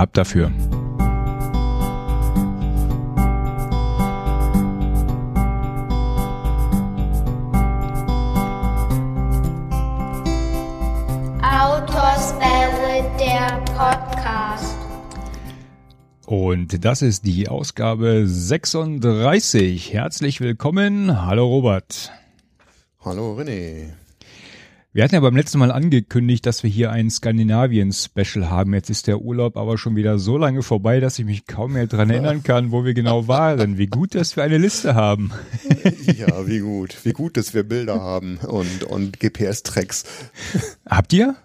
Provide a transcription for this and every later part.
Ab dafür. Autoswelle, der Podcast. Und das ist die Ausgabe 36. Herzlich willkommen. Hallo Robert. Hallo René. Wir hatten ja beim letzten Mal angekündigt, dass wir hier ein Skandinavien-Special haben. Jetzt ist der Urlaub aber schon wieder so lange vorbei, dass ich mich kaum mehr dran erinnern kann, wo wir genau waren. Wie gut, dass wir eine Liste haben. Ja, wie gut. Wie gut, dass wir Bilder haben und, und GPS-Tracks. Habt ihr?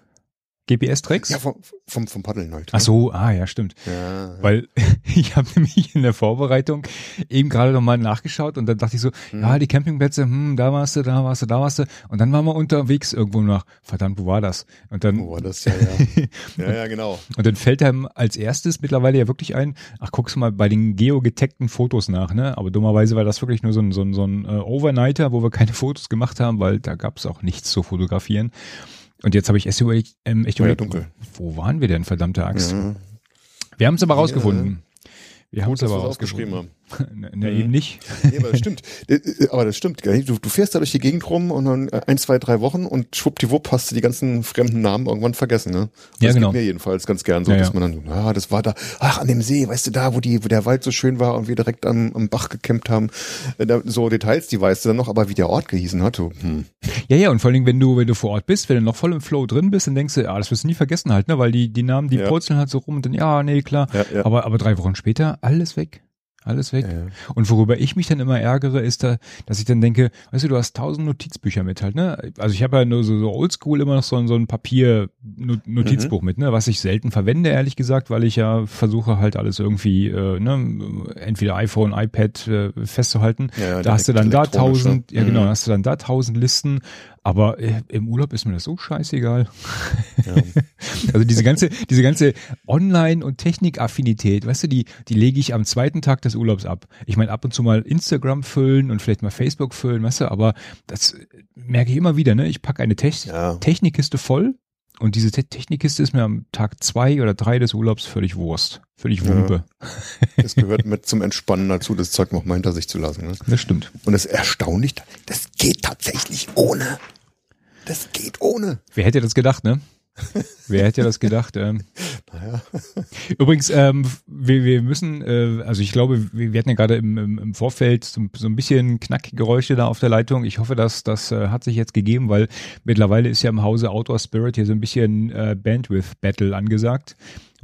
GPS-Tracks? Ja, vom, vom, vom Paddeln halt. Ach so, ah ja, stimmt. Ja. Weil ich habe nämlich in der Vorbereitung eben gerade nochmal nachgeschaut und dann dachte ich so, Mhm. ja, die Campingplätze, hm, da warst du, da warst du, da warst du. Und dann waren wir unterwegs irgendwo nach, verdammt, wo war das? Und dann, Wo war das? Ja, ja. Ja, ja, genau. und dann fällt einem als erstes mittlerweile ja wirklich ein, ach, guckst du mal bei den geogetagten Fotos nach, ne? Aber dummerweise war das wirklich nur so ein, so ein, so ein äh, Overnighter, wo wir keine Fotos gemacht haben, weil da gab es auch nichts zu fotografieren. Und jetzt habe ich echt überlegt, ähm, echt ja überlegt, dunkel. wo waren wir denn, verdammte Axt? Ja. Wir haben es aber rausgefunden. Wir haben es aber rausgefunden. haben. Ne, eben nicht. Nee, aber das stimmt. Äh, äh, Aber das stimmt, gell? Du, du fährst da durch die Gegend rum und dann äh, ein, zwei, drei Wochen und schwuppdiwupp hast du die ganzen fremden Namen irgendwann vergessen, ne? Und Ja, das genau. geht mir jedenfalls ganz gern so, Ja, dass ja. man dann so, ah, das war da, ach, an dem See, weißt du, da, wo die, wo der Wald so schön war und wir direkt am, am Bach gecampt haben. Da, so Details, die weißt du dann noch, aber wie der Ort gehießen hat, so, hm. Ja, ja, und vor allen Dingen, wenn du, wenn du vor Ort bist, wenn du noch voll im Flow drin bist, dann denkst du, ah, das wirst du nie vergessen halt, ne, weil die, die Namen, die Ja. purzeln halt so rum und dann, ja, nee, klar. Ja, ja. Aber, aber drei Wochen später, alles weg. Alles weg. Ja. Und worüber ich mich dann immer ärgere, ist da, dass ich dann denke, weißt du, du hast tausend Notizbücher mit halt, ne? Also ich habe ja nur so, so oldschool immer noch so, ein- so ein Papier-Notizbuch Mhm. mit, ne? Was ich selten verwende, ehrlich gesagt, weil ich ja versuche halt alles irgendwie, äh, ne, entweder iPhone, iPad äh, festzuhalten. Ja, ja, da hast du dann da tausend, ne? ja genau, Mhm. hast du dann da tausend Listen, aber äh, im Urlaub ist mir das so scheißegal. Ja. Also diese ganze, diese ganze Online- und Technikaffinität, weißt du, die, die lege ich am zweiten Tag des Urlaubs ab. Ich meine, ab und zu mal Instagram füllen und vielleicht mal Facebook füllen, weißt du, aber das äh, merke ich immer wieder, ne? Ich packe eine Tech Ja. Technikkiste voll und diese Te Technikkiste ist mir am Tag zwei oder drei des Urlaubs völlig Wurst. Völlig Ja. Wumpe. Das gehört mit zum Entspannen dazu, das Zeug noch mal hinter sich zu lassen. Ne? Das stimmt. Und das ist erstaunlich, das geht tatsächlich ohne. Das geht ohne. Wer hätte das gedacht, ne? Wer hätte das gedacht? Ähm, Naja. Übrigens, ähm, wir, wir müssen, äh, also ich glaube, wir, wir hatten ja gerade im, im, im Vorfeld so, so ein bisschen Knackgeräusche da auf der Leitung. Ich hoffe, dass das äh, hat sich jetzt gegeben, weil mittlerweile ist ja im Hause Outdoor Spirit hier so ein bisschen äh, Bandwidth Battle angesagt,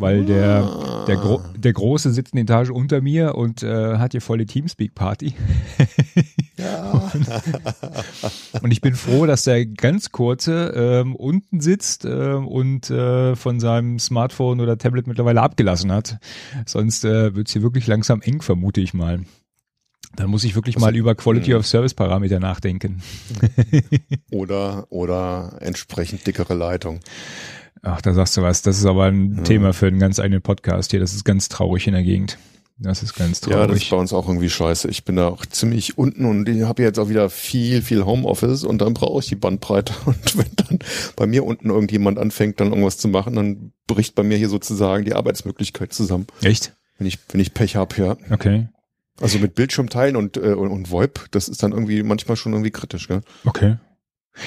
weil der der, Gro der Große sitzt eine Etage unter mir und äh, hat hier volle Teamspeak Party. Ja. Und ich bin froh, dass der ganz kurze ähm, unten sitzt ähm, und äh, von seinem Smartphone oder Tablet mittlerweile abgelassen hat. Sonst äh, wird's hier wirklich langsam eng, vermute ich mal. Dann muss ich wirklich mal über Quality of Service Parameter nachdenken. Oder, oder entsprechend dickere Leitung. Ach, da sagst du was. Das ist aber ein Thema für einen ganz eigenen Podcast hier. Das ist ganz traurig in der Gegend. Das ist ganz Ja, das ist traurig. bei uns auch irgendwie scheiße. Ich bin da auch ziemlich unten und ich habe jetzt auch wieder viel, viel Homeoffice und dann brauche ich die Bandbreite. Und wenn dann bei mir unten irgendjemand anfängt, dann irgendwas zu machen, dann bricht bei mir hier sozusagen die Arbeitsmöglichkeit zusammen. Echt? Wenn ich, wenn ich Pech hab, ja. Okay. Also mit Bildschirmteilen und, äh, und, und VoIP, das ist dann irgendwie manchmal schon irgendwie kritisch, gell? Okay.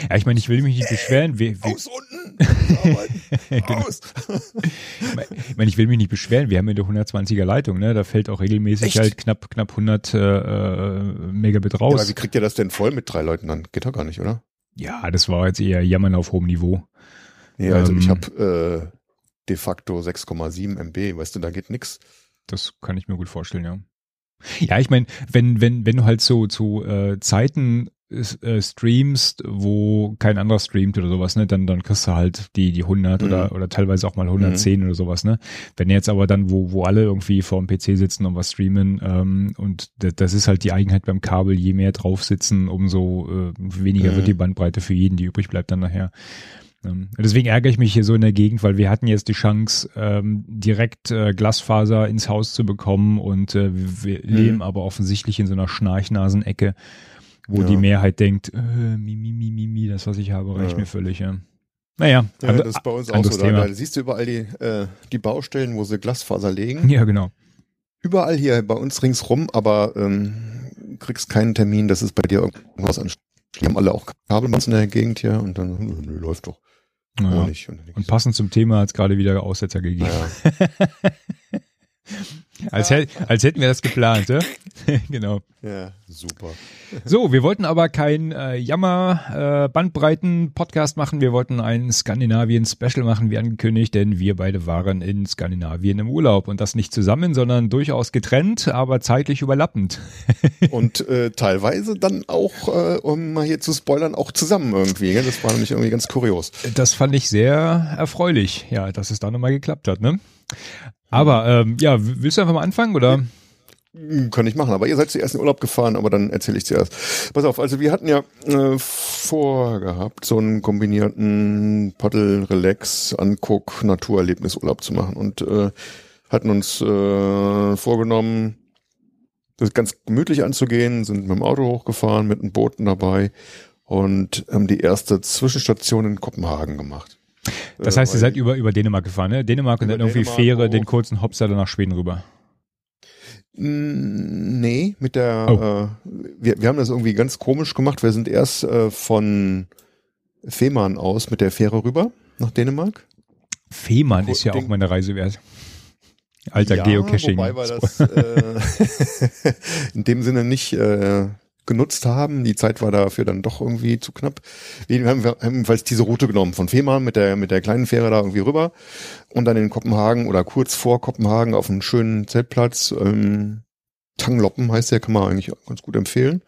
Ja, ich meine, ich will mich nicht beschweren. Wir, wir, Aus unten! Arbeiten! Genau. Ich meine, ich will mich nicht beschweren. Wir haben ja eine 120er Leitung, ne? Da fällt auch regelmäßig Echt? halt knapp, knapp 100 äh, äh, Megabit Ja, aber raus. wie kriegt ihr das denn voll mit drei Leuten an? Geht doch gar nicht, oder? Ja, das war jetzt eher Jammern auf hohem Niveau. Nee, also Ähm. ich habe äh, de facto 6,7 MB, weißt du, da geht nix. Das kann ich mir gut vorstellen, ja. Ja, ich meine, wenn, wenn, wenn du halt so zu äh, Zeiten äh, streamst, wo kein anderer streamt oder sowas, ne, dann, dann kriegst du halt die, die 100 Mhm. oder, oder teilweise auch mal 110 oder sowas, ne. Wenn jetzt aber dann, wo, wo alle irgendwie vor dem PC sitzen und was streamen, ähm, und das, das ist halt die Eigenheit beim Kabel, je mehr drauf sitzen, umso äh, weniger Mhm. wird die Bandbreite für jeden, die übrig bleibt dann nachher. Ähm, Deswegen ärgere ich mich hier so in der Gegend, weil wir hatten jetzt die Chance, ähm, direkt äh, Glasfaser ins Haus zu bekommen und äh, wir Mhm. leben aber offensichtlich in so einer Schnarchnasenecke, wo Ja. die Mehrheit denkt, äh, mi, mi, mi, mi, mi, das, was ich habe, reicht Ja. mir völlig. Ja. Naja, Ja, das ist bei uns auch so. Da, Thema. da siehst du überall die, äh, die Baustellen, wo sie Glasfaser legen. Ja, genau. Überall hier bei uns ringsrum, aber ähm, kriegst keinen Termin, dass es bei dir irgendwas ansteht. Die haben alle auch Kabelmassen in der Gegend hier und dann, nö, nö, läuft doch. Naja. Und. Und passend zum Thema hat es gerade wieder Aussetzer gegeben. ja, Als, hätt, als hätten wir das geplant, ja? genau. ja, super. So, wir wollten aber kein äh, Jammer äh, machen. Wir wollten ein Skandinavien Special machen, wie angekündigt, denn wir beide waren in Skandinavien im Urlaub und das nicht zusammen, sondern durchaus getrennt, aber zeitlich überlappend. Und äh, teilweise dann auch, äh, um mal hier zu spoilern, auch zusammen irgendwie. Gell? Das war nämlich irgendwie ganz kurios. Das fand ich sehr erfreulich, ja, dass es da nochmal geklappt hat, ne? Aber ähm, ja, willst du einfach mal anfangen oder? Hm, Kann ich machen, aber ihr seid zuerst in Urlaub gefahren, aber dann erzähle ich zuerst. Pass auf, also wir hatten ja äh, vorgehabt, so einen kombinierten Paddel, Relax, Anguck, Naturerlebnisurlaub zu machen und äh, hatten uns äh, vorgenommen, das ganz gemütlich anzugehen, sind mit dem Auto hochgefahren, mit einem Booten dabei und haben die erste Zwischenstation in Kopenhagen gemacht. Das Äh, heißt, ihr weil- seid über, über Dänemark gefahren, ne? Dänemark und dann irgendwie Dänemark Fähre, hoch. den kurzen Hopser dann nach Schweden rüber. Mm, Nee, mit der, Oh. äh, wir, wir haben das irgendwie ganz komisch gemacht. Wir sind erst äh, von Fehmarn aus mit der Fähre rüber nach Dänemark. Fehmarn ist ja Ding- auch meine Reise wert. Alter ja, Geocaching. Wobei wir das äh, in dem Sinne nicht äh, genutzt haben. Die Zeit war dafür dann doch irgendwie zu knapp. Wir haben, jedenfalls diese Route genommen von Fehmarn mit der, mit der kleinen Fähre da irgendwie rüber und dann in Kopenhagen oder kurz vor Kopenhagen auf einen schönen Zeltplatz, ähm, Tangloppen heißt der, kann man eigentlich ganz gut empfehlen,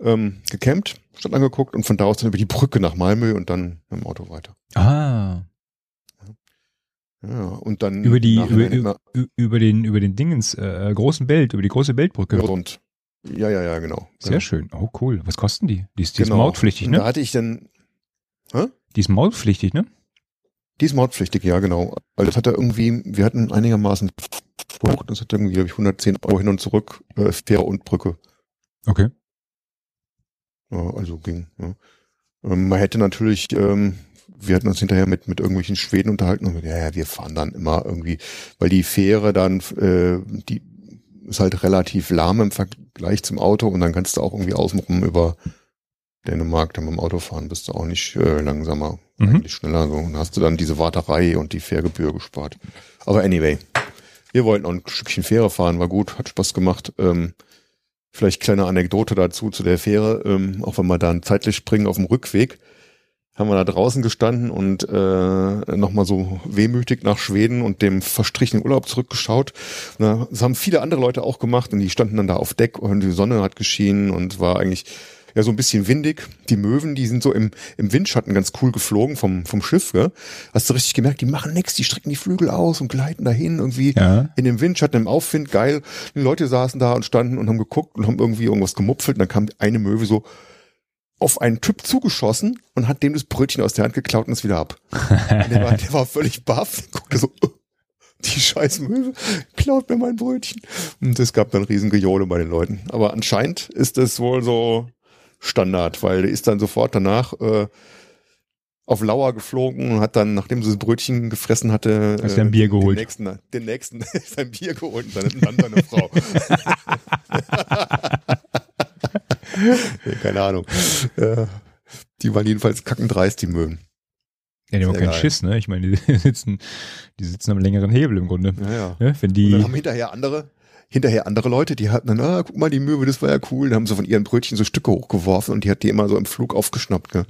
ähm, gecampt, Stadt angeguckt und von da aus dann über die Brücke nach Malmö und dann dem Auto weiter. ah, Ja, und dann über die, über, über, über den, über den Dingens, äh, großen Belt, über die große Beltbrücke. rund. Ja, ja, ja, genau. Sehr genau. schön. Oh, cool. Was kosten die? Die ist, die ist Genau. mautpflichtig, Und Da ne? hatte ich dann, Die ist mautpflichtig, ne? die ist mautpflichtig, ja, genau. Weil das hat er irgendwie, wir hatten einigermaßen das hat irgendwie, glaube ich, 110 Euro hin und zurück, äh, Fähre und Brücke. Okay. Ja, also ging, ja. Ähm, man hätte natürlich, ähm, wir hatten uns hinterher mit, mit irgendwelchen Schweden unterhalten und ja, ja, wir fahren dann immer irgendwie, weil die Fähre dann, äh, die ist halt relativ lahm im Vergleich zum Auto und dann kannst du auch irgendwie außenrum über Dänemark dann mit dem Auto fahren, bist du auch nicht äh, langsamer, Mhm. eigentlich schneller so. Und hast du dann diese Warterei und die Fährgebühr gespart. Aber anyway, wir wollten auch ein Stückchen Fähre fahren, war gut, hat Spaß gemacht. Ähm, vielleicht kleine Anekdote dazu zu der Fähre, ähm, auch wenn wir dann zeitlich springen auf dem Rückweg, haben wir da draußen gestanden und äh, nochmal so wehmütig nach Schweden und dem verstrichenen Urlaub zurückgeschaut. Und das haben viele andere Leute auch gemacht und die standen dann da auf Deck und die Sonne hat geschienen und war eigentlich ja so ein bisschen windig. Die Möwen, die sind so im, im Windschatten ganz cool geflogen vom, vom Schiff. Gell? Hast du richtig gemerkt, die machen nichts, die strecken die Flügel aus und gleiten dahin irgendwie Ja. in dem Windschatten, im Aufwind, geil. Die Leute saßen da und standen und haben geguckt und haben irgendwie irgendwas gemupfelt und dann kam eine Möwe so auf einen Typ zugeschossen und hat dem das Brötchen aus der Hand geklaut und es wieder ab. Der, war, der war völlig baff, guckte so, "Oh, die scheiß Möwe klaut mir mein Brötchen. Und es gab dann riesen Gejohle bei den Leuten. Aber anscheinend ist es wohl so Standard, weil der ist dann sofort danach äh, auf Lauer geflogen und hat dann, nachdem sie das Brötchen gefressen hatte, geholt? Den nächsten, den nächsten sein Bier geholt und dann, dann seine Frau. Nee, Keine Ahnung. Äh, die waren jedenfalls kackendreist, die Möwen. Ja, die haben auch keinen. Schiss, ne? Ich meine, die sitzen, die sitzen am längeren Hebel im Grunde. Ja, ja. Ne? Wenn Und die, dann haben hinterher andere, hinterher andere Leute, die hatten dann, ah, guck mal, die Möwe, das war ja cool. Dann haben sie von ihren Brötchen so Stücke hochgeworfen und die hat die immer so im Flug aufgeschnappt. Gell?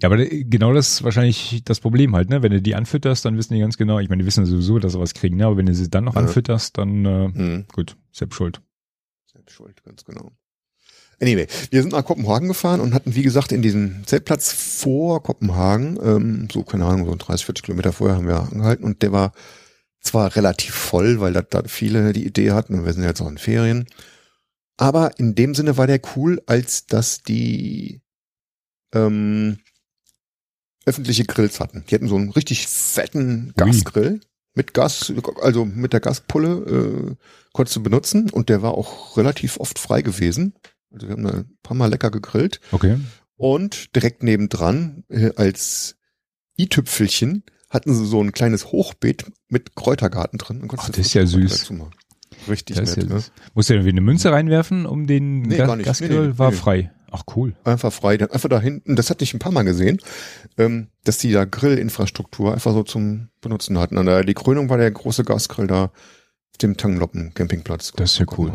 ja, aber genau das ist wahrscheinlich das Problem halt, ne? Wenn du die anfütterst, dann wissen die ganz genau, ich meine, die wissen sowieso, dass sie was kriegen, ne? Aber wenn du sie dann noch Ja. anfütterst, dann, äh, Hm. gut, selbst schuld. Selbst schuld, ganz genau. Anyway, wir sind nach Kopenhagen gefahren und hatten, wie gesagt, in diesem Zeltplatz vor Kopenhagen, ähm, so, keine Ahnung, so 30, 40 Kilometer vorher haben wir angehalten und der war zwar relativ voll, weil da, da viele die Idee hatten und wir sind jetzt auch in Ferien, aber in dem Sinne war der cool, als dass die ähm, öffentliche Grills hatten. Die hatten so einen richtig fetten. Gasgrill mit Gas, also mit der Gaspulle äh, konntest du benutzen und der war auch relativ oft frei gewesen. Also wir haben da ein paar Mal lecker gegrillt Okay. und direkt nebendran äh, als i-Tüpfelchen hatten sie so ein kleines Hochbeet mit Kräutergarten drin. Ach, du das ist ja süß. Richtig Das nett. ja, ne? Musst du irgendwie eine Münze reinwerfen, um den Nee, Ga- gar nicht. Gasgrill? Nee, nee, War frei. Ach cool. Einfach frei. Dann Einfach da hinten, das hatte ich ein paar Mal gesehen, ähm, dass die da Grillinfrastruktur einfach so zum Benutzen hatten. Und da die Krönung war der große Gasgrill da auf dem Tangloppen Campingplatz. Das ist ja cool.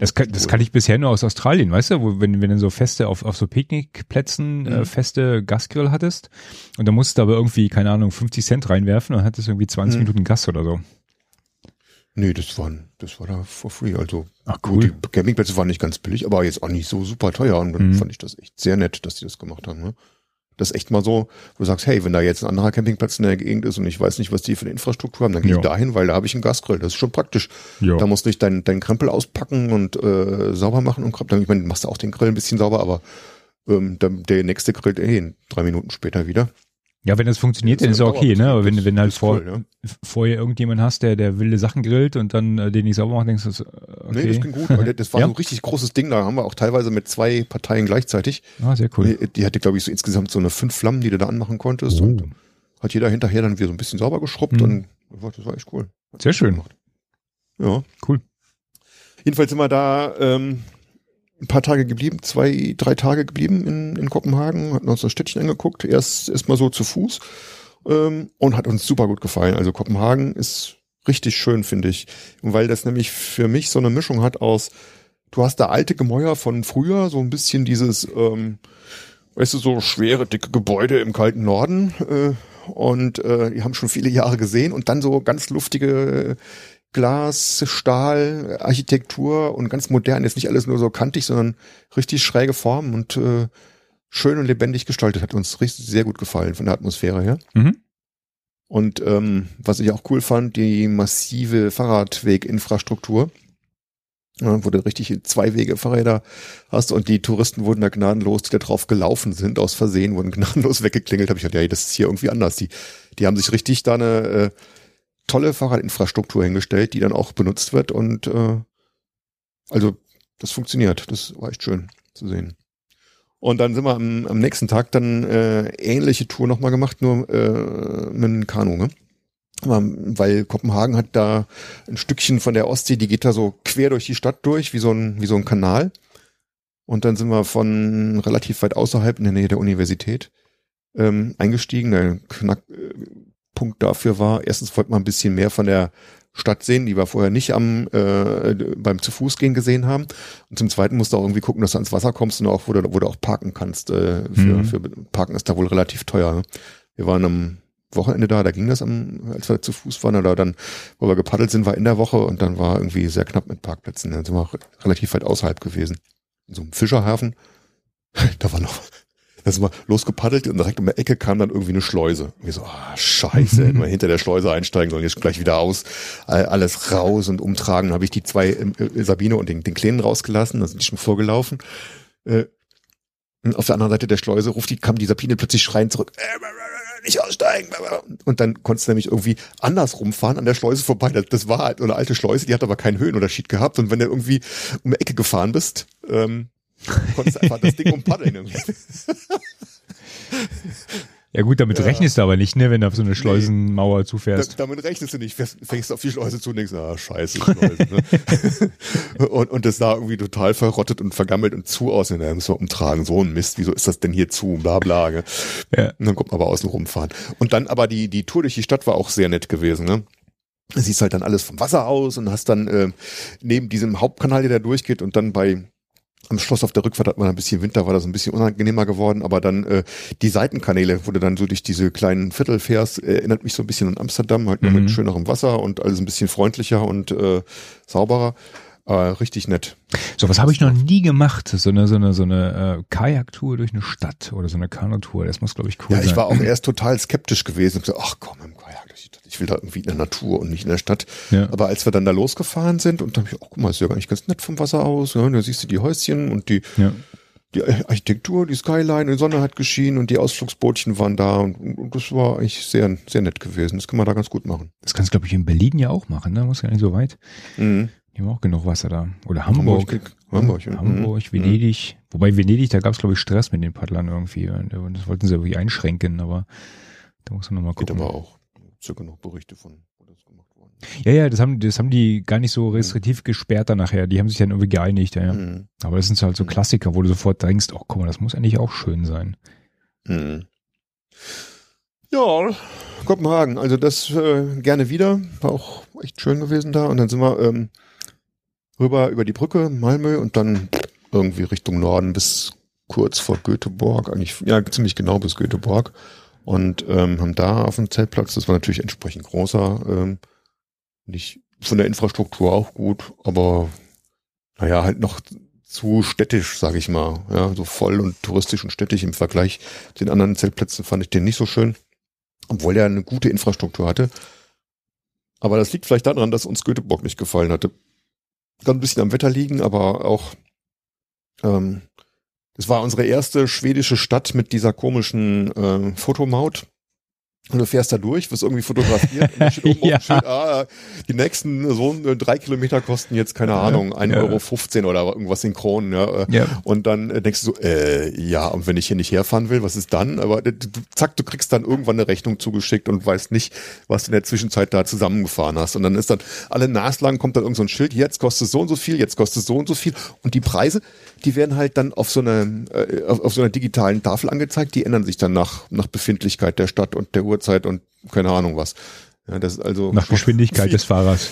Das kann, das Cool. kann ich bisher nur aus Australien, weißt du, wo, wenn, wenn du so feste auf, auf so Picknickplätzen äh, Mhm. feste Gasgrill hattest und da musst du aber irgendwie, keine Ahnung, 50 Cent reinwerfen und hattest irgendwie 20 Mhm. Minuten Gas oder so. Nee, das war, das war da for free. Also Ach gut, die Campingplätze waren nicht ganz billig, aber jetzt auch nicht so super teuer. Und dann Mhm. fand ich das echt sehr nett, dass die das gemacht haben. Ne? Das ist echt mal so, wo du sagst, hey, wenn da jetzt ein anderer Campingplatz in der Gegend ist und ich weiß nicht, was die für eine Infrastruktur haben, dann gehe Ja. ich dahin, weil da habe ich einen Gasgrill. Das ist schon praktisch. Ja. Da musst du nicht deinen dein Krempel auspacken und äh, sauber machen und Krempel. Dann, ich meine, machst du auch den Grill ein bisschen sauber, aber ähm, der nächste grillt eh in drei Minuten später wieder. Ja, wenn das funktioniert, dann ist ja okay, ne? Aber wenn, wenn halt vor, cool, ne? vorher irgendjemand hast, der, der wilde Sachen grillt und dann äh, den nicht sauber macht, denkst du, äh, okay. Nee, das ging gut. weil Das war Ja? so ein richtig großes Ding. Da haben wir auch teilweise mit zwei Parteien gleichzeitig. Ah, sehr cool. Die, die hatte, glaube ich, so insgesamt so eine fünf Flammen, die du da anmachen konntest. Oh. Und hat jeder hinterher dann wieder so ein bisschen sauber geschrubbt Mhm. und das war echt cool. Sehr schön. Ja. Cool. Jedenfalls sind wir da ähm, ein paar Tage geblieben, zwei, drei Tage geblieben in, in Kopenhagen, hatten uns das Städtchen angeguckt, erst erstmal so zu Fuß ähm, und hat uns super gut gefallen. Also Kopenhagen ist richtig schön, finde ich. Und weil das nämlich für mich so eine Mischung hat aus, du hast da alte Gemäuer von früher, so ein bisschen dieses, ähm, weißt du, so schwere, dicke Gebäude im kalten Norden äh, und äh, die haben schon viele Jahre gesehen und dann so ganz luftige Glas, Stahl, Architektur und ganz modern. Jetzt nicht alles nur so kantig, sondern richtig schräge Formen und äh, schön und lebendig gestaltet. Hat uns richtig sehr gut gefallen von der Atmosphäre her. Mhm. Und ähm, was ich auch cool fand, die massive Fahrradweginfrastruktur. Ja, wo du richtig zwei Wege Fahrräder hast und die Touristen wurden da gnadenlos, die da drauf gelaufen sind, aus Versehen, wurden gnadenlos weggeklingelt. Habe ich gedacht, ja, das ist hier irgendwie anders. Die, die haben sich richtig da eine äh, tolle Fahrradinfrastruktur hingestellt, die dann auch benutzt wird und äh, also das funktioniert. Das war echt schön zu sehen. Und dann sind wir am, am nächsten Tag dann äh, ähnliche Tour nochmal gemacht, nur äh, mit einem Kanu, ne? Weil Kopenhagen hat da ein Stückchen von der Ostsee, die geht da so quer durch die Stadt durch, wie so ein, wie so ein Kanal. Und dann sind wir von relativ weit außerhalb in der Nähe der Universität ähm, eingestiegen. Der Knackpunkt dafür war, erstens wollte man ein bisschen mehr von der Stadt sehen, die wir vorher nicht am äh, beim zu Fuß gehen gesehen haben. Und zum Zweiten musst du auch irgendwie gucken, dass du ans Wasser kommst und auch, wo du, wo du auch parken kannst. Äh, für, Mhm. für Parken ist da wohl relativ teuer. Ne? Wir waren am Wochenende da, da ging das am, als wir zu Fuß waren, oder dann, wo wir gepaddelt sind, war in der Woche und dann war irgendwie sehr knapp mit Parkplätzen. Dann sind wir auch relativ weit außerhalb gewesen. In so einem Fischerhafen. Da war noch, da sind wir losgepaddelt und direkt um die Ecke kam dann irgendwie eine Schleuse. Und wir so, ah, scheiße, hätten hinter der Schleuse einsteigen sollen, jetzt gleich wieder aus, all- alles raus und umtragen. Dann habe ich die zwei, äh, Sabine und den, den Kleinen rausgelassen, da sind die schon vorgelaufen. Äh, und auf der anderen Seite der Schleuse ruft die, kam die Sabine plötzlich schreiend zurück, äh, nicht aussteigen. Und dann konntest du nämlich irgendwie andersrum fahren an der Schleuse vorbei. Das, das war halt eine alte Schleuse, die hat aber keinen Höhenunterschied gehabt. Und wenn du irgendwie um die Ecke gefahren bist, ähm, konntest du einfach das Ding umpaddeln. irgendwie. Ja gut, damit Ja. rechnest du aber nicht, ne, wenn du auf so eine Schleusenmauer Da, zufährst. damit rechnest du nicht, fängst, fängst auf die Schleuse zu und denkst, ah, scheiße, Schleuse. Ne? und, und das sah irgendwie total verrottet und vergammelt und zu aus. Und da müssen wir umtragen, so ein Mist, wieso ist das denn hier zu? Bla bla. gell? Ja. Und dann kommt man aber außen rumfahren. Und dann aber die, die Tour durch die Stadt war auch sehr nett gewesen, ne? Du siehst halt dann alles vom Wasser aus und hast dann äh, neben diesem Hauptkanal, der da durchgeht und dann bei am Schloss auf der Rückfahrt hat man ein bisschen Winter, war das ein bisschen unangenehmer geworden, aber dann äh, die Seitenkanäle, wo du dann so durch diese kleinen Viertel fährst, äh, erinnert mich so ein bisschen an Amsterdam, halt nur Mhm. mit schönerem Wasser und alles ein bisschen freundlicher und äh, sauberer. Äh, richtig nett. So was habe ich noch nie gemacht. So eine, so eine, so eine äh, Kajaktour durch eine Stadt oder so eine Kanutour. Das muss, glaube ich, cool Ja, sein. ich war auch erst total skeptisch gewesen und so, ach komm, im Kajak. Ich will da irgendwie in der Natur und nicht in der Stadt. Ja. Aber als wir dann da losgefahren sind und dann hab ich, oh, guck mal, ist ja gar nicht ganz nett vom Wasser aus. Ja, da siehst du die Häuschen und die, ja. die Architektur, die Skyline, die Sonne hat geschienen und die Ausflugsbootchen waren da und, und das war eigentlich sehr, sehr nett gewesen. Das kann man da ganz gut machen. Das kannst du, glaube ich, in Berlin ja auch machen, ne? Muss gar nicht so weit. Mhm. Die haben auch genug Wasser da. Oder Hamburg. Hamburg, Hamburg, ja. Hamburg, Mhm. Venedig. Wobei Venedig, da gab es, glaube ich, Stress mit den Paddlern irgendwie. Und Das wollten sie irgendwie einschränken, aber Da muss man nochmal Geht gucken. aber auch. Gibt's ja genug Berichte von, wo das gemacht worden ist. Ja, ja, das haben, das haben die gar nicht so restriktiv gesperrt dann nachher. Die haben sich dann irgendwie geeinigt, ja. Mhm. Aber das sind halt so Mhm. Klassiker, wo du sofort denkst, oh, guck mal, das muss eigentlich auch schön sein. Mhm. Ja, Kopenhagen, also das äh, gerne wieder. War auch echt schön gewesen da. Und dann sind wir ähm, rüber über die Brücke, Malmö und dann irgendwie Richtung Norden bis kurz vor Göteborg, eigentlich ja ziemlich genau bis Göteborg. Und ähm, haben da auf dem Zeltplatz, das war natürlich entsprechend großer, ähm, nicht von der Infrastruktur auch gut, aber naja, halt noch zu städtisch, sage ich mal. Ja, so voll und touristisch und städtisch im Vergleich zu den anderen Zeltplätzen fand ich den nicht so schön, obwohl er eine gute Infrastruktur hatte. Aber das liegt vielleicht daran, dass uns Göteborg nicht gefallen hatte. Kann ein bisschen am Wetter liegen, aber auch ähm, das war unsere erste schwedische Stadt mit dieser komischen äh, Fotomaut. Und du fährst da durch, wirst irgendwie fotografiert und da steht oben Ja. Schild, ah, die nächsten so äh, drei Kilometer kosten jetzt, keine Ahnung, 1,15 Ja. Euro 15 oder irgendwas in Kronen, ja. äh, Ja. Und dann äh, denkst du so, äh, ja, und wenn ich hier nicht herfahren will, was ist dann? Aber du, zack, du kriegst dann irgendwann eine Rechnung zugeschickt und weißt nicht, was du in der Zwischenzeit da zusammengefahren hast. Und dann ist dann alle naslang kommt dann irgend so ein Schild, jetzt kostet es so und so viel, jetzt kostet es so und so viel. Und die Preise, die werden halt dann auf so einer äh, auf, auf so einer digitalen Tafel angezeigt, die ändern sich dann nach, nach Befindlichkeit der Stadt und der Uhrzeit und keine Ahnung was. Ja, das ist also Nach Geschwindigkeit des Fahrers.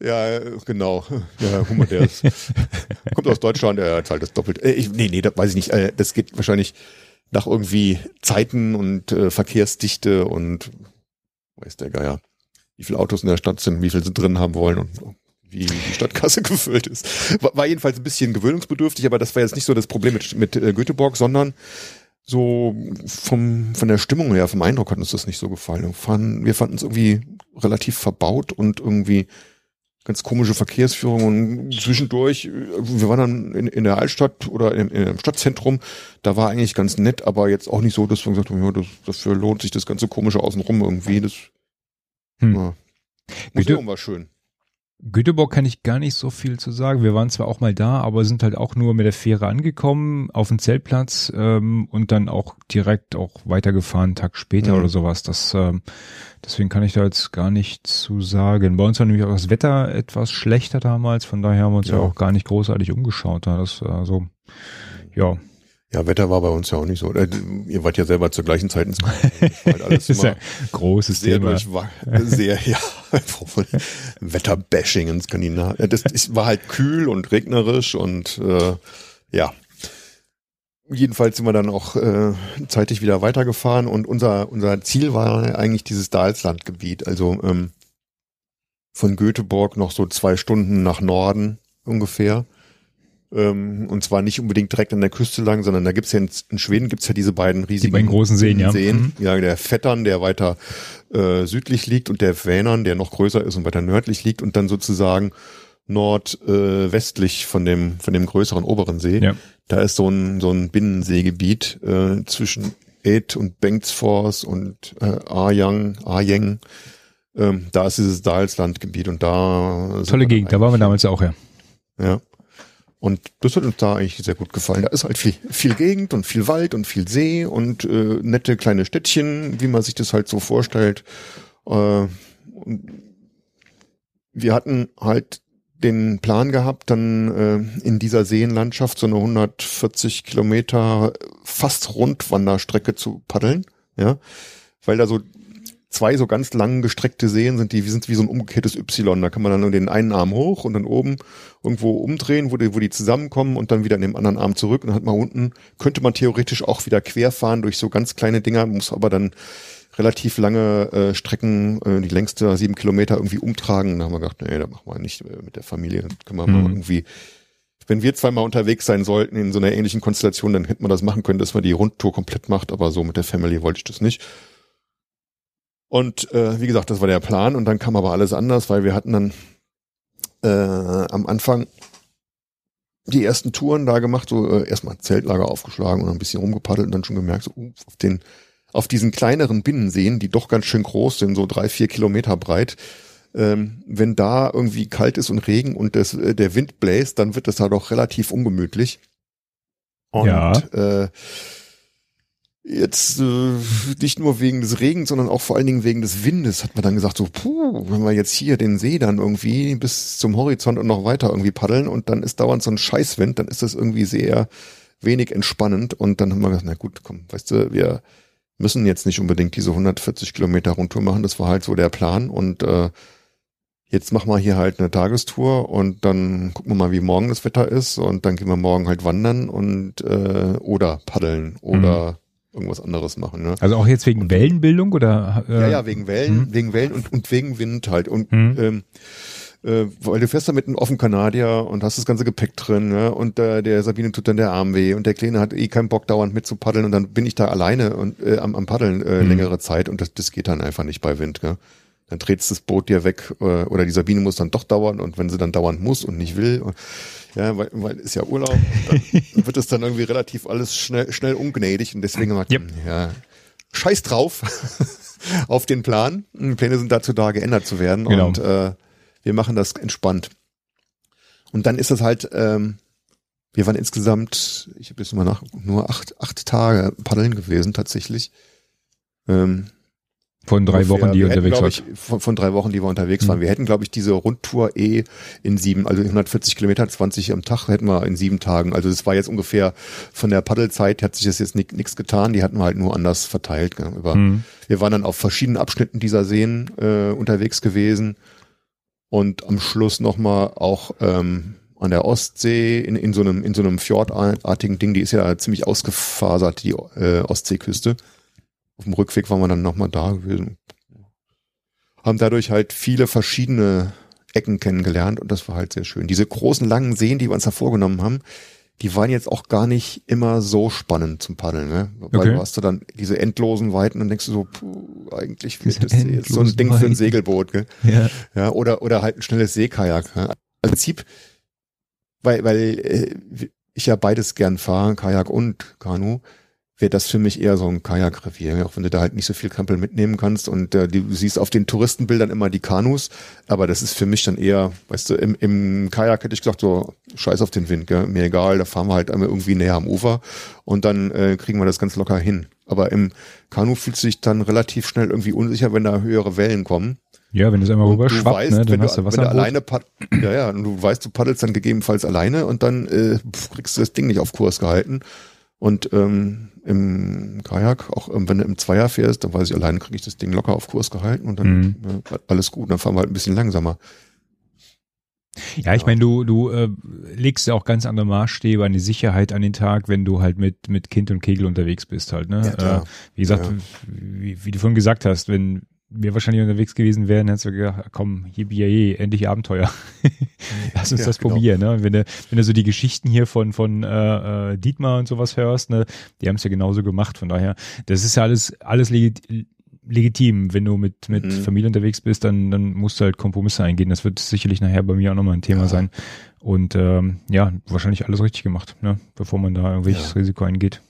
ja, genau. Ja, Humor, der ist, kommt aus Deutschland, er zahlt das doppelt. Äh, ich, nee, nee, das weiß ich nicht. Äh, das geht wahrscheinlich nach irgendwie Zeiten und äh, Verkehrsdichte und weiß der Geier, wie viele Autos in der Stadt sind, wie viel sie drin haben wollen und wie die Stadtkasse gefüllt ist. War, jedenfalls ein bisschen gewöhnungsbedürftig, aber das war jetzt nicht so das Problem mit, mit äh, Göteborg, sondern so vom, von der Stimmung her, vom Eindruck hat uns das nicht so gefallen. Wir fanden, wir fanden es irgendwie relativ verbaut und irgendwie ganz komische Verkehrsführung und zwischendurch, äh, wir waren dann in, in der Altstadt oder im, im Stadtzentrum, da war eigentlich ganz nett, aber jetzt auch nicht so, dass wir gesagt haben, ja, das, dafür lohnt sich das ganze komische außenrum irgendwie. Das Hm. ja. Museum war schön. Göteborg kann ich gar nicht so viel zu sagen. Wir waren zwar auch mal da, aber sind halt auch nur mit der Fähre angekommen auf den Zeltplatz ähm, und dann auch direkt auch weitergefahren, einen Tag später Mhm. oder sowas. Das, ähm, deswegen kann ich da jetzt gar nicht zu sagen. Bei uns war nämlich auch das Wetter etwas schlechter damals, von daher haben wir uns ja, Ja. auch gar nicht großartig umgeschaut. Da. Das äh, so, ja, Ja, Wetter war bei uns ja auch nicht so. Äh, Ihr wart ja selber zur gleichen Zeit ins halt alles ist ja ein großes sehr Thema. sehr, ja, Wetterbashing in Skandinavien. Das ist, war halt kühl und regnerisch und äh, ja. Jedenfalls sind wir dann auch äh, zeitig wieder weitergefahren und unser, unser Ziel war eigentlich dieses Dalslandgebiet, also ähm, von Göteborg noch so zwei Stunden nach Norden ungefähr. Ähm, und zwar nicht unbedingt direkt an der Küste lang, sondern da gibt's ja in, in Schweden gibt's ja diese beiden riesigen beiden großen Seen, ja. Seen. Ja, der Vettern, der weiter äh, südlich liegt und der Vänern, der noch größer ist und weiter nördlich liegt und dann sozusagen nordwestlich äh, von dem von dem größeren oberen See. Ja. Da ist so ein so ein Binnenseegebiet äh, zwischen Ed und Bengtsfors und äh, Arjang, Arjeng. Ähm, da ist dieses Dalslandgebiet und da Tolle Gegend, da waren wir damals auch, ja. ja. Und das hat uns da eigentlich sehr gut gefallen. Da ist halt viel, viel Gegend und viel Wald und viel See und äh, nette kleine Städtchen, wie man sich das halt so vorstellt. Äh, wir hatten halt den Plan gehabt, dann äh, in dieser Seenlandschaft so eine 140 Kilometer fast Rundwanderstrecke zu paddeln, ja, weil da so zwei so ganz lang gestreckte Seen sind, die sind wie so ein umgekehrtes Y. Da kann man dann nur den einen Arm hoch und dann oben irgendwo umdrehen, wo die, wo die zusammenkommen und dann wieder in dem anderen Arm zurück. Und dann hat man unten, könnte man theoretisch auch wieder querfahren durch so ganz kleine Dinger, muss aber dann relativ lange äh, Strecken, äh, die längste sieben Kilometer irgendwie umtragen. Da haben wir gedacht, nee, das machen wir nicht äh, mit der Familie. Das können wir Mhm. mal irgendwie, wenn wir zweimal unterwegs sein sollten in so einer ähnlichen Konstellation, dann hätten wir das machen können, dass man die Rundtour komplett macht, aber so mit der Family wollte ich das nicht. Und äh, wie gesagt, das war der Plan und dann kam aber alles anders, weil wir hatten dann äh, am Anfang die ersten Touren da gemacht, so äh, erstmal Zeltlager aufgeschlagen und ein bisschen rumgepaddelt und dann schon gemerkt, so, uh, auf den auf diesen kleineren Binnenseen, die doch ganz schön groß sind, so drei, vier Kilometer breit, ähm, wenn da irgendwie kalt ist und Regen und das, äh, der Wind bläst, dann wird das da doch relativ ungemütlich. Und Ja. äh, jetzt äh, nicht nur wegen des Regens, sondern auch vor allen Dingen wegen des Windes hat man dann gesagt, so, puh, wenn wir jetzt hier den See dann irgendwie bis zum Horizont und noch weiter irgendwie paddeln und dann ist dauernd so ein Scheißwind, dann ist das irgendwie sehr wenig entspannend. Und dann haben wir gesagt, na gut, komm, weißt du, wir müssen jetzt nicht unbedingt diese 140 Kilometer Rundtour machen, das war halt so der Plan. Und äh, jetzt machen wir hier halt eine Tagestour und dann gucken wir mal, wie morgen das Wetter ist. Und dann gehen wir morgen halt wandern und äh, oder paddeln oder mhm irgendwas anderes machen. Ne? Also auch jetzt wegen und, Wellenbildung oder? Äh, ja, ja, wegen Wellen, hm? wegen Wellen und, und wegen Wind halt. Und hm? ähm, äh, weil du fährst da mit einem offenen Kanadier und hast das ganze Gepäck drin, ne? Und äh, der Sabine tut dann der Arm weh und der Kleine hat eh keinen Bock dauernd mit zu paddeln und dann bin ich da alleine und äh, am, am Paddeln äh, hm. längere Zeit und das, das geht dann einfach nicht bei Wind, gell? Dann dreht das Boot dir weg äh, oder die Sabine muss dann doch dauern und wenn sie dann dauernd muss und nicht will, und, ja, weil, weil ist ja Urlaub, dann wird es dann irgendwie relativ alles schnell, schnell ungnädig und deswegen yep. Hm, ja, scheiß drauf auf den Plan. Pläne sind dazu da, geändert zu werden genau. und äh, wir machen das entspannt. Und dann ist es halt, ähm, wir waren insgesamt, ich habe jetzt mal nach, nur acht, acht Tage paddeln gewesen tatsächlich. Ähm, von drei Wochen, die ihr unterwegs wart. Von, von, drei Wochen, die wir unterwegs mhm. waren. Wir hätten, glaube ich, diese Rundtour eh in sieben, also 140 Kilometer, 20 am Tag hätten wir in sieben Tagen. Also das war jetzt ungefähr von der Paddelzeit hat sich das jetzt nichts getan. Die hatten wir halt nur anders verteilt. Gell, über, mhm. Wir waren dann auf verschiedenen Abschnitten dieser Seen äh, unterwegs gewesen und am Schluss nochmal auch ähm, an der Ostsee in, in so einem in so einem Fjordartigen Ding. Die ist ja ziemlich ausgefasert, die äh, Ostseeküste. Auf dem Rückweg waren wir dann nochmal da gewesen. Haben dadurch halt viele verschiedene Ecken kennengelernt und das war halt sehr schön. Diese großen, langen Seen, die wir uns da vorgenommen haben, die waren jetzt auch gar nicht immer so spannend zum Paddeln, ne? Weil okay. du hast du dann diese endlosen Weiten und denkst du so, puh, eigentlich wird das jetzt so ein Ding für ein Segelboot, gell? Ja. ja oder, oder halt ein schnelles Seekajak. Ne? Im Prinzip, weil, weil äh, ich ja beides gern fahre, Kajak und Kanu, wäre das für mich eher so ein Kajakrevier, auch wenn du da halt nicht so viel Krempel mitnehmen kannst und äh, du siehst auf den Touristenbildern immer die Kanus, aber das ist für mich dann eher, weißt du, im, im Kajak hätte ich gesagt, so scheiß auf den Wind, gell? mir egal, da fahren wir halt einmal irgendwie näher am Ufer und dann äh, kriegen wir das ganz locker hin. Aber im Kanu fühlst du dich dann relativ schnell irgendwie unsicher, wenn da höhere Wellen kommen. Ja, wenn es einmal rüber schwappt, weißt, ne, dann hast du, Wasser. Wenn du alleine ja, ja, und du weißt, du paddelst dann gegebenenfalls alleine und dann äh, kriegst du das Ding nicht auf Kurs gehalten. Und ähm, im Kajak, auch ähm, wenn du im Zweier fährst, dann weiß ich, allein kriege ich das Ding locker auf Kurs gehalten und dann mhm. äh, alles gut. Dann fahren wir halt ein bisschen langsamer. Ja, ich meine, du, du äh, legst ja auch ganz andere Maßstäbe an die Sicherheit an den Tag, wenn du halt mit, mit Kind und Kegel unterwegs bist halt, ne? Ja, äh, wie gesagt, ja. wie, wie, du vorhin gesagt hast, wenn, wir wahrscheinlich unterwegs gewesen wären, hättest du gedacht, komm, yippie, endlich Abenteuer. Lass uns ja, das genau. probieren. Ne? Wenn du, wenn du so die Geschichten hier von, von äh, äh, Dietmar und sowas hörst, ne, die haben es ja genauso gemacht. Von daher, das ist ja alles, alles legit, legitim. Wenn du mit, mit mhm. Familie unterwegs bist, dann, dann musst du halt Kompromisse eingehen. Das wird sicherlich nachher bei mir auch nochmal ein Thema ja. sein. Und ähm, ja, wahrscheinlich alles richtig gemacht, ne? bevor man da irgendwelches ja. Risiko eingeht.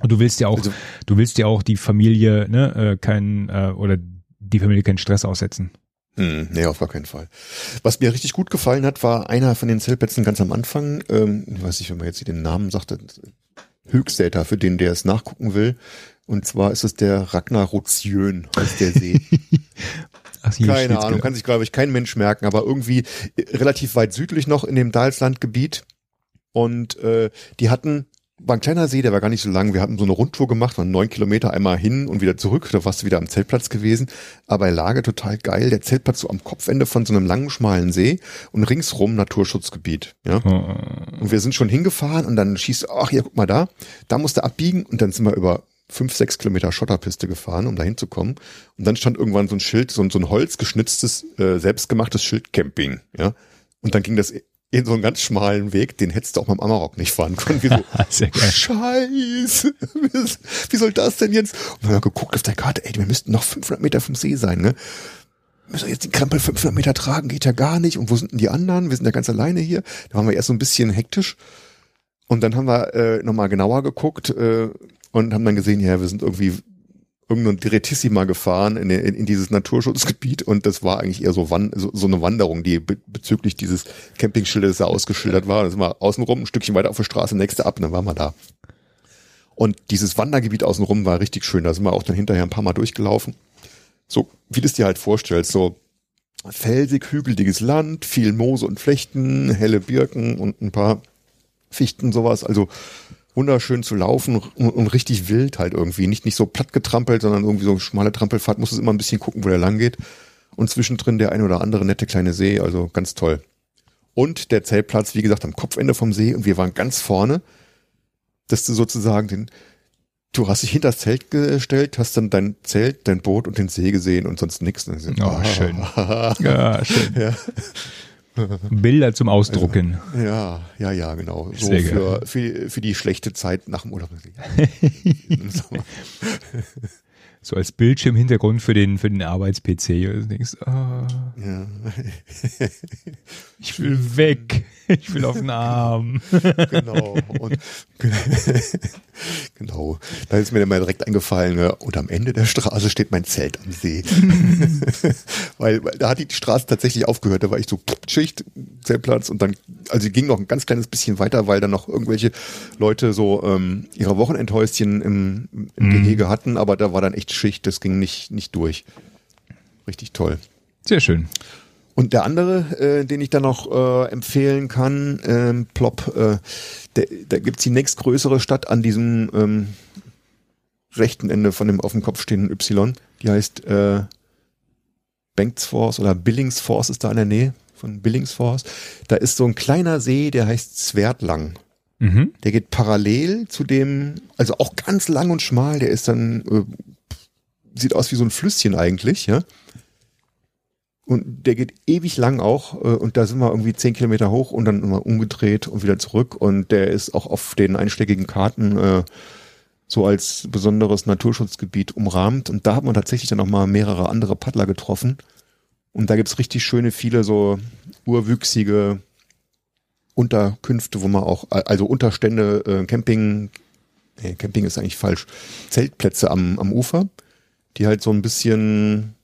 Und du willst ja auch, also, du willst ja auch die Familie, ne, äh, keinen äh, oder die Familie keinen Stress aussetzen. Hm, nee, auf gar keinen Fall. Was mir richtig gut gefallen hat, war einer von den Zeltplätzen ganz am Anfang. Ähm, ich weiß nicht, wenn man jetzt hier den Namen sagte, Höchstäter, für den der es nachgucken will. Und zwar ist es der Ragnar heißt der See. Ach, Keine Ahnung, genau. kann sich, glaube ich, kein Mensch merken, aber irgendwie relativ weit südlich noch in dem Dalslandgebiet. Und äh, die hatten war ein kleiner See, der war gar nicht so lang. Wir hatten so eine Rundtour gemacht, waren neun Kilometer einmal hin und wieder zurück. Da warst du wieder am Zeltplatz gewesen. Aber er Lage total geil. Der Zeltplatz so am Kopfende von so einem langen, schmalen See und ringsrum Naturschutzgebiet. Ja. Oh. Und wir sind schon hingefahren und dann schießt, ach hier, guck mal da. Da musst du abbiegen und dann sind wir über fünf, sechs Kilometer Schotterpiste gefahren, um da hinzukommen. Und dann stand irgendwann so ein Schild, so ein, so ein holzgeschnitztes, äh, selbstgemachtes Schild Camping. Ja. Und dann ging das in so einen ganz schmalen Weg, den hättest du auch mit dem Amarok nicht fahren können. Wie so, Scheiße, wie soll das denn jetzt? Und wir haben geguckt auf der Karte, ey, wir müssten noch 500 Meter vom See sein, ne? Müssen wir jetzt den Krempel 500 Meter tragen, geht ja gar nicht. Und wo sind denn die anderen? Wir sind ja ganz alleine hier. Da waren wir erst so ein bisschen hektisch. Und dann haben wir äh, nochmal genauer geguckt äh, und haben dann gesehen, ja, wir sind irgendwie irgendein Direttissima gefahren in, in, in dieses Naturschutzgebiet und das war eigentlich eher so, Wan so, so eine Wanderung, die be bezüglich dieses Campingschildes da ausgeschildert war. Da sind wir außenrum ein Stückchen weiter auf der Straße, nächste ab, und dann waren wir da. Und dieses Wandergebiet außenrum war richtig schön. Da sind wir auch dann hinterher ein paar Mal durchgelaufen. So, wie du es dir halt vorstellst, so felsig, hügeliges Land, viel Moose und Flechten, helle Birken und ein paar Fichten, sowas. Also wunderschön zu laufen und, und richtig wild halt irgendwie. Nicht, nicht so platt getrampelt, sondern irgendwie so eine schmale Trampelfahrt. Muss es immer ein bisschen gucken, wo der lang geht. Und zwischendrin der ein oder andere nette kleine See. Also ganz toll. Und der Zeltplatz, wie gesagt, am Kopfende vom See. Und wir waren ganz vorne, dass du sozusagen den, du hast dich hinter das Zelt gestellt, hast dann dein Zelt, dein Boot und den See gesehen und sonst nichts. Oh, schön. ja, schön. Ja. Bilder zum Ausdrucken. Also, ja, ja, ja, genau. So für, für, für die schlechte Zeit nach dem Urlaub. so als Bildschirmhintergrund für den, für den Arbeits-PC. Du denkst, ah, ja. ich will weg. Ich will auf den Arm. genau. Und, genau. Da ist mir dann mal direkt eingefallen, ne? und am Ende der Straße steht mein Zelt am See. weil, weil da hat die Straße tatsächlich aufgehört. Da war ich so Schicht, Zeltplatz und dann, also ging noch ein ganz kleines bisschen weiter, weil dann noch irgendwelche Leute so ähm, ihre Wochenendhäuschen im, im Mhm. Gehege hatten, aber da war dann echt Schicht, das ging nicht, nicht durch. Richtig toll. Sehr schön. Und der andere, äh, den ich da noch äh, empfehlen kann, ähm, Plop, äh, der, da gibt's die nächstgrößere Stadt an diesem ähm, rechten Ende von dem auf dem Kopf stehenden Y. Die heißt äh, Banksforce oder Billingsforce ist da in der Nähe von Billingsforce. Da ist so ein kleiner See, der heißt Zwertlang. Mhm. Der geht parallel zu dem, also auch ganz lang und schmal, der ist dann, äh, sieht aus wie so ein Flüsschen eigentlich, ja. Und der geht ewig lang auch, äh, und da sind wir irgendwie zehn Kilometer hoch und dann immer umgedreht und wieder zurück. Und der ist auch auf den einschlägigen Karten äh, so als besonderes Naturschutzgebiet umrahmt. Und da hat man tatsächlich dann nochmal mehrere andere Paddler getroffen. Und da gibt's richtig schöne, viele so urwüchsige Unterkünfte, wo man auch, also Unterstände, äh, Camping, nee, Camping ist eigentlich falsch, Zeltplätze am, am Ufer, die halt so ein bisschen,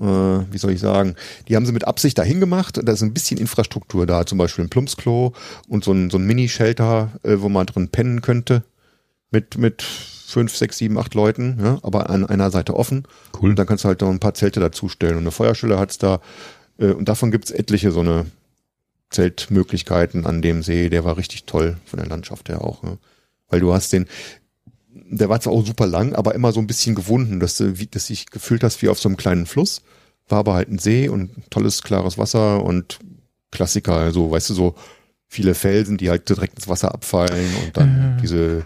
äh, wie soll ich sagen, die haben sie mit Absicht dahin gemacht da ist ein bisschen Infrastruktur da, zum Beispiel ein Plumpsklo und so ein, so ein Mini-Shelter, äh, wo man drin pennen könnte, mit, mit fünf, sechs, sieben, acht Leuten, ja, aber an einer Seite offen. Cool. Und dann kannst du halt noch ein paar Zelte dazustellen und eine Feuerstelle hat's da. Äh, und davon gibt's etliche so eine Zeltmöglichkeiten an dem See. Der war richtig toll von der Landschaft her auch. Ne? Weil du hast den, der war zwar auch super lang, aber immer so ein bisschen gewunden, dass du, wie, dass dich gefühlt hast wie auf so einem kleinen Fluss. War aber halt ein See und tolles, klares Wasser und Klassiker, also weißt du, so viele Felsen, die halt direkt ins Wasser abfallen und dann diese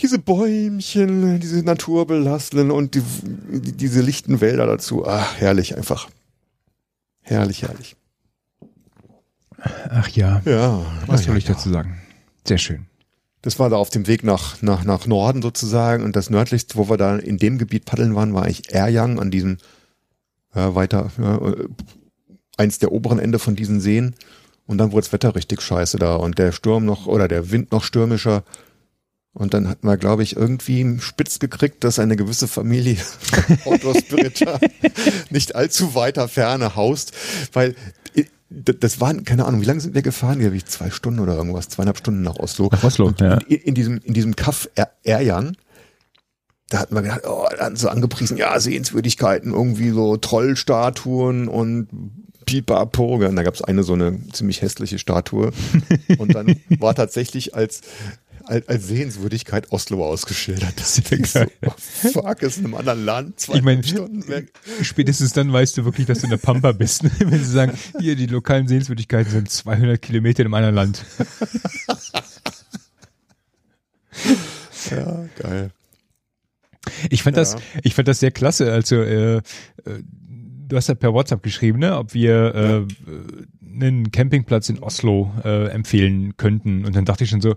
diese Bäumchen, diese naturbelassenen und die, die, diese lichten Wälder dazu. Ah, herrlich einfach. Herrlich, herrlich. Ach ja. Ja. Was soll ja, ich ja. dazu sagen? Sehr schön. Das war da auf dem Weg nach, nach, nach Norden sozusagen und das nördlichste, wo wir da in dem Gebiet paddeln waren, war eigentlich Erjang an diesem ja, weiter, äh, eins der oberen Ende von diesen Seen. Und dann wurde das Wetter richtig scheiße da und der Sturm noch oder der Wind noch stürmischer. Und dann hatten wir, glaube ich, irgendwie spitz gekriegt, dass eine gewisse Familie Outdoor Spirita nicht allzu weiter Ferne haust, weil äh, das waren, keine Ahnung, wie lange sind wir gefahren? Glaube ich, zwei Stunden oder irgendwas, zweieinhalb Stunden nach Oslo. Nach Oslo, Und ja. in, in diesem, in diesem Kaff Er- Erjan, da hatten wir gedacht, oh, da hatten so angepriesen, ja, Sehenswürdigkeiten, irgendwie so Trollstatuen und Pipapo. Und da gab es eine so eine ziemlich hässliche Statue. Und dann war tatsächlich als, als, als Sehenswürdigkeit Oslo ausgeschildert. Das ist so, oh, fuck, ist in einem anderen Land, zwei Ich meine, spätestens dann weißt du wirklich, dass du in der Pampa bist. ne? Wenn sie sagen, hier, die lokalen Sehenswürdigkeiten sind 200 Kilometer in einem anderen Land. Ja, geil. Ich fand Ja. das, ich fand das sehr klasse. Also, äh, äh, du hast ja per WhatsApp geschrieben, ne, ob wir äh, einen Campingplatz in Oslo äh, empfehlen könnten. Und dann dachte ich schon so,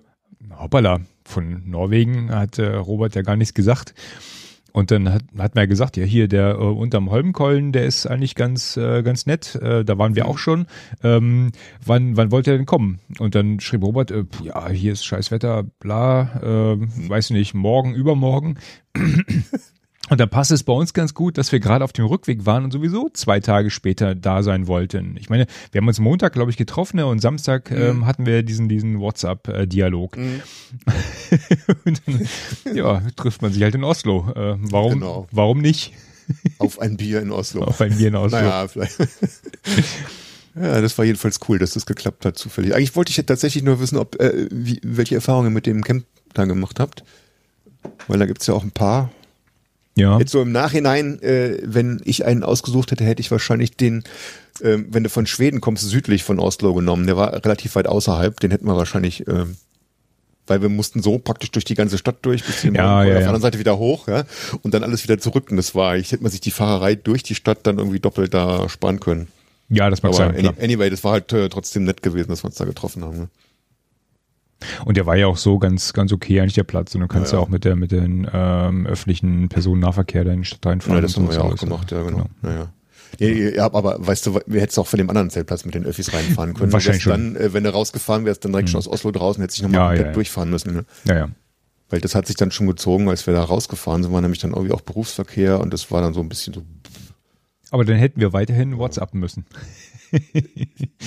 hoppala, von Norwegen hat äh, Robert ja gar nichts gesagt. Und dann hat, hat man ja gesagt, ja hier der äh, unterm Holmenkollen, der ist eigentlich ganz äh, ganz nett. Äh, da waren wir auch schon. Ähm, wann wann wollt ihr denn kommen? Und dann schrieb Robert, äh, ja hier ist Scheißwetter, bla, äh, weiß nicht, morgen, übermorgen. Und da passt es bei uns ganz gut, dass wir gerade auf dem Rückweg waren und sowieso zwei Tage später da sein wollten. Ich meine, wir haben uns Montag, glaube ich, getroffen ne, und Samstag Mhm. ähm, hatten wir diesen, diesen WhatsApp-Dialog. Mhm. und dann, ja, trifft man sich halt in Oslo. Äh, warum, Genau. warum nicht? Auf ein Bier in Oslo. Auf ein Bier in Oslo. Naja, vielleicht. ja, das war jedenfalls cool, dass das geklappt hat, zufällig. Eigentlich wollte ich ja tatsächlich nur wissen, ob äh, wie, welche Erfahrungen ihr mit dem Camp da gemacht habt. Weil da gibt's ja auch ein paar. Ja. Jetzt so im Nachhinein, äh, wenn ich einen ausgesucht hätte, hätte ich wahrscheinlich den, ähm, wenn du von Schweden kommst, südlich von Oslo genommen. Der war relativ weit außerhalb. Den hätten wir wahrscheinlich, ähm, weil wir mussten so praktisch durch die ganze Stadt durch, bis zum Ja, auf ja, der ja. anderen Seite wieder hoch, ja, und dann alles wieder zurück. Und das war, ich hätte man sich die Fahrerei durch die Stadt dann irgendwie doppelt da sparen können. ja, das mag Aber sein. any, anyway, das war halt äh, trotzdem nett gewesen, dass wir uns da getroffen haben. Ne? Und der war ja auch so ganz, ganz okay eigentlich der Platz. Und du kannst ja, Ja, ja. auch mit der, mit den ähm, öffentlichen Personennahverkehr da in die Stadt reinfahren. Ja, das haben wir ja auch gemacht, ja, genau. Ja, ja. Ja, aber weißt du, wir hättest auch von dem anderen Zeltplatz mit den Öffis reinfahren können. Wahrscheinlich wärst dann, äh, wenn du rausgefahren wärst, dann direkt schon aus Oslo draußen, hättest dich nochmal Ja, komplett ja, ja. durchfahren müssen. Ne? Ja, ja. Weil das hat sich dann schon gezogen, als wir da rausgefahren sind, war nämlich dann irgendwie auch Berufsverkehr und das war dann so ein bisschen so, Aber dann hätten wir weiterhin WhatsApp müssen.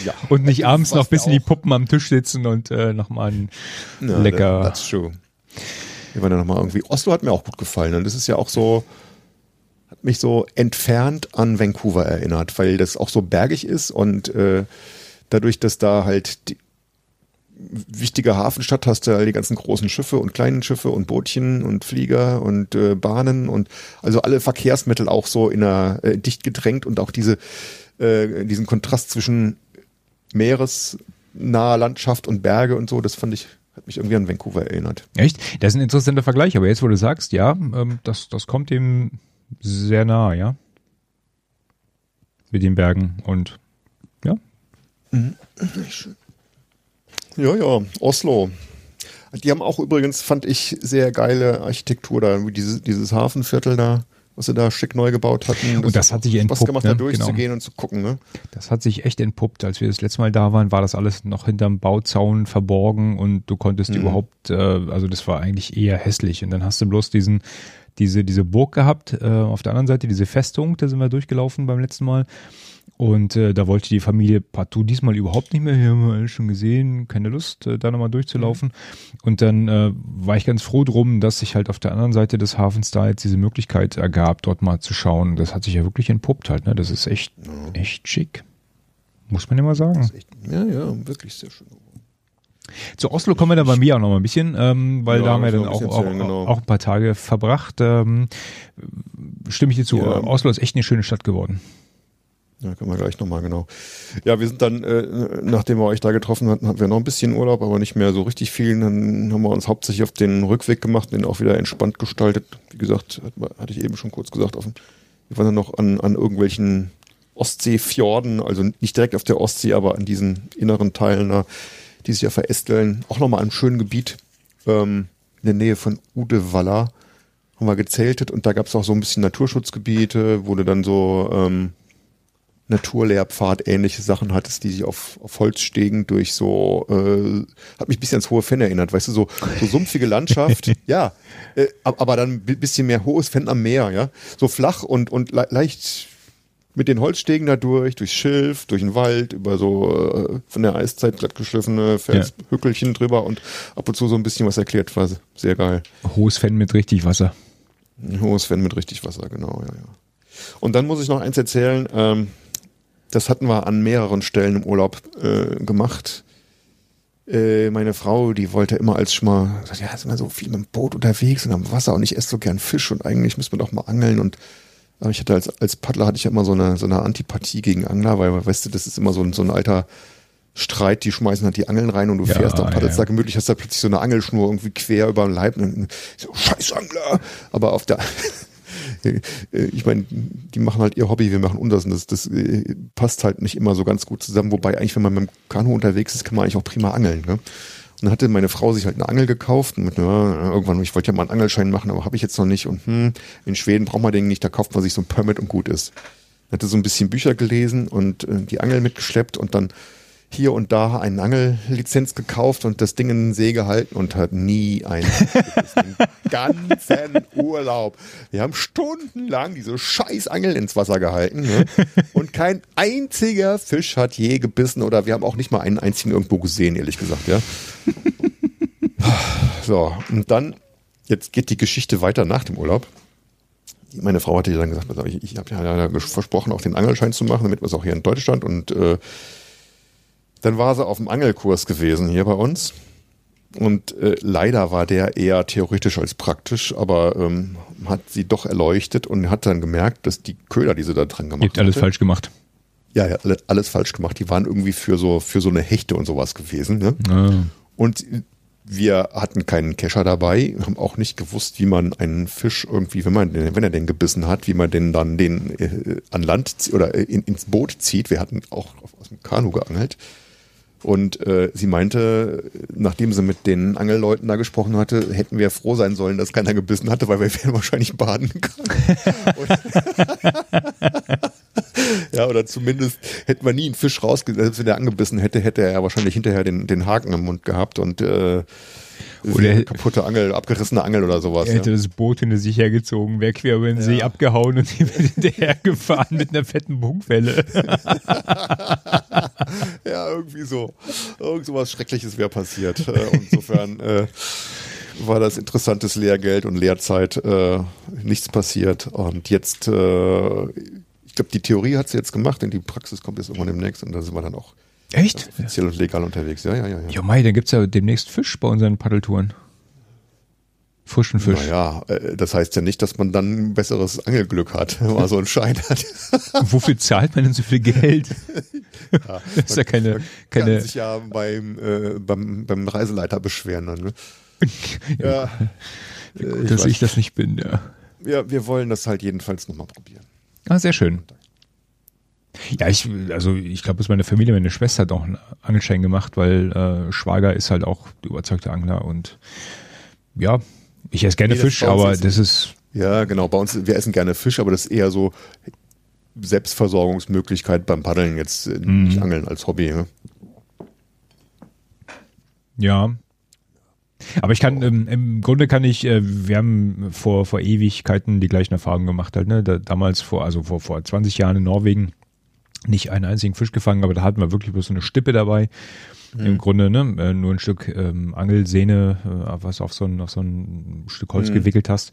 Ja. Und nicht abends noch bis in wir die Puppen am Tisch sitzen und äh, nochmal ein Ja, lecker. that- That's true. Wir waren dann nochmal irgendwie, Oslo hat mir auch gut gefallen und das ist ja auch so, hat mich so entfernt an Vancouver erinnert, weil das auch so bergig ist und äh, dadurch, dass da halt die wichtige Hafenstadt hast du all die ganzen großen Schiffe und kleinen Schiffe und Bootchen und Flieger und äh, Bahnen und also alle Verkehrsmittel auch so in einer äh, dicht gedrängt und auch diese äh, diesen Kontrast zwischen meeresnaher Landschaft und Berge und so, das fand ich, hat mich irgendwie an Vancouver erinnert. Echt? Das ist ein interessanter Vergleich, aber jetzt, wo du sagst, ja, ähm, das, das kommt dem sehr nah, ja. Mit den Bergen und ja. Ja, ja, Oslo. Die haben auch übrigens, fand ich, sehr geile Architektur da, wie dieses, dieses Hafenviertel da, was sie da schick neu gebaut hatten. Und das hat sich Spaß entpuppt, gemacht, ne? da durchzugehen Genau. und zu gucken, ne? Das hat sich echt entpuppt. Als wir das letzte Mal da waren, war das alles noch hinterm Bauzaun verborgen und du konntest Mhm. überhaupt, äh, also das war eigentlich eher hässlich. Und dann hast du bloß diesen, diese, diese Burg gehabt, äh, auf der anderen Seite diese Festung, da sind wir durchgelaufen beim letzten Mal. Und äh, da wollte die Familie partout diesmal überhaupt nicht mehr, hier haben wir schon gesehen, keine Lust, äh, da nochmal durchzulaufen. Und dann äh, war ich ganz froh drum, dass sich halt auf der anderen Seite des Hafens da jetzt diese Möglichkeit ergab, dort mal zu schauen. Das hat sich ja wirklich entpuppt halt, ne? Das ist echt, echt schick. Muss man ja mal sagen. Echt, ja, ja, wirklich sehr schön. Zu Oslo kommen wir dann bei mir auch noch mal ein bisschen, ähm, weil Ja, da haben wir dann auch, ein auch, erzählen, genau. auch ein paar Tage verbracht. Ähm, stimme ich dir zu, Ja. Oslo ist echt eine schöne Stadt geworden. Ja, können wir gleich nochmal, genau. Ja, wir sind dann, äh, nachdem wir euch da getroffen hatten, hatten wir noch ein bisschen Urlaub, aber nicht mehr so richtig viel. Dann haben wir uns hauptsächlich auf den Rückweg gemacht, den auch wieder entspannt gestaltet. Wie gesagt, hat- hatte ich eben schon kurz gesagt, auf, dem- wir waren dann noch an, an irgendwelchen Ostseefjorden, also nicht direkt auf der Ostsee, aber an diesen inneren Teilen da, die sich ja verästeln. Auch nochmal an einem schönen Gebiet ähm, in der Nähe von Udevalla haben wir gezeltet und da gab es auch so ein bisschen Naturschutzgebiete, du dann so ähm, Naturlehrpfad ähnliche Sachen hattest, die sich auf, auf Holzstegen durch so, äh, hat mich ein bisschen ans hohe Fenn erinnert, weißt du, so, so sumpfige Landschaft, ja, äh, ab- aber dann ein bisschen mehr hohes Fenn am Meer, ja, so flach und, und le leicht mit den Holzstegen da durch, durchs Schilf, durch den Wald, über so äh, von der Eiszeit glatt geschliffene Felshückelchen drüber und ab und zu so ein bisschen was erklärt, war sehr geil. Hohes Fan mit richtig Wasser. Hohes Fan mit richtig Wasser, genau, ja, ja. Und dann muss ich noch eins erzählen, ähm, das hatten wir an mehreren Stellen im Urlaub äh, gemacht. Äh, meine Frau, die wollte immer als schon mal, sagt, ja, ist immer so viel mit dem Boot unterwegs und am Wasser und ich esse so gern Fisch und eigentlich müssen wir doch mal angeln und aber ich hatte als, als Paddler hatte ich ja immer so eine, so eine Antipathie gegen Angler, weil, weißt du, das ist immer so ein, so ein alter Streit, die schmeißen halt die Angeln rein und du Ja, fährst dann, paddelst ja. da gemütlich, hast da plötzlich so eine Angelschnur irgendwie quer über den Leib und dann so, scheiß Angler! Aber auf der, ich meine, die machen halt ihr Hobby, wir machen unseres und das, das äh, passt halt nicht immer so ganz gut zusammen, wobei eigentlich, wenn man mit dem Kanu unterwegs ist, kann man eigentlich auch prima angeln, ne? Und dann hatte meine Frau sich halt eine Angel gekauft und mit, ja, irgendwann, ich wollte ja mal einen Angelschein machen, aber habe ich jetzt noch nicht und hm, in Schweden braucht man den nicht, da kauft man sich so ein Permit und gut ist. Hatte so ein bisschen Bücher gelesen und äh, die Angel mitgeschleppt und dann hier und da eine Angellizenz gekauft und das Ding in den See gehalten und hat nie einen ganzen Urlaub. Wir haben stundenlang diese scheiß Angeln ins Wasser gehalten ne? und kein einziger Fisch hat je gebissen oder wir haben auch nicht mal einen einzigen irgendwo gesehen, ehrlich gesagt, ja. So, und dann, jetzt geht die Geschichte weiter nach dem Urlaub meine Frau hatte ja dann gesagt, ich, ich habe ja versprochen, auch den Angelschein zu machen, damit wir es auch hier in Deutschland und äh, dann war sie auf dem Angelkurs gewesen hier bei uns. Und äh, leider war der eher theoretisch als praktisch, aber ähm, hat sie doch erleuchtet und hat dann gemerkt, dass die Köder, die sie da dran gemacht hat. alles falsch gemacht. Ja, ja, alles falsch gemacht. Die waren irgendwie für so, für so eine Hechte und sowas gewesen. Ne? Ah. Und wir hatten keinen Kescher dabei, haben auch nicht gewusst, wie man einen Fisch irgendwie, wenn man den, wenn er den gebissen hat, wie man den dann den äh, an Land oder äh, in, ins Boot zieht. Wir hatten auch aus dem Kanu geangelt. Und äh, sie meinte, nachdem sie mit den Angelleuten da gesprochen hatte, hätten wir froh sein sollen, dass keiner gebissen hatte, weil wir wären wahrscheinlich baden gegangen. ja, oder zumindest hätten wir nie einen Fisch rausgesetzt. Selbst wenn der angebissen hätte, hätte er ja wahrscheinlich hinterher den, den Haken im Mund gehabt und äh, oder kaputte Angel, abgerissene Angel oder sowas. Er hätte ja. das Boot hinter sich hergezogen, wäre quer über den ja. See abgehauen und hinterher gefahren mit einer fetten Punkwelle. ja, irgendwie so. Irgend sowas Schreckliches wäre passiert. Äh, insofern äh, war das interessantes Lehrgeld und Lehrzeit äh, nichts passiert. Und jetzt, äh, ich glaube, die Theorie hat sie jetzt gemacht, denn die Praxis kommt jetzt irgendwann demnächst und da sind wir dann auch Echt? Offiziell und legal unterwegs, ja, ja, ja. Ja, ja Mai, dann gibt's ja demnächst Fisch bei unseren Paddeltouren. Frischen Fisch. Naja, äh, das heißt ja nicht, dass man dann ein besseres Angelglück hat, wenn man so einen Schein hat. Wofür zahlt man denn so viel Geld? Ja, das ist ja keine, keine. Kann sich ja beim, äh, beim, beim Reiseleiter beschweren dann, ne? ja. Gut, dass ich, ich das nicht bin, ja. Ja, wir wollen das halt jedenfalls nochmal probieren. Ah, sehr schön. Ja, ich, also ich glaube, es meine Familie, meine Schwester hat auch einen Angelschein gemacht, weil äh, Schwager ist halt auch überzeugter Angler und ja, ich esse gerne nee, Fisch, aber essen. das ist. Ja, genau, bei uns, wir essen gerne Fisch, aber das ist eher so Selbstversorgungsmöglichkeit beim Paddeln, jetzt äh, mhm. nicht Angeln als Hobby. Ne? Ja, aber ich kann, ähm, im Grunde kann ich, äh, wir haben vor, vor Ewigkeiten die gleichen Erfahrungen gemacht halt, ne? Da, damals vor, also vor, vor 20 Jahren in Norwegen nicht einen einzigen Fisch gefangen, aber da hatten wir wirklich bloß so eine Stippe dabei. Mhm. Im Grunde, ne, äh, nur ein Stück ähm, Angelsehne, äh, was auf so ein, auf so ein Stück Holz mhm. gewickelt hast.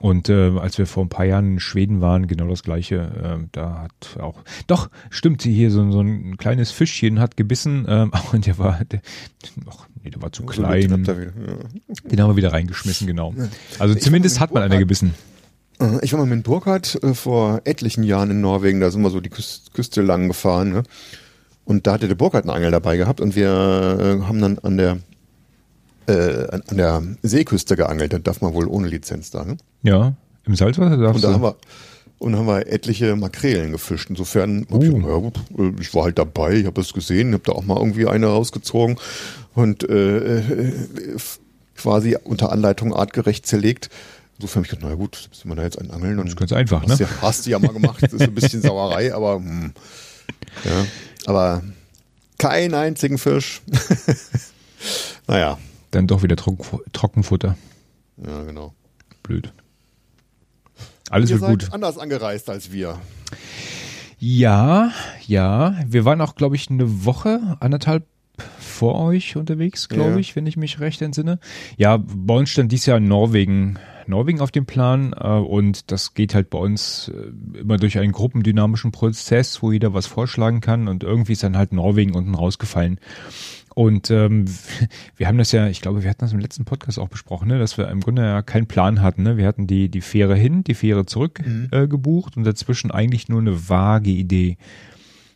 Und äh, als wir vor ein paar Jahren in Schweden waren, genau das gleiche. Äh, da hat auch, doch, stimmt, hier so, so ein kleines Fischchen hat gebissen, ähm, und der war, der, ach, nee, der war zu klein. Den haben wir wieder reingeschmissen, genau. Also ich zumindest hat man eine gebissen. Äh, ich war mal mit Burkhardt äh, vor etlichen Jahren in Norwegen, da sind wir so die Küste lang gefahren. Ne? Und da hatte der Burkhardt einen Angel dabei gehabt und wir äh, haben dann an der äh, an der Seeküste geangelt. Da darf man wohl ohne Lizenz da. Ne? Ja, im Salzwasser darfst und da Haben wir, und haben wir etliche Makrelen gefischt. Insofern, uh. ich, ja, ich war halt dabei, ich habe es gesehen, habe da auch mal irgendwie eine rausgezogen und äh, quasi unter Anleitung artgerecht zerlegt. Insofern habe ich gedacht, naja gut, müssen wir da jetzt einen angeln. Und das ist ganz einfach, hast ne? Ja, hast du ja mal gemacht, das ist ein bisschen Sauerei, aber hm, ja, aber keinen einzigen Fisch. naja. Dann doch wieder Trocken, Trockenfutter. Ja, genau. Blöd. Alles Ihr wird gut. anders angereist als wir. Ja, ja. Wir waren auch, glaube ich, eine Woche, anderthalb vor euch unterwegs, glaube ja. ich, wenn ich mich recht entsinne. Ja, bei uns stand dies Jahr in Norwegen, Norwegen auf dem Plan äh, und das geht halt bei uns äh, immer durch einen gruppendynamischen Prozess, wo jeder was vorschlagen kann und irgendwie ist dann halt Norwegen unten rausgefallen. Und ähm, wir haben das ja, ich glaube, wir hatten das im letzten Podcast auch besprochen, ne, dass wir im Grunde ja keinen Plan hatten. Ne? Wir hatten die, die Fähre hin, die Fähre zurück mhm. äh, gebucht und dazwischen eigentlich nur eine vage Idee.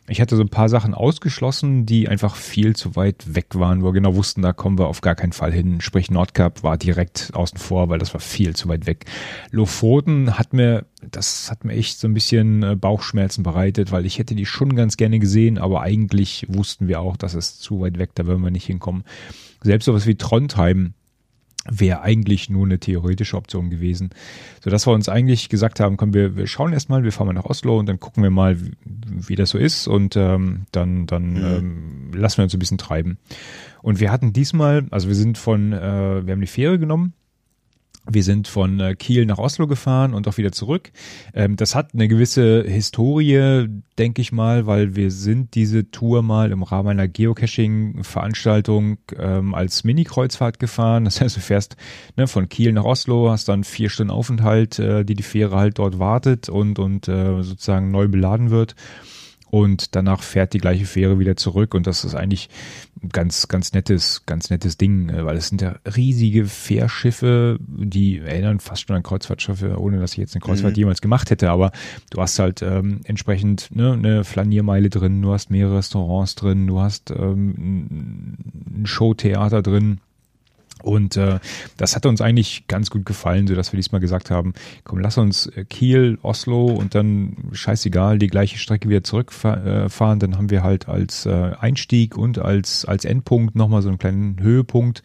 Ich hatte so ein paar Sachen ausgeschlossen, die einfach viel zu weit weg waren, wo wir genau wussten, da kommen wir auf gar keinen Fall hin. Sprich, Nordkap war direkt außen vor, weil das war viel zu weit weg. Lofoten hat mir, das hat mir echt so ein bisschen äh, Bauchschmerzen bereitet, weil ich hätte die schon ganz gerne gesehen, aber eigentlich wussten wir auch, dass es zu weit weg, da würden wir nicht hinkommen. Selbst sowas wie Trondheim wäre eigentlich nur eine theoretische Option gewesen. So dass wir uns eigentlich gesagt haben, komm, wir, wir schauen erstmal, wir fahren mal nach Oslo und dann gucken wir mal, wie, wie das so ist und ähm, dann, dann mhm. ähm, lassen wir uns ein bisschen treiben. Und wir hatten diesmal, also wir sind von, äh, wir haben die Fähre genommen wir sind von äh, Kiel nach Oslo gefahren und auch wieder zurück. Ähm, das hat eine gewisse Historie, denke ich mal, weil wir sind diese Tour mal im Rahmen einer Geocaching-Veranstaltung ähm, als Mini-Kreuzfahrt gefahren. Das heißt, du fährst ne, von Kiel nach Oslo, hast dann vier Stunden Aufenthalt, äh, die die Fähre halt dort wartet und, und äh, sozusagen neu beladen wird und danach fährt die gleiche Fähre wieder zurück und das ist eigentlich ein ganz, ganz nettes, ganz nettes Ding, äh, weil es sind ja riesige Fährschiffe, die erinnern fast schon an Kreuzfahrtschiffe, ohne dass ich jetzt eine Kreuzfahrt mhm. jemals gemacht hätte, aber du hast halt ähm, entsprechend ne, eine Flaniermeile drin, du hast mehrere Restaurants drin, du hast ähm, ein Showtheater drin, und äh, das hat uns eigentlich ganz gut gefallen, so dass wir diesmal gesagt haben, komm, lass uns äh, Kiel, Oslo und dann scheißegal, die gleiche Strecke wieder zurückfahren. Dann haben wir halt als äh, Einstieg und als, als Endpunkt nochmal so einen kleinen Höhepunkt.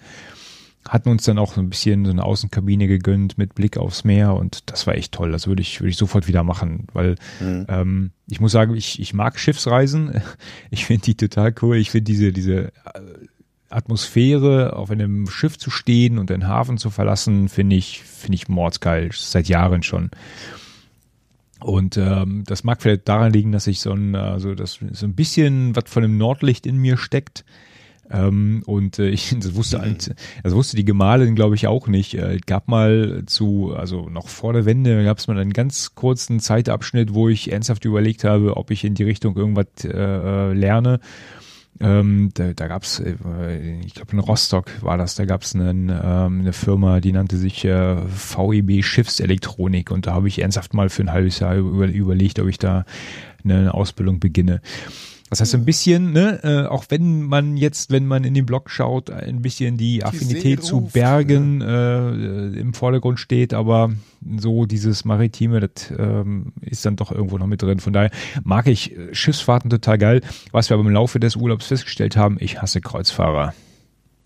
Hatten uns dann auch so ein bisschen so eine Außenkabine gegönnt mit Blick aufs Meer und das war echt toll. Das würde ich, würde ich sofort wieder machen, weil mhm. ähm, ich muss sagen, ich, ich mag Schiffsreisen. Ich finde die total cool. Ich finde diese, diese äh, Atmosphäre, auf einem Schiff zu stehen und den Hafen zu verlassen, finde ich, finde ich mordsgeil, seit Jahren schon. Und ähm, das mag vielleicht daran liegen, dass ich so ein, also das so ein bisschen was von dem Nordlicht in mir steckt. Ähm, und äh, ich das wusste mhm. also wusste die Gemahlin, glaube ich, auch nicht. Äh, gab mal zu, also noch vor der Wende, gab es mal einen ganz kurzen Zeitabschnitt, wo ich ernsthaft überlegt habe, ob ich in die Richtung irgendwas äh, äh lerne. Ähm, da da gab es, äh, ich glaube in Rostock war das, da gab es ähm, eine Firma, die nannte sich äh, VEB Schiffselektronik und da habe ich ernsthaft mal für ein halbes Jahr über, überlegt, ob ich da eine Ausbildung beginne. Das heißt, ein bisschen, ne, äh, auch wenn man jetzt, wenn man in den Blog schaut, ein bisschen die Affinität die zu Bergen ja. äh, im Vordergrund steht, aber so dieses Maritime, das ähm, ist dann doch irgendwo noch mit drin. Von daher mag ich äh, Schiffsfahrten total geil. Was wir aber im Laufe des Urlaubs festgestellt haben, ich hasse Kreuzfahrer.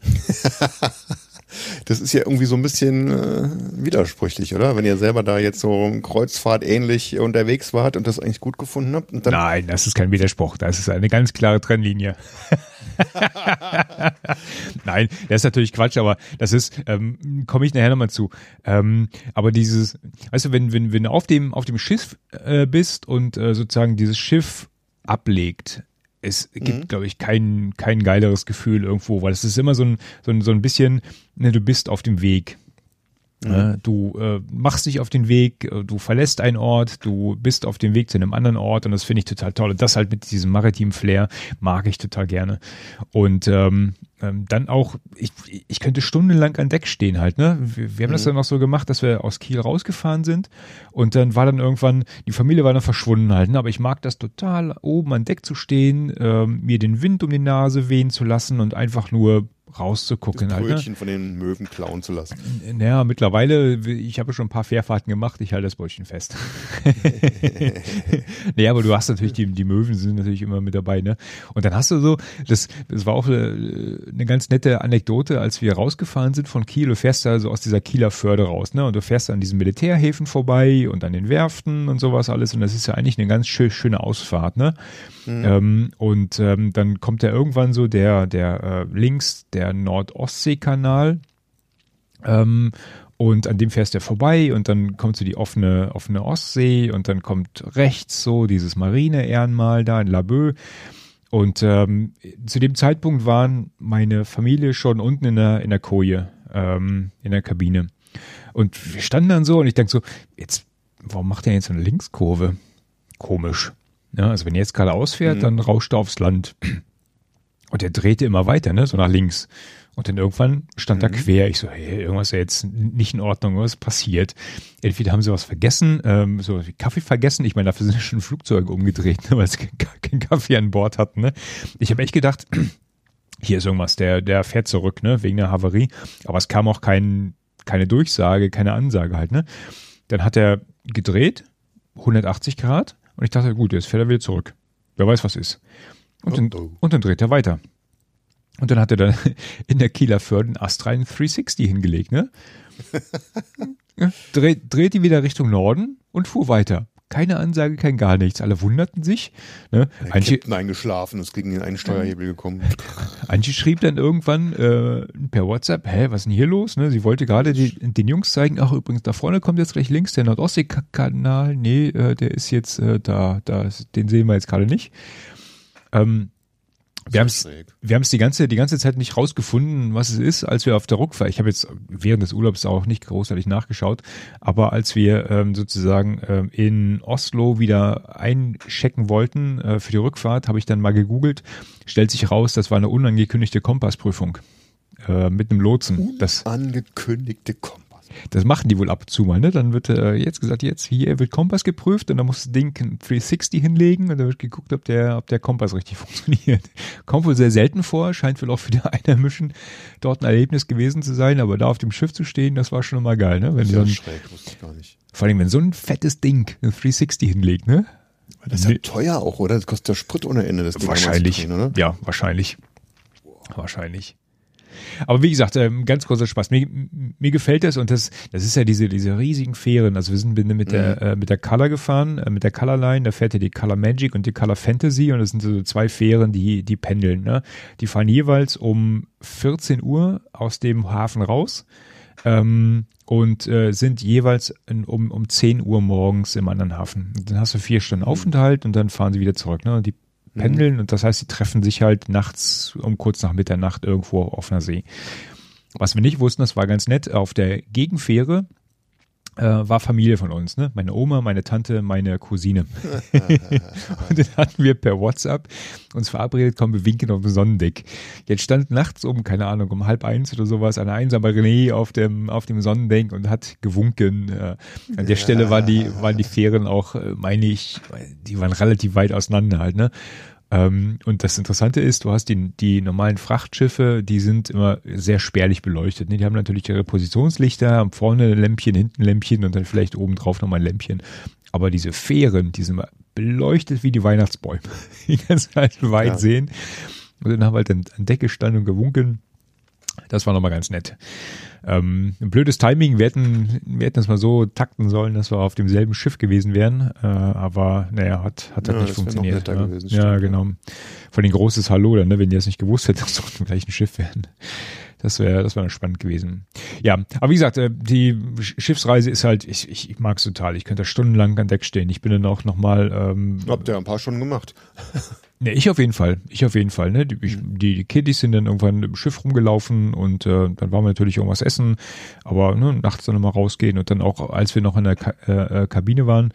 Das ist ja irgendwie so ein bisschen äh, widersprüchlich, oder? Wenn ihr selber da jetzt so Kreuzfahrt ähnlich unterwegs wart und das eigentlich gut gefunden habt. Und dann Nein, das ist kein Widerspruch. Das ist eine ganz klare Trennlinie. Nein, das ist natürlich Quatsch, aber das ist, ähm, komme ich nachher nochmal zu. Ähm, aber dieses, weißt du, wenn, wenn, wenn du auf dem, auf dem Schiff äh, bist und äh, sozusagen dieses Schiff ablegt, es gibt, mhm. glaube ich, kein, kein geileres Gefühl irgendwo, weil es ist immer so ein, so ein, so ein bisschen, ne, du bist auf dem Weg. Mhm. Du äh, machst dich auf den Weg, äh, du verlässt einen Ort, du bist auf dem Weg zu einem anderen Ort und das finde ich total toll. Und das halt mit diesem maritimen Flair mag ich total gerne. Und ähm, ähm, dann auch, ich, ich könnte stundenlang an Deck stehen halt, ne? Wir, wir haben mhm. das dann noch so gemacht, dass wir aus Kiel rausgefahren sind und dann war dann irgendwann, die Familie war dann verschwunden halt, ne? Aber ich mag das total, oben an Deck zu stehen, ähm, mir den Wind um die Nase wehen zu lassen und einfach nur rauszugucken. Das Brötchen halt, ne? von den Möwen klauen zu lassen. Naja, mittlerweile, ich habe schon ein paar Fährfahrten gemacht, ich halte das Brötchen fest. naja, aber du hast natürlich, die, die Möwen sind natürlich immer mit dabei, ne? Und dann hast du so, das, das war auch eine, eine ganz nette Anekdote, als wir rausgefahren sind von Kiel, du fährst also aus dieser Kieler Förde raus, ne? Und du fährst an diesen Militärhäfen vorbei und an den Werften und sowas alles und das ist ja eigentlich eine ganz schön, schöne Ausfahrt, ne? Mhm. Ähm, und ähm, dann kommt ja irgendwann so der, der äh, links, der Nordostseekanal. Ähm, und an dem fährst du vorbei und dann kommt so die offene, offene Ostsee und dann kommt rechts so dieses Marine-Ehrenmal da in Laboe. Und ähm, zu dem Zeitpunkt waren meine Familie schon unten in der, in der Koje, ähm, in der Kabine. Und wir standen dann so und ich denke so, jetzt, warum macht der jetzt so eine Linkskurve? Komisch. Ja, also wenn er jetzt gerade ausfährt, mhm. dann rauscht er aufs Land. Und er drehte immer weiter, ne, so nach links. Und dann irgendwann stand mhm. er quer. Ich so, hey, irgendwas ist ja jetzt nicht in Ordnung, was passiert? Entweder haben sie was vergessen, ähm, so wie Kaffee vergessen. Ich meine, dafür sind schon Flugzeuge umgedreht, ne, weil sie keinen Kaffee an Bord hatten. Ne? Ich habe echt gedacht, hier ist irgendwas, der, der fährt zurück, ne, wegen der Havarie. Aber es kam auch kein, keine Durchsage, keine Ansage halt, ne. Dann hat er gedreht, 180 Grad, und ich dachte, gut, jetzt fährt er wieder zurück. Wer weiß, was ist. Und, oh, dann, oh. und dann dreht er weiter. Und dann hat er dann in der Kieler Förde einen astreinen 360 hingelegt, ne? Dreht, dreht die wieder Richtung Norden und fuhr weiter. Keine Ansage, kein gar nichts. Alle wunderten sich. Ne? Der Anche, Captain eingeschlafen, ist gegen den einen Steuerhebel gekommen. Anche schrieb dann irgendwann äh, per WhatsApp, hä, was ist denn hier los? Ne? Sie wollte gerade den Jungs zeigen, ach übrigens, da vorne kommt jetzt gleich links der Nordostsee-Kanal. Nee, äh, der ist jetzt äh, da, da, den sehen wir jetzt gerade nicht. Ähm, wir haben es wir haben's die ganze die ganze Zeit nicht rausgefunden, was es ist, als wir auf der Rückfahrt. Ich habe jetzt während des Urlaubs auch nicht großartig nachgeschaut, aber als wir ähm, sozusagen ähm, in Oslo wieder einchecken wollten äh, für die Rückfahrt, habe ich dann mal gegoogelt. Stellt sich raus, das war eine unangekündigte Kompassprüfung äh, mit einem Lotsen. Das Unangekündigte Kompass. Das machen die wohl ab und zu mal, ne? Dann wird äh, jetzt gesagt, jetzt hier wird Kompass geprüft und dann muss das Ding ein 360 hinlegen und dann wird geguckt, ob der, ob der Kompass richtig funktioniert. Kommt wohl sehr selten vor, scheint wohl auch für die Einheimischen dort ein Erlebnis gewesen zu sein, aber da auf dem Schiff zu stehen, das war schon mal geil, ne? Wenn Sehr dann, schräg, wusste ich gar nicht. vor allem, wenn so ein fettes Ding ein 360 hinlegt, ne? Das ist ja teuer auch, oder? Das kostet ja Sprit ohne Ende. Das Ding Wahrscheinlich. drehen, oder? Ja, wahrscheinlich. Wahrscheinlich. Aber wie gesagt, ähm, ganz großer Spaß. Mir, mir gefällt das und das, das ist ja diese, diese riesigen Fähren. Also wir sind mit, mit der, äh, mit der Color gefahren, äh, mit der Color Line, da fährt ja die Color Magic und die Color Fantasy und das sind so zwei Fähren, die, die pendeln, ne? Die fahren jeweils um 14 Uhr aus dem Hafen raus. Ähm, und äh, sind jeweils in, um, um 10 Uhr morgens im anderen Hafen. Dann hast du vier Stunden Aufenthalt und dann fahren sie wieder zurück. Ne? Und die pendeln und das heißt, sie treffen sich halt nachts um kurz nach Mitternacht irgendwo auf offener See. Was wir nicht wussten, das war ganz nett, auf der Gegenfähre äh, war Familie von uns, ne? Meine Oma, meine Tante, meine Cousine. und dann hatten wir per WhatsApp uns verabredet, komm, wir winken auf dem Sonnendeck. Jetzt stand nachts um, keine Ahnung, um halb eins oder sowas, ein einsamer René auf dem, auf dem Sonnendeck und hat gewunken. Äh, an der Stelle waren die, waren die Fähren auch, äh, meine ich, die waren relativ weit auseinander halt, ne? Ähm, und das Interessante ist, du hast die, die normalen Frachtschiffe, die sind immer sehr spärlich beleuchtet. Ne? Die haben natürlich ihre Positionslichter, haben vorne ein Lämpchen, hinten ein Lämpchen und dann vielleicht oben drauf nochmal ein Lämpchen. Aber diese Fähren, die sind immer beleuchtet wie die Weihnachtsbäume. Die kannst du halt weit Ja. sehen. Und dann haben wir halt an, an Deck gestanden und gewunken. Das war nochmal ganz nett. Ähm, ein blödes Timing. Wir hätten, wir hätten es mal so takten sollen, dass wir auf demselben Schiff gewesen wären. Äh, aber naja, hat, hat halt Ja, nicht das wär noch funktioniert. ja. gewesen, ja, stimmt, genau. Von den großes Hallo dann, ne, wenn ihr es nicht gewusst hättet, dass wir auf dem gleichen Schiff wären. Das wäre, das wäre spannend gewesen. Ja, aber wie gesagt, äh, die Sch- Schiffsreise ist halt, ich, ich, ich mag es total. Ich könnte da stundenlang an Deck stehen. Ich bin dann auch nochmal, ähm, Habt ihr ein paar schon gemacht. Ne, ich auf jeden Fall. Ich auf jeden Fall. Ne? Die, die, die Kiddies sind dann irgendwann im Schiff rumgelaufen und äh, dann waren wir natürlich irgendwas essen, aber ne, nachts dann nochmal rausgehen und dann auch, als wir noch in der Ka äh, äh, Kabine waren,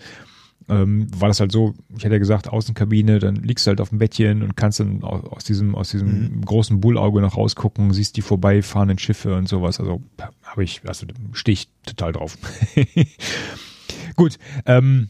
ähm, war das halt so, ich hätte ja gesagt, Außenkabine, dann liegst du halt auf dem Bettchen und kannst dann aus, aus diesem, aus diesem großen Bullauge noch rausgucken, siehst die vorbeifahrenden Schiffe und sowas. Also habe ich, also stehe ich total drauf. Gut, ähm,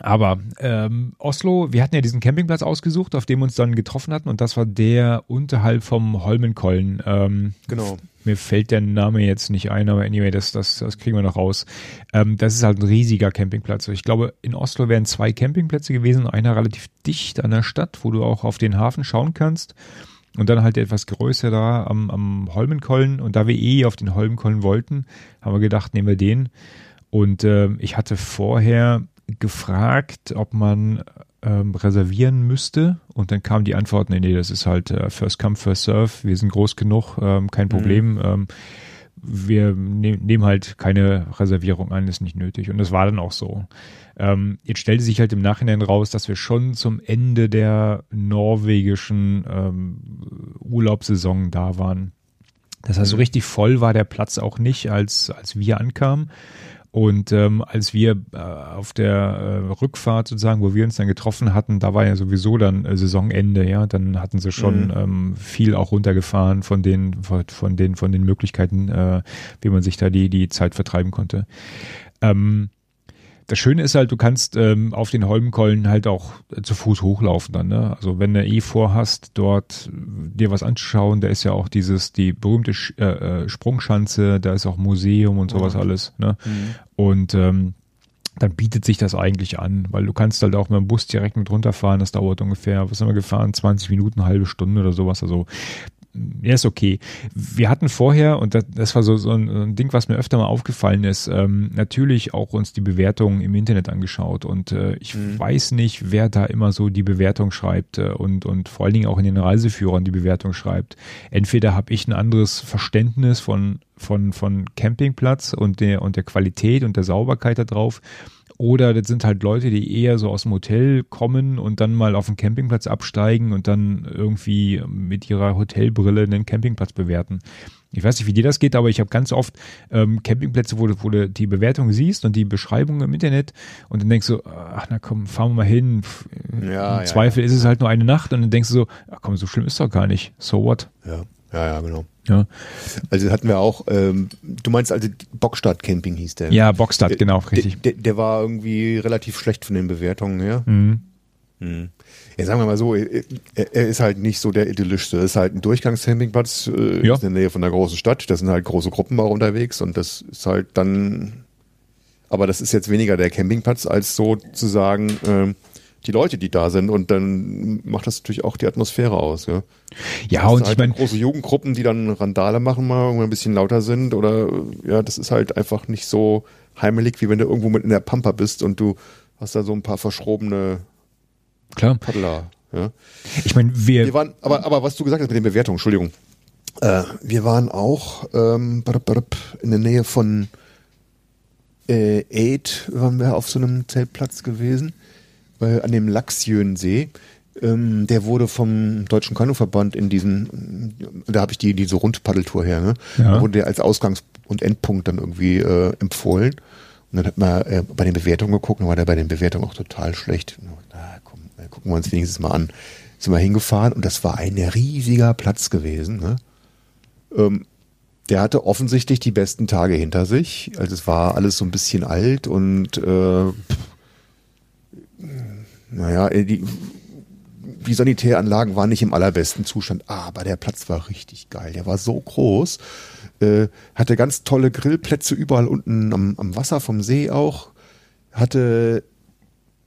aber ähm, Oslo, wir hatten ja diesen Campingplatz ausgesucht, auf dem wir uns dann getroffen hatten und das war der unterhalb vom Holmenkollen. Ähm, Genau. Mir fällt der Name jetzt nicht ein, aber anyway, das, das, das kriegen wir noch raus. Ähm, das ist halt ein riesiger Campingplatz. Ich glaube, in Oslo wären zwei Campingplätze gewesen, einer relativ dicht an der Stadt, wo du auch auf den Hafen schauen kannst. Und dann halt etwas größer da am, am Holmenkollen. Und da wir eh auf den Holmenkollen wollten, haben wir gedacht, nehmen wir den. Und ähm, ich hatte vorher gefragt, ob man ähm, reservieren müsste. Und dann kam die Antwort, nee, nee, das ist halt äh, First Come, First Serve. Wir sind groß genug, ähm, kein Problem. Ähm, wir ne nehmen halt keine Reservierung an, ist nicht nötig. Und das war dann auch so. Ähm, jetzt stellte sich halt im Nachhinein raus, dass wir schon zum Ende der norwegischen ähm, Urlaubssaison da waren. Das heißt, so richtig voll war der Platz auch nicht, als, als wir ankamen. Und ähm, als wir äh, auf der äh, Rückfahrt sozusagen, wo wir uns dann getroffen hatten, da war ja sowieso dann äh, Saisonende, ja, dann hatten sie schon Mhm. ähm, viel auch runtergefahren von den von, den von den Möglichkeiten, äh, wie man sich da die die Zeit vertreiben konnte. Ähm, das Schöne ist halt, du kannst ähm, auf den Holmenkollen halt auch äh, zu Fuß hochlaufen dann. Ne? Also wenn du eh vorhast, dort äh, dir was anzuschauen, da ist ja auch dieses, die berühmte Sch äh, äh, Sprungschanze, da ist auch Museum und sowas Ja. alles. Ne? Mhm. Und ähm, dann bietet sich das eigentlich an, weil du kannst halt auch mit dem Bus direkt mit runterfahren. Das dauert ungefähr, was haben wir gefahren? 20 Minuten, eine halbe Stunde oder sowas. Also er ist okay. Wir hatten vorher, und das, das war so, so ein, ein, Ding, was mir öfter mal aufgefallen ist, ähm, natürlich auch uns die Bewertungen im Internet angeschaut. Und äh, ich mhm. weiß nicht, wer da immer so die Bewertung schreibt äh, und, und vor allen Dingen auch in den Reiseführern die Bewertung schreibt. Entweder habe ich ein anderes Verständnis von, von, von Campingplatz und der, und der Qualität und der Sauberkeit da drauf oder das sind halt Leute, die eher so aus dem Hotel kommen und dann mal auf den Campingplatz absteigen und dann irgendwie mit ihrer Hotelbrille den Campingplatz bewerten. Ich weiß nicht, wie dir das geht, aber ich habe ganz oft ähm, Campingplätze, wo du, wo du die Bewertung siehst und die Beschreibung im Internet und dann denkst du, ach na komm, fahren wir mal hin. Ja, Im ja, Zweifel ja. ist es halt nur eine Nacht und dann denkst du so, ach komm, so schlimm ist doch gar nicht. So what? Ja, ja, ja, genau. Ja. Also hatten wir auch, ähm, du meinst also Bockstadt Camping hieß der. Ja, Bockstadt, genau, richtig. Der, der, war irgendwie relativ schlecht von den Bewertungen her. Mhm. Mhm. Ja, sagen wir mal so, er, er, ist halt nicht so der idyllischste. Er ist halt ein Durchgangscampingplatz äh, ja. in der Nähe von einer großen Stadt. Da sind halt große Gruppen auch unterwegs und das ist halt dann, aber das ist jetzt weniger der Campingplatz als sozusagen äh, die Leute, die da sind und dann macht das natürlich auch die Atmosphäre aus. Ja, ja und halt ich meine große Jugendgruppen, die dann Randale machen mal, irgendwann ein bisschen lauter sind oder ja, das ist halt einfach nicht so heimelig, wie wenn du irgendwo mit in der Pampa bist und du hast da so ein paar verschrobene Klar. Paddler. Ja. Ich meine, wir, wir waren, aber aber was du gesagt hast mit den Bewertungen, Entschuldigung, äh, wir waren auch ähm, in der Nähe von äh, Aid, waren wir auf so einem Zeltplatz gewesen äh, an dem Lachsjönsee. Ähm, der wurde vom Deutschen Kanuverband in diesen, da habe ich die diese Rundpaddeltour her, ne? Ja. Da wurde der als Ausgangs- und Endpunkt dann irgendwie äh, empfohlen. Und dann hat man äh, bei den Bewertungen geguckt, und war der bei den Bewertungen auch total schlecht. Na, komm, gucken wir uns wenigstens mal an. Sind wir hingefahren und das war ein riesiger Platz gewesen. Ne? Ähm, der hatte offensichtlich die besten Tage hinter sich. Also es war alles so ein bisschen alt und äh, naja, äh, die, die Sanitäranlagen waren nicht im allerbesten Zustand, aber der Platz war richtig geil. Der war so groß, äh, hatte ganz tolle Grillplätze überall unten am, am Wasser vom See auch, hatte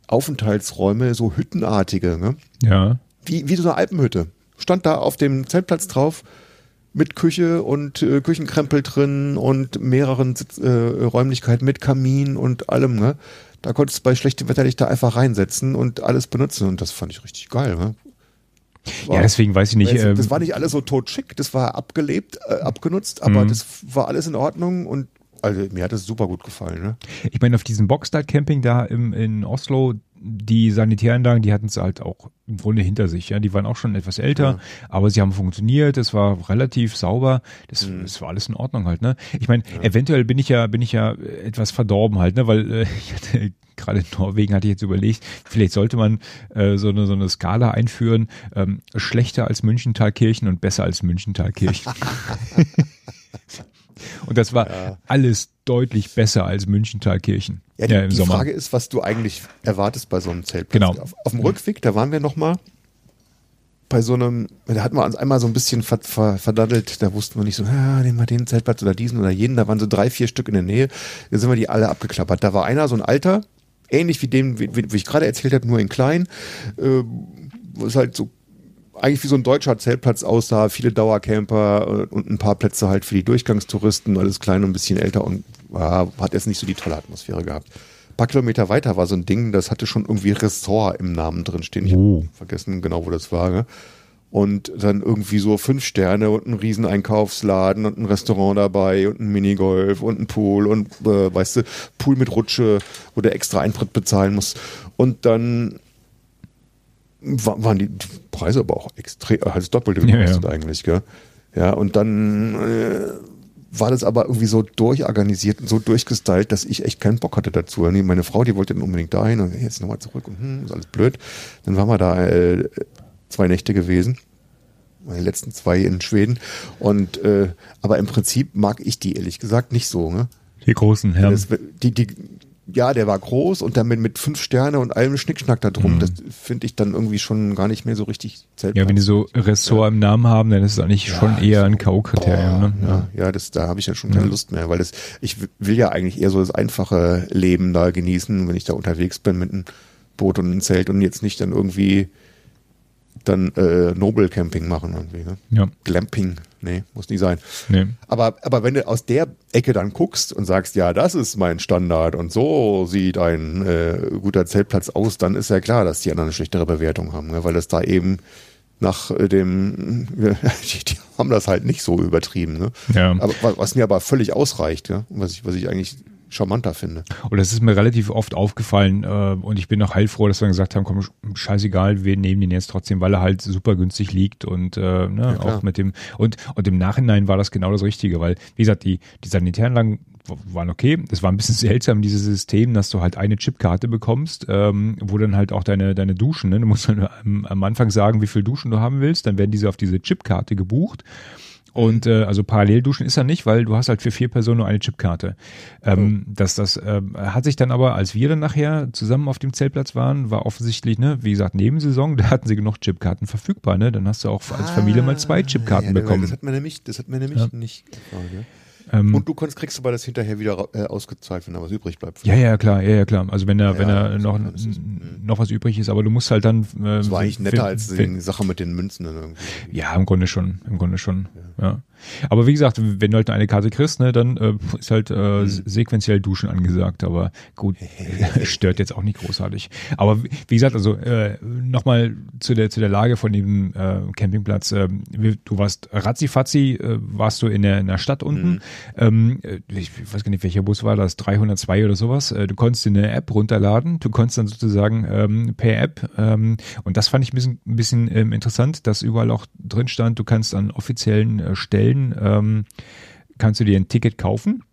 Aufenthaltsräume, so hüttenartige, ne? Ja. Wie, wie so eine Alpenhütte. Stand da auf dem Zeltplatz drauf mit Küche und äh, Küchenkrempel drin und mehreren Sitz, äh, Räumlichkeiten mit Kamin und allem, ne? Da konntest du bei schlechtem Wetter dich da einfach reinsetzen und alles benutzen und das fand ich richtig geil. Ne? War, ja, deswegen weiß ich nicht. Das, das ähm, war nicht alles so totschick, das war abgelebt, äh, abgenutzt, aber mhm. das war alles in Ordnung und also mir hat es super gut gefallen. Ne? Ich meine, auf diesem Boxstyle-Camping da im, in Oslo, die Sanitäranlagen, die hatten es halt auch im Grunde hinter sich. Ja, die waren auch schon etwas älter, ja. aber sie haben funktioniert. Es war relativ sauber. Das, mhm. das war alles in Ordnung halt. Ne? Ich meine, ja. eventuell bin ich ja bin ich ja etwas verdorben halt, ne, weil äh, ich hatte gerade in Norwegen hatte ich jetzt überlegt, vielleicht sollte man äh, so eine so eine Skala einführen, ähm, schlechter als Münchentalkirchen und besser als Münchentalkirchen. Und das war ja. alles deutlich besser als Münchentalkirchen. Ja, die, ja, im die Sommer. Frage ist, was du eigentlich erwartest bei so einem Zeltplatz. Genau. Auf, auf dem Rückweg, da waren wir nochmal bei so einem, da hatten wir uns einmal so ein bisschen ver, ver, verdaddelt, da wussten wir nicht so, ah, nehmen wir den Zeltplatz oder diesen oder jenen, da waren so drei, vier Stück in der Nähe, da sind wir die alle abgeklappert. Da war einer, so ein alter, ähnlich wie dem, wie, wie ich gerade erzählt habe, nur in klein, äh, ist halt so eigentlich wie so ein deutscher Zeltplatz aussah, viele Dauercamper äh, und ein paar Plätze halt für die Durchgangstouristen, alles klein und ein bisschen älter und ja, hat jetzt nicht so die tolle Atmosphäre gehabt. Ein paar Kilometer weiter war so ein Ding, das hatte schon irgendwie Ressort im Namen drin stehen. Ich oh. habe vergessen genau, wo das war. Ne? Und dann irgendwie so fünf Sterne und ein riesen Einkaufsladen und ein Restaurant dabei und ein Minigolf und ein Pool und äh, weißt du, Pool mit Rutsche, wo der extra Eintritt bezahlen muss. Und dann waren die Preise aber auch extrem, äh, Doppelte gekostet ja, ja. eigentlich, gell? Ja, und dann äh, war das aber irgendwie so durchorganisiert und so durchgestylt, dass ich echt keinen Bock hatte dazu. Meine Frau, die wollte dann unbedingt dahin und jetzt nochmal zurück und hm, ist alles blöd. Dann waren wir da äh, zwei Nächte gewesen. Meine letzten zwei in Schweden. Und äh, aber im Prinzip mag ich die ehrlich gesagt nicht so, ne? Die großen Herren. Das, die, die, ja, der war groß und damit mit fünf Sterne und allem Schnickschnack da drum. Mhm. Das finde ich dann irgendwie schon gar nicht mehr so richtig Zeltplatz. Ja, wenn die so Ressort ja. im Namen haben, dann ist es eigentlich ja, schon eher ein K.O.-Kriterium. Ne? Ja, ja, das, da habe ich ja schon keine Lust mehr, weil das, ich will ja eigentlich eher so das einfache Leben da genießen, wenn ich da unterwegs bin mit einem Boot und einem Zelt und jetzt nicht dann irgendwie dann äh, Noble Camping machen irgendwie. Ne? Ja. Glamping, nee, muss nicht sein. Nee. Aber, aber wenn du aus der Ecke dann guckst und sagst, ja, das ist mein Standard und so sieht ein äh, guter Zeltplatz aus, dann ist ja klar, dass die anderen eine schlechtere Bewertung haben, ne? weil das da eben nach äh, dem, die, die haben das halt nicht so übertrieben. Ne? Ja. Aber, wa- was mir aber völlig ausreicht, ja? was, ich, was ich eigentlich charmanter finde. Und das ist mir relativ oft aufgefallen äh, und ich bin auch heilfroh, dass wir gesagt haben, komm, sch- scheißegal, wir nehmen den jetzt trotzdem, weil er halt super günstig liegt und äh, ne, klar. auch mit dem und und im Nachhinein war das genau das Richtige, weil wie gesagt, die die Sanitäranlagen waren okay. Das war ein bisschen seltsam, dieses System, dass du halt eine Chipkarte bekommst, ähm, wo dann halt auch deine, deine Duschen, ne? du musst dann am, am Anfang sagen, wie viel Duschen du haben willst, dann werden diese auf diese Chipkarte gebucht. Und äh, also parallel duschen ist er nicht, weil du hast halt für vier Personen nur eine Chipkarte. Ähm, das das ähm, hat sich dann aber, als wir dann nachher zusammen auf dem Zeltplatz waren, war offensichtlich, ne, wie gesagt, Nebensaison, da hatten sie genug Chipkarten verfügbar, ne? Dann hast du auch als Familie mal zwei Chipkarten Ah, ja, bekommen. Das hat man nämlich, das hat man nämlich Ja. nicht gefragt, ja. Ähm, Und du kannst, kriegst aber das hinterher wieder äh, ausgezahlt, wenn da was übrig bleibt. ja, ja, klar, ja, ja, klar. Also wenn da, wenn Ja, da das noch, ist- noch was übrig ist, aber du musst halt dann. Äh, Das war eigentlich netter wenn- als wenn- die Sache mit den Münzen dann irgendwie. Ja, im Grunde schon, im Grunde schon. Ja. Aber wie gesagt, wenn du halt eine Karte kriegst, ne, dann äh, ist halt äh, Mhm. sequenziell Duschen angesagt. Aber gut, stört jetzt auch nicht großartig. Aber wie gesagt, also äh, nochmal zu der zu der Lage von dem äh, Campingplatz. Äh, du warst ratzifatzi, äh, warst du in der in der Stadt unten. Mhm. Ähm, äh, ich weiß gar nicht, welcher Bus war das, 302 oder sowas. Äh, du konntest dir eine App runterladen. Du konntest dann sozusagen ähm, per App ähm, und das fand ich ein bisschen, ein bisschen ähm, interessant, dass überall auch drin stand, du kannst an offiziellen äh, Stellen ähm, kannst du dir ein Ticket kaufen.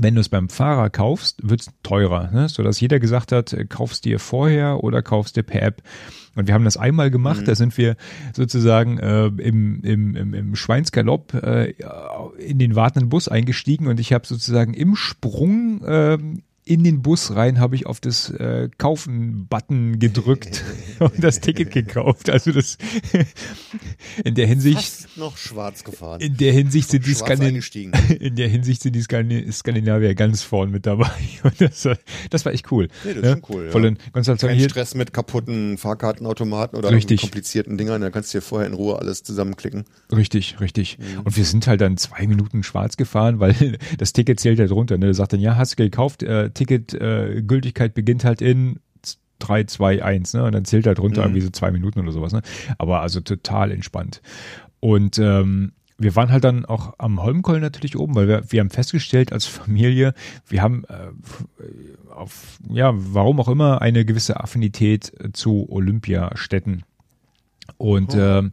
Wenn du es beim Fahrer kaufst, wird es teurer, ne? sodass jeder gesagt hat, äh, kaufst dir vorher oder kaufst dir per App. Und wir haben das einmal gemacht, da sind wir sozusagen äh, im, im, im, im Schweinsgalopp äh, in den wartenden Bus eingestiegen und ich habe sozusagen im Sprung äh, in den Bus rein habe ich auf das äh, Kaufen-Button gedrückt und das Ticket gekauft. Also das in der Hinsicht Fast noch schwarz gefahren. in der Hinsicht sind die Skandin in der Hinsicht sind die Skandi- Skandinavier ganz vorn mit dabei. Und das, war- das war echt cool. Nee, das ist ne? schon cool, ja. Voll in Kein hier. Stress mit kaputten Fahrkartenautomaten oder Richtig. komplizierten Dingern, da kannst du dir vorher in Ruhe alles zusammenklicken. Richtig, richtig. Mhm. Und wir sind halt dann zwei Minuten schwarz gefahren, weil das Ticket zählt halt runter. Ne? Der sagt dann, ja, hast du gekauft, äh, Ticket, äh, Gültigkeit beginnt halt in 3, 2, 1, ne? Und dann zählt halt runter Mhm. irgendwie so zwei Minuten oder sowas, ne? Aber also total entspannt. Und ähm, wir waren halt dann auch am Holmkollen natürlich oben, weil wir, wir haben festgestellt als Familie, wir haben äh, auf, ja, warum auch immer, eine gewisse Affinität zu Olympiastädten. Und ähm,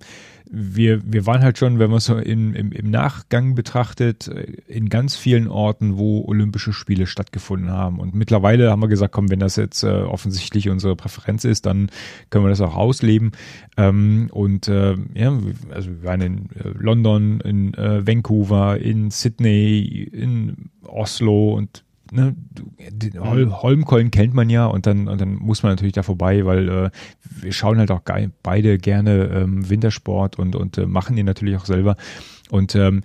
wir, wir waren halt schon, wenn man es so im, im, im Nachgang betrachtet, äh, in ganz vielen Orten, wo Olympische Spiele stattgefunden haben. Und mittlerweile haben wir gesagt, komm, wenn das jetzt äh, offensichtlich unsere Präferenz ist, dann können wir das auch ausleben. Ähm, und äh, ja, also wir waren in äh, London, in äh, Vancouver, in Sydney, in Oslo und ne, den Hol Holmkollen kennt man ja und dann, und dann muss man natürlich da vorbei, weil äh, wir schauen halt auch beide gerne ähm, Wintersport und, und äh, machen den natürlich auch selber. Und ähm,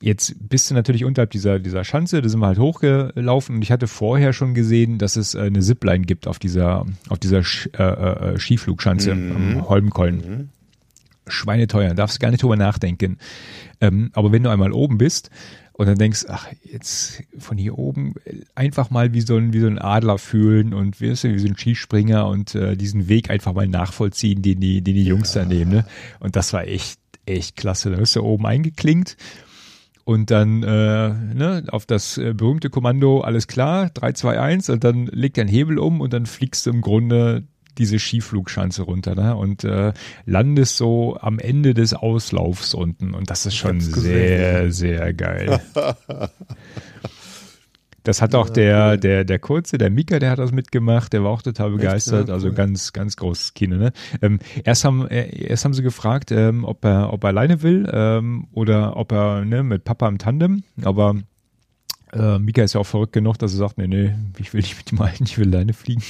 jetzt bist du natürlich unterhalb dieser, dieser Schanze, da sind wir halt hochgelaufen und ich hatte vorher schon gesehen, dass es äh, eine Zipline gibt auf dieser, auf dieser Sch äh, äh, Skiflugschanze am Holmkollen. Schweineteuer, darfst gar nicht drüber nachdenken. Ähm, aber wenn du einmal oben bist und dann denkst, ach, jetzt von hier oben einfach mal wie so ein, wie so ein Adler fühlen und wirst du wie so ein Skispringer und äh, diesen Weg einfach mal nachvollziehen, den die, den die Jungs da nehmen. Ne? Und das war echt, echt klasse. Da bist du oben eingeklinkt und dann äh, ne, auf das äh, berühmte Kommando, alles klar, 3, 2, 1 und dann legt dein Hebel um und dann fliegst du im Grunde diese Skiflugschanze runter ne? und äh, landest so am Ende des Auslaufs unten und das ist schon sehr, sehr geil. Das hat auch der, der, der Kurze, der Mika, der hat das mitgemacht, der war auch total begeistert, also ganz, ganz großes Kino. Ne? Ähm, erst, haben, äh, erst haben sie gefragt, ähm, ob, er, ob er alleine will ähm, oder ob er ne, mit Papa im Tandem, aber Äh, Mika ist ja auch verrückt genug, dass er sagt, nee, nee, ich will nicht mit dem Alten, ich will alleine fliegen.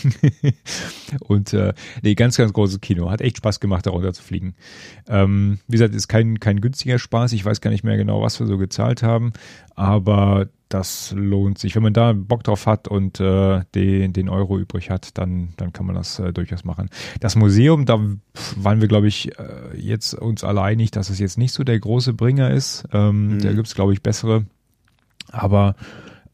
und äh, nee, ganz, ganz großes Kino. Hat echt Spaß gemacht, darunter zu fliegen. Ähm, wie gesagt, ist kein, kein günstiger Spaß. Ich weiß gar nicht mehr genau, was wir so gezahlt haben. Aber das lohnt sich. Wenn man da Bock drauf hat und äh, den, den Euro übrig hat, dann, dann kann man das äh, durchaus machen. Das Museum, da waren wir, glaube ich, äh, jetzt uns alle einig, dass es jetzt nicht so der große Bringer ist. Ähm, mhm. Da gibt es, glaube ich, bessere. Aber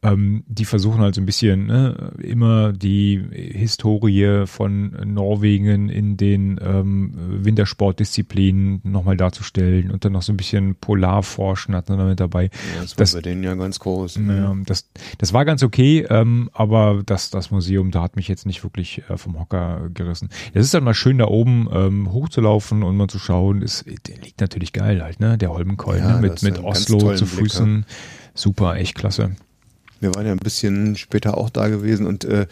ähm, die versuchen halt so ein bisschen ne, immer die Historie von Norwegen in den ähm, Wintersportdisziplinen nochmal darzustellen und dann noch so ein bisschen Polarforschen hat man damit dabei. Ja, das war das, bei denen ja ganz groß. Ja, das, das war ganz okay, ähm, aber das, das Museum, da hat mich jetzt nicht wirklich äh, vom Hocker gerissen. Es ist dann mal schön da oben ähm, hochzulaufen und mal zu schauen, ist, der liegt natürlich geil halt, ne? Der Holmenkollen ja, ne? mit, mit Oslo zu Füßen. Blick, Super, echt klasse. Wir waren ja ein bisschen später auch da gewesen und äh,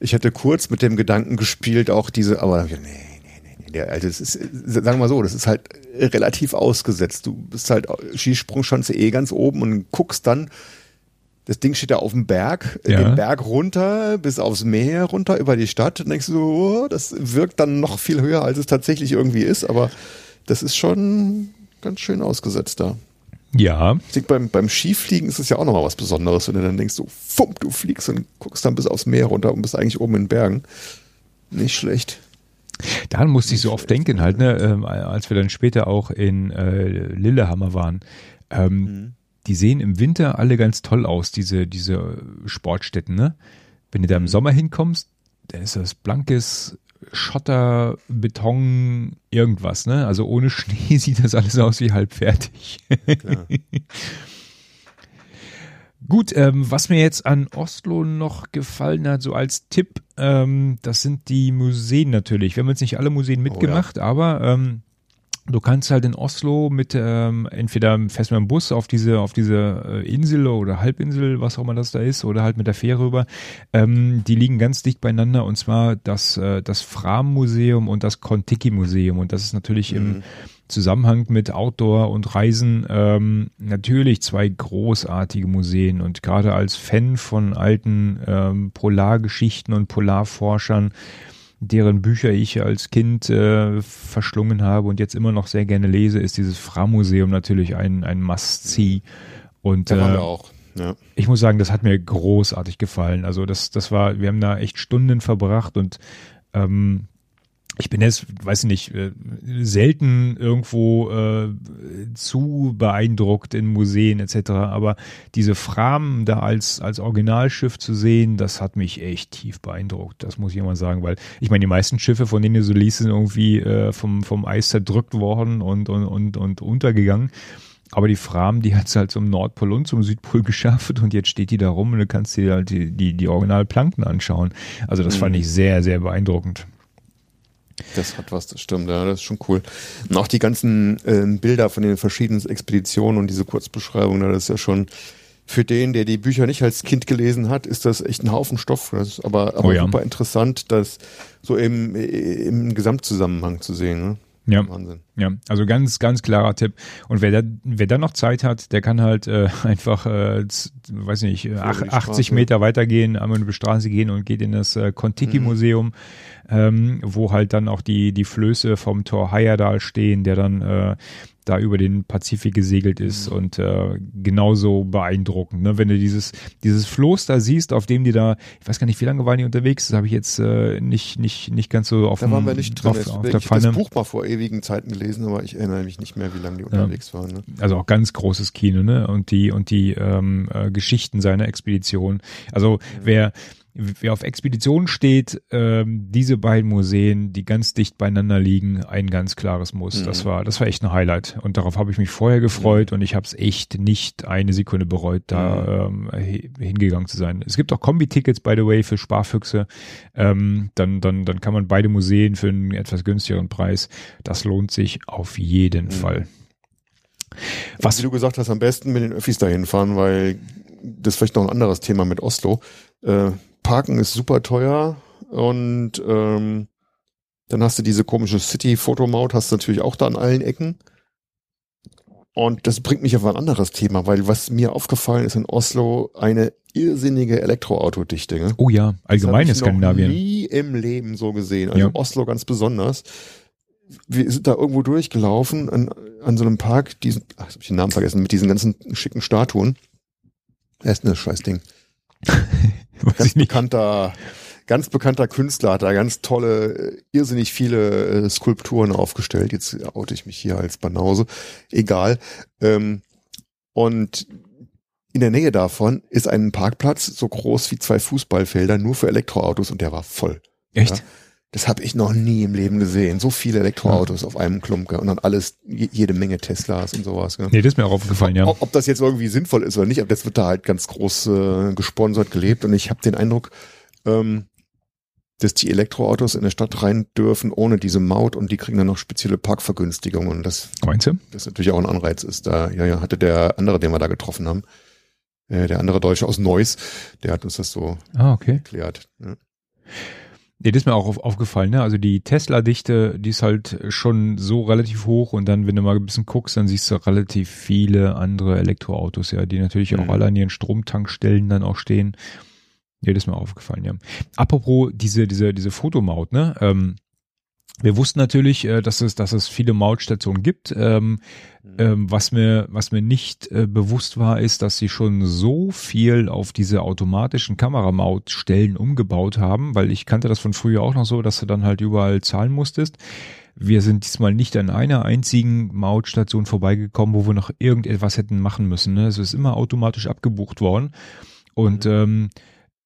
ich hatte kurz mit dem Gedanken gespielt, auch diese, aber nee, nee, nee, nee, also das ist, sagen wir mal so, das ist halt relativ ausgesetzt. Du bist halt Skisprungschanze eh ganz oben und guckst dann, das Ding steht da auf dem Berg, ja. den Berg runter, bis aufs Meer runter, über die Stadt und denkst du, oh, das wirkt dann noch viel höher, als es tatsächlich irgendwie ist, aber das ist schon ganz schön ausgesetzt da. Ja. Ich denke, beim, beim Skifliegen ist es ja auch nochmal was Besonderes, wenn du dann denkst, so, fump, du fliegst und guckst dann bis aufs Meer runter und bist eigentlich oben in Bergen. Nicht schlecht. Daran musste ich so oft denken, halt, ne, ähm, als wir dann später auch in äh, Lillehammer waren. Ähm, mhm. Die sehen im Winter alle ganz toll aus, diese, diese Sportstätten, ne? Wenn du da im mhm. Sommer hinkommst, dann ist das blankes Schotter, Beton, irgendwas, ne? Also ohne Schnee sieht das alles aus wie halb fertig. Gut, ähm, was mir jetzt an Oslo noch gefallen hat, so als Tipp, ähm, das sind die Museen natürlich. Wir haben jetzt nicht alle Museen mitgemacht, oh, ja. aber ähm, Du kannst halt in Oslo mit ähm, entweder fährst mit dem Bus auf diese auf diese äh, Insel oder Halbinsel, was auch immer das da ist, oder halt mit der Fähre rüber. Ähm, die liegen ganz dicht beieinander und zwar das äh, das Fram Museum und das Kontiki Museum und das ist natürlich mhm. im Zusammenhang mit Outdoor und Reisen ähm, natürlich zwei großartige Museen und gerade als Fan von alten ähm, Polargeschichten und Polarforschern deren Bücher ich als Kind äh, verschlungen habe und jetzt immer noch sehr gerne lese, ist dieses Fra-Museum natürlich ein, ein Must-See. Und äh, auch. Ja. ich muss sagen, das hat mir großartig gefallen. Also das, das war, wir haben da echt Stunden verbracht und ähm, ich bin jetzt, weiß ich nicht, äh, selten irgendwo äh, zu beeindruckt in Museen etc. Aber diese Fram da als als Originalschiff zu sehen, das hat mich echt tief beeindruckt. Das muss ich immer sagen, weil ich meine, die meisten Schiffe, von denen du so liest, sind irgendwie äh, vom vom Eis zerdrückt worden und und und und untergegangen. Aber die Fram, die hat es halt zum Nordpol und zum Südpol geschafft und jetzt steht die da rum und du kannst dir halt die, die, die Originalplanken anschauen. Also das mhm. fand ich sehr, sehr beeindruckend. Das hat was, das stimmt, ja, das ist schon cool. Und auch die ganzen äh, Bilder von den verschiedenen Expeditionen und diese Kurzbeschreibungen, das ist ja schon für den, der die Bücher nicht als Kind gelesen hat, ist das echt ein Haufen Stoff. Das ist aber, aber oh ja. super interessant, das so im, im Gesamtzusammenhang zu sehen. Ne? Ja. Wahnsinn. Ja, also ganz, ganz klarer Tipp. Und wer da, wer da noch Zeit hat, der kann halt äh, einfach, äh, weiß nicht, ach, 80 Meter weitergehen, einmal über die Straße gehen und geht in das äh, Kontiki-Museum. Mhm ähm, wo halt dann auch die, die Flöße vom Tor Heyerdahl stehen, der dann äh, da über den Pazifik gesegelt ist mhm. und äh, genauso beeindruckend. Ne? Wenn du dieses, dieses Floß da siehst, auf dem die da, ich weiß gar nicht, wie lange waren die unterwegs, das habe ich jetzt äh, nicht, nicht, nicht ganz so auf, da waren wir nicht drin. auf, auf der Pfanne. Ich das Buch mal vor ewigen Zeiten gelesen, aber ich erinnere mich nicht mehr, wie lange die unterwegs ja. waren. Ne? Also auch ganz großes Kino, ne? Und die, und die ähm, äh, Geschichten seiner Expedition. Also ja. wer wer auf Expedition steht, ähm, diese beiden Museen, die ganz dicht beieinander liegen, ein ganz klares Muss. Mhm. Das war, das war echt ein Highlight. Und darauf habe ich mich vorher gefreut mhm. und ich habe es echt nicht eine Sekunde bereut, da mhm. ähm, hingegangen zu sein. Es gibt auch Kombi-Tickets, by the way, für Sparfüchse. Ähm, dann, dann, dann kann man beide Museen für einen etwas günstigeren Preis. Das lohnt sich auf jeden mhm. Fall. Was, wie du gesagt hast, am besten mit den Öffis dahin fahren, weil das ist vielleicht noch ein anderes Thema mit Oslo. Äh, Parken ist super teuer und ähm, dann hast du diese komische City-Fotomaut, hast du natürlich auch da an allen Ecken. Und das bringt mich auf ein anderes Thema, weil was mir aufgefallen ist in Oslo, eine irrsinnige Elektroautodichte. Ne? Oh ja, allgemein in Skandinavien. nie im Leben so gesehen. Also Ja. Oslo ganz besonders. Wir sind da irgendwo durchgelaufen an, an so einem Park, diesen, ach, hab ich den Namen vergessen, mit diesen ganzen schicken Statuen. Wer ist denn das Scheißding? Ganz bekannter, ganz bekannter Künstler hat da ganz tolle, äh, irrsinnig viele äh, Skulpturen aufgestellt. Jetzt oute ich mich hier als Banause. Egal. Ähm, und in der Nähe davon ist ein Parkplatz so groß wie zwei Fußballfelder nur für Elektroautos und der war voll. Echt? Ja. Das habe ich noch nie im Leben gesehen. So viele Elektroautos auf einem Klumpe und dann alles, je- jede Menge Teslas und sowas. Gell? Nee, das ist mir auch aufgefallen, ja. Ob, ob das jetzt irgendwie sinnvoll ist oder nicht, aber das wird da halt ganz groß äh, gesponsert gelebt und ich habe den Eindruck, ähm, dass die Elektroautos in der Stadt rein dürfen ohne diese Maut und die kriegen dann noch spezielle Parkvergünstigungen und das, Meinst du? das natürlich auch ein Anreiz ist. Da, ja, ja, hatte der andere, den wir da getroffen haben, äh, der andere Deutsche aus Neuss, der hat uns das so Ah, okay. erklärt. Ja. Nee, das ist mir auch auf, aufgefallen, ne? Also die Tesla-Dichte, die ist halt schon so relativ hoch und dann, wenn du mal ein bisschen guckst, dann siehst du relativ viele andere Elektroautos, ja, die natürlich auch Mhm. alle an ihren Stromtankstellen dann auch stehen. Ja, das ist mir aufgefallen, ja. Apropos diese, diese, diese Fotomaut, ne? Ähm, wir wussten natürlich, äh, dass es, dass es viele Mautstationen gibt. Ähm, ähm, was mir, was mir nicht äh, bewusst war, ist, dass sie schon so viel auf diese automatischen Kameramautstellen umgebaut haben, weil ich kannte das von früher auch noch so, dass du dann halt überall zahlen musstest. Wir sind diesmal nicht an einer einzigen Mautstation vorbeigekommen, wo wir noch irgendetwas hätten machen müssen. Ne? Es ist immer automatisch abgebucht worden. Und ähm,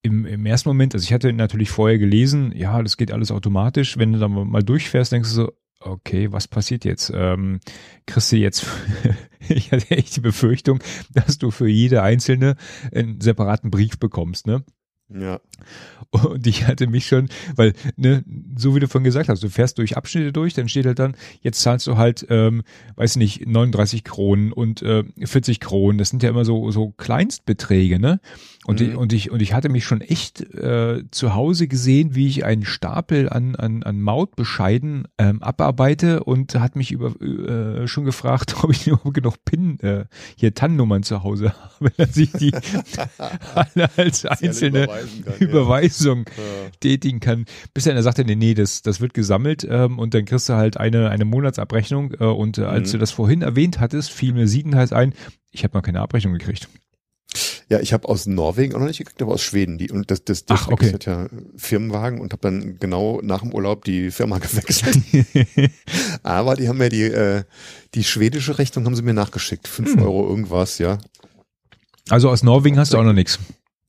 im, im ersten Moment, also ich hatte natürlich vorher gelesen, ja, das geht alles automatisch. Wenn du dann mal durchfährst, denkst du so, okay, was passiert jetzt? Ähm, kriegst du jetzt, ich hatte echt die Befürchtung, dass du für jede einzelne einen separaten Brief bekommst, ne? Ja. Und ich hatte mich schon, weil, ne, so wie du vorhin gesagt hast, du fährst durch Abschnitte durch, dann steht halt dann, jetzt zahlst du halt, ähm, weiß nicht, 39 Kronen und äh, 40 Kronen. Das sind ja immer so, so Kleinstbeträge, ne? Und, Mhm. ich, und ich und ich hatte mich schon echt äh, zu Hause gesehen, wie ich einen Stapel an an, an Mautbescheiden ähm, abarbeite und hat mich über äh, schon gefragt, ob ich überhaupt genug PIN äh, hier TAN-Nummern zu Hause habe, dass ich die alle als einzelne kann. Überweisung Ja. tätigen kann. Bis er sagte, nee, nee, das, das wird gesammelt ähm, und dann kriegst du halt eine, eine Monatsabrechnung äh, und äh, als Mhm. du das vorhin erwähnt hattest, fiel mir siedenhalt ein, ich habe noch keine Abrechnung gekriegt. Ja, ich habe aus Norwegen auch noch nicht gekriegt, aber aus Schweden. Die, und das, das, das Ach, okay. hat ja Firmenwagen und habe dann genau nach dem Urlaub die Firma gewechselt. aber die haben mir die, äh, die schwedische Rechnung haben sie mir nachgeschickt. Fünf Hm. Euro irgendwas, ja. Also aus Norwegen hast du auch noch nichts.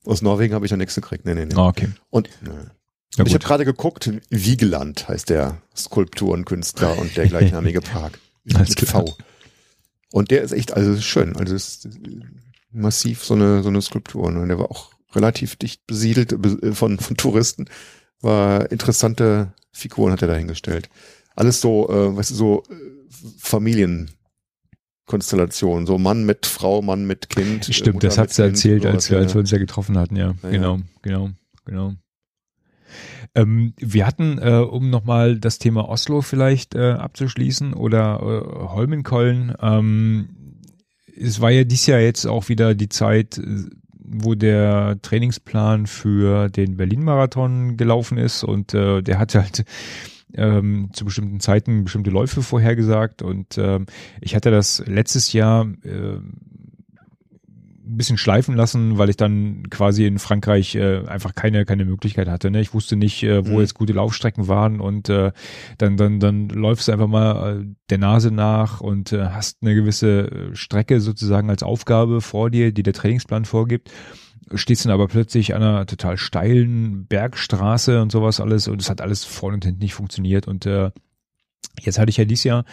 Aus Norwegen habe ich noch nichts gekriegt. Nee, nee, nee. Ah, okay. Und. Ja, ich habe gerade geguckt, Wiegeland heißt der Skulpturenkünstler und der gleichnamige Park. Alles klar. V. Und der ist echt, also schön. Also ist massiv so eine, so eine Skulptur. Ne? Der war auch relativ dicht besiedelt be- von, von Touristen. War interessante Figuren hat er dahingestellt. Alles so, äh, weißt du, so äh, Familienkonstellationen. So Mann mit Frau, Mann mit Kind. äh, Stimmt, Mutter das hat sie erzählt, als wir, ja. als wir uns ja getroffen hatten, ja. Ja, genau, genau, genau. Ähm, wir hatten, äh, um nochmal das Thema Oslo vielleicht äh, abzuschließen oder äh, Holmenkollen, ähm, es war ja dieses Jahr jetzt auch wieder die Zeit, äh, wo der Trainingsplan für den Berlin-Marathon gelaufen ist und äh, der hat halt ähm, zu bestimmten Zeiten bestimmte Läufe vorhergesagt und ähm, ich hatte das letztes Jahr äh, ein bisschen schleifen lassen, weil ich dann quasi in Frankreich äh, einfach keine keine Möglichkeit hatte. Ne? Ich wusste nicht, äh, wo Mhm. jetzt gute Laufstrecken waren und äh, dann dann dann läufst du einfach mal äh, der Nase nach und äh, hast eine gewisse äh, Strecke sozusagen als Aufgabe vor dir, die der Trainingsplan vorgibt. Stehst dann aber plötzlich an einer total steilen Bergstraße und sowas alles und es hat alles vorne und hinten nicht funktioniert und äh, Jetzt hatte ich ja dieses Jahr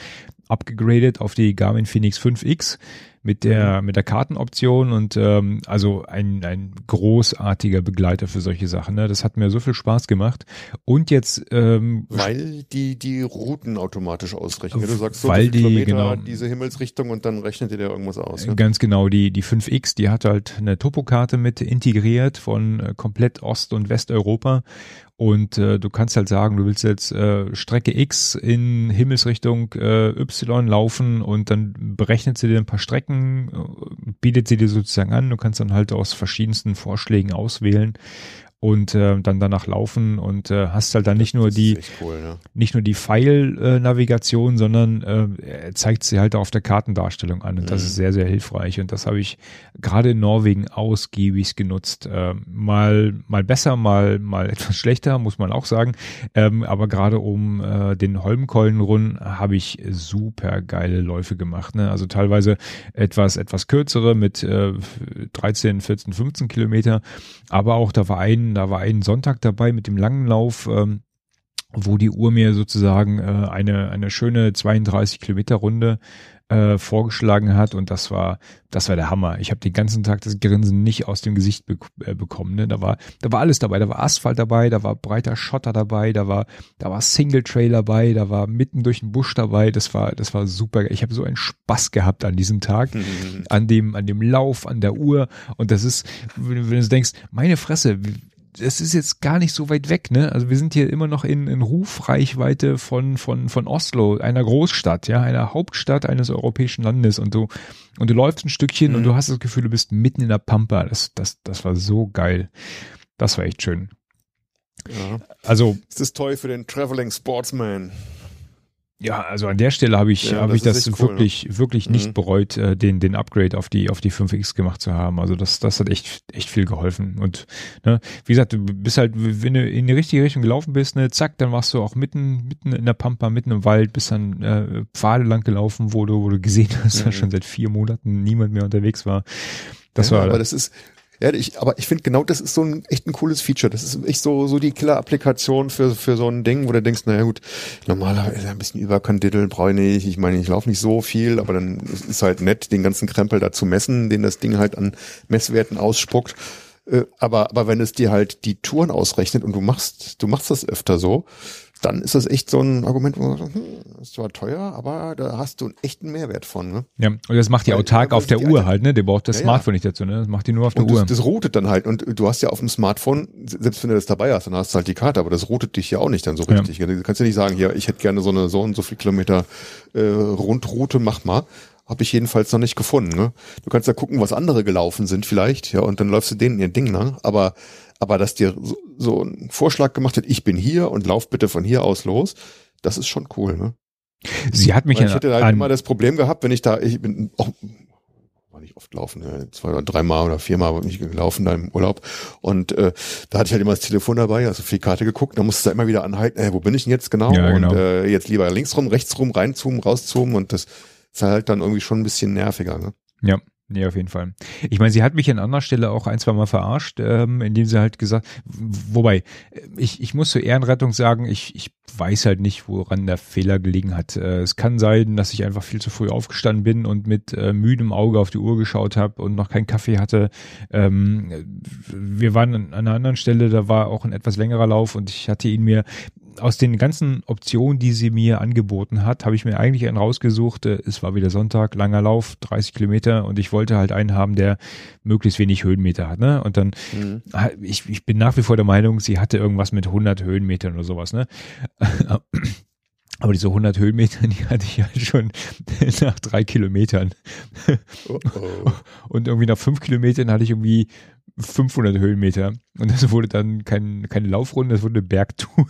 abgegradet auf die Garmin Phoenix 5X mit der mit der Kartenoption und ähm, also ein ein großartiger Begleiter für solche Sachen. Ne? Das hat mir so viel Spaß gemacht und jetzt ähm, Weil die die Routen automatisch ausrechnen. Du sagst so Weil die, Kilometer, genau. diese Himmelsrichtung und dann rechnet dir der irgendwas aus. Ne? Ganz genau, die, die 5X, die hat halt eine Topokarte mit integriert von äh, komplett Ost- und Westeuropa. Und äh, du kannst halt sagen, du willst jetzt äh, Strecke X in Himmelsrichtung äh, XY laufen und dann berechnet sie dir ein paar Strecken, äh, bietet sie dir sozusagen an. Du kannst dann halt aus verschiedensten Vorschlägen auswählen und äh, dann danach laufen und äh, hast halt dann nicht nur die cool, ne? nicht nur die Pfeil-Navigation, sondern äh, zeigt sie halt auf der Kartendarstellung an und das Mhm. ist sehr sehr hilfreich und das habe ich gerade in Norwegen ausgiebig genutzt. Äh, mal mal besser, mal mal etwas schlechter, muss man auch sagen. Ähm, aber gerade um äh, den Holmkollen-Run habe ich super geile Läufe gemacht. Ne? Also teilweise etwas etwas kürzere mit äh, 13, 14, 15 Kilometer, aber auch da war ein da war ein Sonntag dabei mit dem langen Lauf. Ähm, wo die Uhr mir sozusagen äh, eine eine schöne 32 Kilometer Runde äh, vorgeschlagen hat und das war das war der Hammer. Ich habe den ganzen Tag das Grinsen nicht aus dem Gesicht be äh, bekommen. Ne? Da war da war alles dabei. Da war Asphalt dabei, da war breiter Schotter dabei, da war da war Single Trail dabei, da war mitten durch den Busch dabei. Das war das war super. Ich habe so einen Spaß gehabt an diesem Tag Mhm. an dem, an dem Lauf, an der Uhr. Und das ist, wenn, wenn du denkst, meine Fresse, das ist jetzt gar nicht so weit weg, ne? Also wir sind hier immer noch in, in Rufreichweite von, von, von Oslo, einer Großstadt, ja, einer Hauptstadt eines europäischen Landes und du, und du läufst ein Stückchen Mhm. und du hast das Gefühl, du bist mitten in der Pampa. Das, das, das war so geil. Das war echt schön. Ja. Also, Das ist toll für den Traveling Sportsman. Ja, also an der Stelle habe ich, Ja, habe das ich das echt cool, wirklich, wirklich nicht Mhm. bereut, äh, den, den Upgrade auf die, auf die 5X gemacht zu haben. Also das, das hat echt, echt viel geholfen. Und, ne, wie gesagt, du bist halt, wenn du in die richtige Richtung gelaufen bist, ne, zack, dann warst du auch mitten, mitten in der Pampa, mitten im Wald, bist dann äh, Pfade lang gelaufen, wo du, wo du gesehen hast, dass Mhm. schon seit vier Monaten niemand mehr unterwegs war. Das ja, war, aber das ist, ja, ich, aber ich finde genau das ist so ein echt ein cooles Feature. Das ist echt so, so die Killer-Applikation für, für so ein Ding, wo du denkst, naja gut, normalerweise ein bisschen überkandideln brauche ich nicht. Ich meine, ich laufe nicht so viel, aber dann ist halt nett, den ganzen Krempel da zu messen, den das Ding halt an Messwerten ausspuckt. Äh, Aber, aber wenn es dir halt die Touren ausrechnet und du machst, du machst das öfter so, dann ist das echt so ein Argument, wo man sagt, hm, ist zwar teuer, aber da hast du einen echten Mehrwert von. Ne? ja, und das macht die autark auf der Uhr halt, ne? Der braucht das Ja, ja. Smartphone nicht dazu, ne? Das macht die nur auf der Und Uhr. das, das routet dann halt. Und du hast ja auf dem Smartphone, selbst wenn du das dabei hast, dann hast du halt die Karte, aber das routet dich ja auch nicht dann so Ja. richtig. Du kannst ja nicht sagen, hier, ich hätte gerne so eine so und so viel Kilometer äh, Rundroute, mach mal. Habe ich jedenfalls noch nicht gefunden. Ne? Du kannst ja gucken, was andere gelaufen sind vielleicht, ja, und dann läufst du denen ihr Ding lang. Aber, aber dass dir so, so ein Vorschlag gemacht wird, ich bin hier und lauf bitte von hier aus los, das ist schon cool. Ne? Sie hat mich Weil ich hätte halt immer das Problem gehabt, wenn ich da, ich bin auch, war nicht oft laufen, ne, zwei oder dreimal oder viermal bin ich gelaufen da im Urlaub und äh, da hatte ich halt immer das Telefon dabei, also viel Karte geguckt, da musste ich da immer wieder anhalten, äh, wo bin ich denn jetzt genau? Ja, genau. Und äh, jetzt lieber links rum, rechts rum, reinzoomen, rauszoomen und das ist halt dann irgendwie schon ein bisschen nerviger. Ne? Ja, nee, auf jeden Fall. Ich meine, sie hat mich an anderer Stelle auch ein, zwei Mal verarscht, ähm, indem sie halt gesagt, wobei, äh, ich, ich muss zur Ehrenrettung sagen, ich, ich weiß halt nicht, woran der Fehler gelegen hat. Äh, es kann sein, dass ich einfach viel zu früh aufgestanden bin und mit äh, müdem Auge auf die Uhr geschaut habe und noch keinen Kaffee hatte. Ähm, wir waren an einer anderen Stelle, da war auch ein etwas längerer Lauf und ich hatte ihn mir aus den ganzen Optionen, die sie mir angeboten hat, habe ich mir eigentlich einen rausgesucht. Äh, Es war wieder Sonntag, langer Lauf, 30 Kilometer und ich wollte halt einen haben, der möglichst wenig Höhenmeter hat. Ne? Und dann, Mhm. ich, ich bin nach wie vor der Meinung, sie hatte irgendwas mit 100 Höhenmetern oder sowas. Ne? Aber diese 100 Höhenmeter, die hatte ich halt schon nach drei Kilometern. Oh, oh. Und irgendwie nach fünf Kilometern hatte ich irgendwie 500 Höhenmeter. Und das wurde dann kein, keine Laufrunde, das wurde eine Bergtour.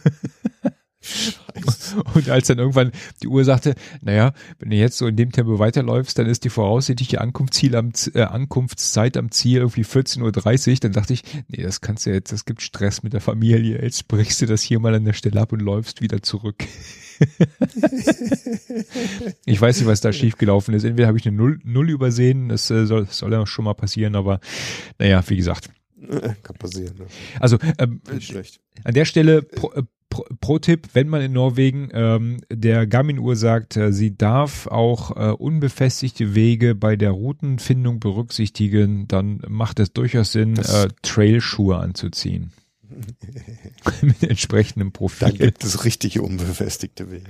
Scheiße. Und als dann irgendwann die Uhr sagte, naja, wenn du jetzt so in dem Tempo weiterläufst, dann ist die voraussichtliche Ankunftsziel am, äh, Ankunftszeit am Ziel irgendwie 14.30 Uhr. Dann dachte ich, nee, das kannst du jetzt, das gibt Stress mit der Familie. Jetzt brichst du das hier mal an der Stelle ab und läufst wieder zurück. ich weiß nicht, was da schiefgelaufen ist. Entweder habe ich eine Null, Null übersehen, das äh, soll, das soll ja schon mal passieren, aber naja, wie gesagt. Kann passieren. Ne? Also ähm, Nicht schlecht. an der Stelle Pro, äh, Pro, Pro-Tipp, wenn man in Norwegen ähm, der Garmin-Uhr sagt, äh, sie darf auch äh, unbefestigte Wege bei der Routenfindung berücksichtigen, dann macht es durchaus Sinn, Das- äh, Trailschuhe anzuziehen. Mit entsprechendem Da Profil. gibt es richtige unbefestigte Wege.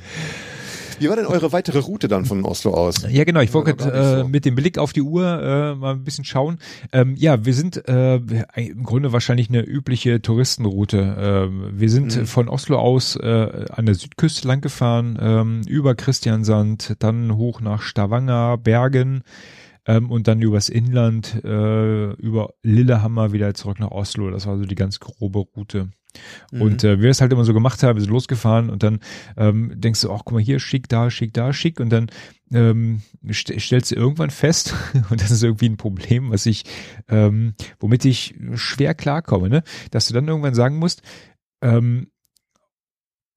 Wie war denn eure weitere Route dann von Oslo aus? Ja, genau. Ich wollte äh, so. mit dem Blick auf die Uhr äh, mal ein bisschen schauen. Ähm, ja, wir sind äh, im Grunde wahrscheinlich eine übliche Touristenroute. Ähm, wir sind Mhm. von Oslo aus äh, an der Südküste lang gefahren, ähm, über Christiansand, dann hoch nach Stavanger, Bergen ähm, und dann übers Inland, äh, über Lillehammer wieder zurück nach Oslo. Das war so die ganz grobe Route. Mhm. Und äh, wir es halt immer so gemacht haben, wir sind losgefahren und dann ähm, denkst du, ach guck mal hier, schick, da, schick, da, schick und dann ähm, st stellst du irgendwann fest, und das ist irgendwie ein Problem, was ich, ähm, womit ich schwer klarkomme, ne? dass du dann irgendwann sagen musst, ähm,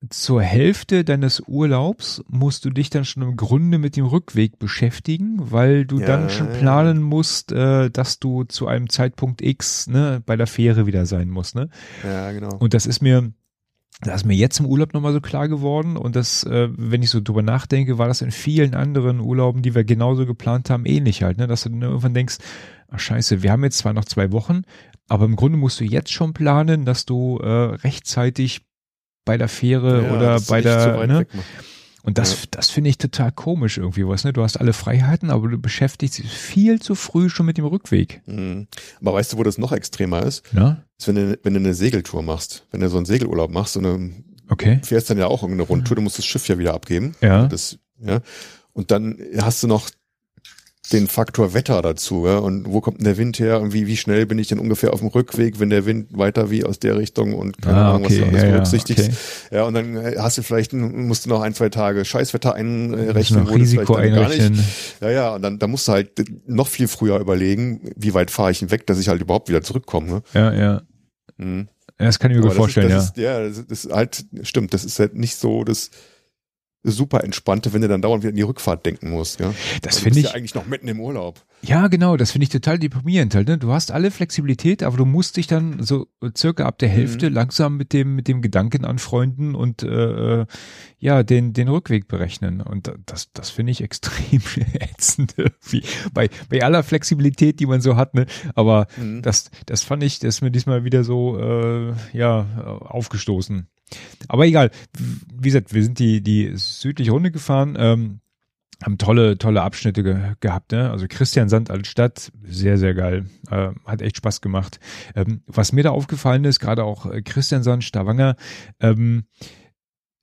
zur Hälfte deines Urlaubs musst du dich dann schon im Grunde mit dem Rückweg beschäftigen, weil du Ja, dann schon planen musst, äh, dass du zu einem Zeitpunkt X ne, bei der Fähre wieder sein musst. Ne? ja, genau. Und das ist mir, das ist mir jetzt im Urlaub nochmal so klar geworden. Und das, äh, wenn ich so drüber nachdenke, war das in vielen anderen Urlauben, die wir genauso geplant haben, ähnlich halt, ne? Dass du dann irgendwann denkst, ach scheiße, wir haben jetzt zwar noch zwei Wochen, aber im Grunde musst du jetzt schon planen, dass du äh, rechtzeitig bei der Fähre Ja, oder bei der, ne? ne? Und das, Ja. das finde ich total komisch irgendwie was, ne? Du hast alle Freiheiten, aber du beschäftigst dich viel zu früh schon mit dem Rückweg. Mhm. Aber weißt du, wo das noch extremer ist? Ne? Ist, wenn du, wenn du eine Segeltour machst. Wenn du so einen Segelurlaub machst, so eine, Okay. fährst dann ja auch irgendeine Rundtour, du musst das Schiff ja wieder abgeben. Ja. Das, ja. Und dann hast du noch den Faktor Wetter dazu, ja. Und wo kommt denn der Wind her? Und wie, wie schnell bin ich denn ungefähr auf dem Rückweg, wenn der Wind weiter wie aus der Richtung und keine Ah, Ahnung, okay, was du alles ja, ja, berücksichtigst. okay. Ja, und dann äh, hast du vielleicht, musst du noch ein, zwei Tage Scheißwetter einrechnen, wo Risiko dann gar nicht einrechnen. ja, ja, und dann, dann musst du halt noch viel früher überlegen, wie weit fahre ich denn weg, dass ich halt überhaupt wieder zurückkomme. Ne? Ja, ja. Mhm. Ja, Das kann ich mir gut das vorstellen, ist, ja. das Ist, ja, das ist halt, stimmt, das ist halt nicht so das super entspannte, wenn du dann dauernd wieder in die Rückfahrt denken musst. Ja? Das Also du finde bist ich, ja eigentlich noch mitten im Urlaub. ja genau, das finde ich total deprimierend halt, ne? Du hast alle Flexibilität, aber du musst dich dann so circa ab der Hälfte Mhm. langsam mit dem, mit dem Gedanken anfreunden und äh, äh, ja, den, den Rückweg berechnen. Und da- das, das finde ich extrem ätzend irgendwie. Bei, bei aller Flexibilität, die man so hat, ne? Aber Mhm. das, das fand ich, das ist mir diesmal wieder so äh, ja, aufgestoßen. Aber egal, wie gesagt, wir sind die, die südliche Runde gefahren, ähm, haben tolle, tolle Abschnitte ge gehabt, ne? Also Christian Sand als Stadt, sehr, sehr geil. Äh, hat echt Spaß gemacht. Ähm, was mir da aufgefallen ist, gerade auch äh, Christian Sand, Stavanger, ähm,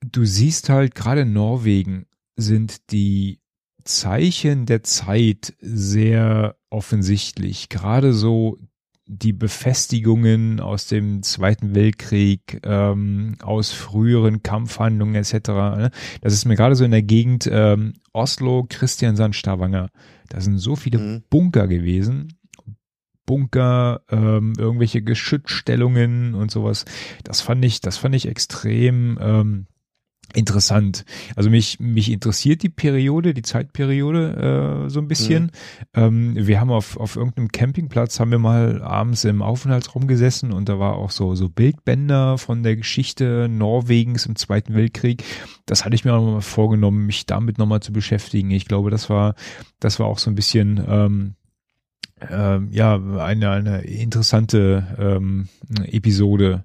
du siehst halt, gerade in Norwegen sind die Zeichen der Zeit sehr offensichtlich. Gerade so die Befestigungen aus dem Zweiten Weltkrieg, ähm, aus früheren Kampfhandlungen etc. Ne? Das ist mir gerade so in der Gegend ähm, Oslo, Christiansand, Stavanger. Da sind so viele Mhm. Bunker gewesen. Bunker, ähm, irgendwelche Geschützstellungen und sowas. Das fand ich, das fand ich extrem ähm, interessant. Also mich, mich interessiert die Periode, die Zeitperiode äh, so ein bisschen. Ähm, wir haben auf, auf irgendeinem Campingplatz, haben wir mal abends im Aufenthaltsraum gesessen und da war auch so, so Bildbänder von der Geschichte Norwegens im Zweiten Weltkrieg. Das hatte ich mir auch mal vorgenommen, mich damit nochmal zu beschäftigen. Ich glaube, das war, das war auch so ein bisschen, ähm, ähm, ja, eine, eine interessante ähm, Episode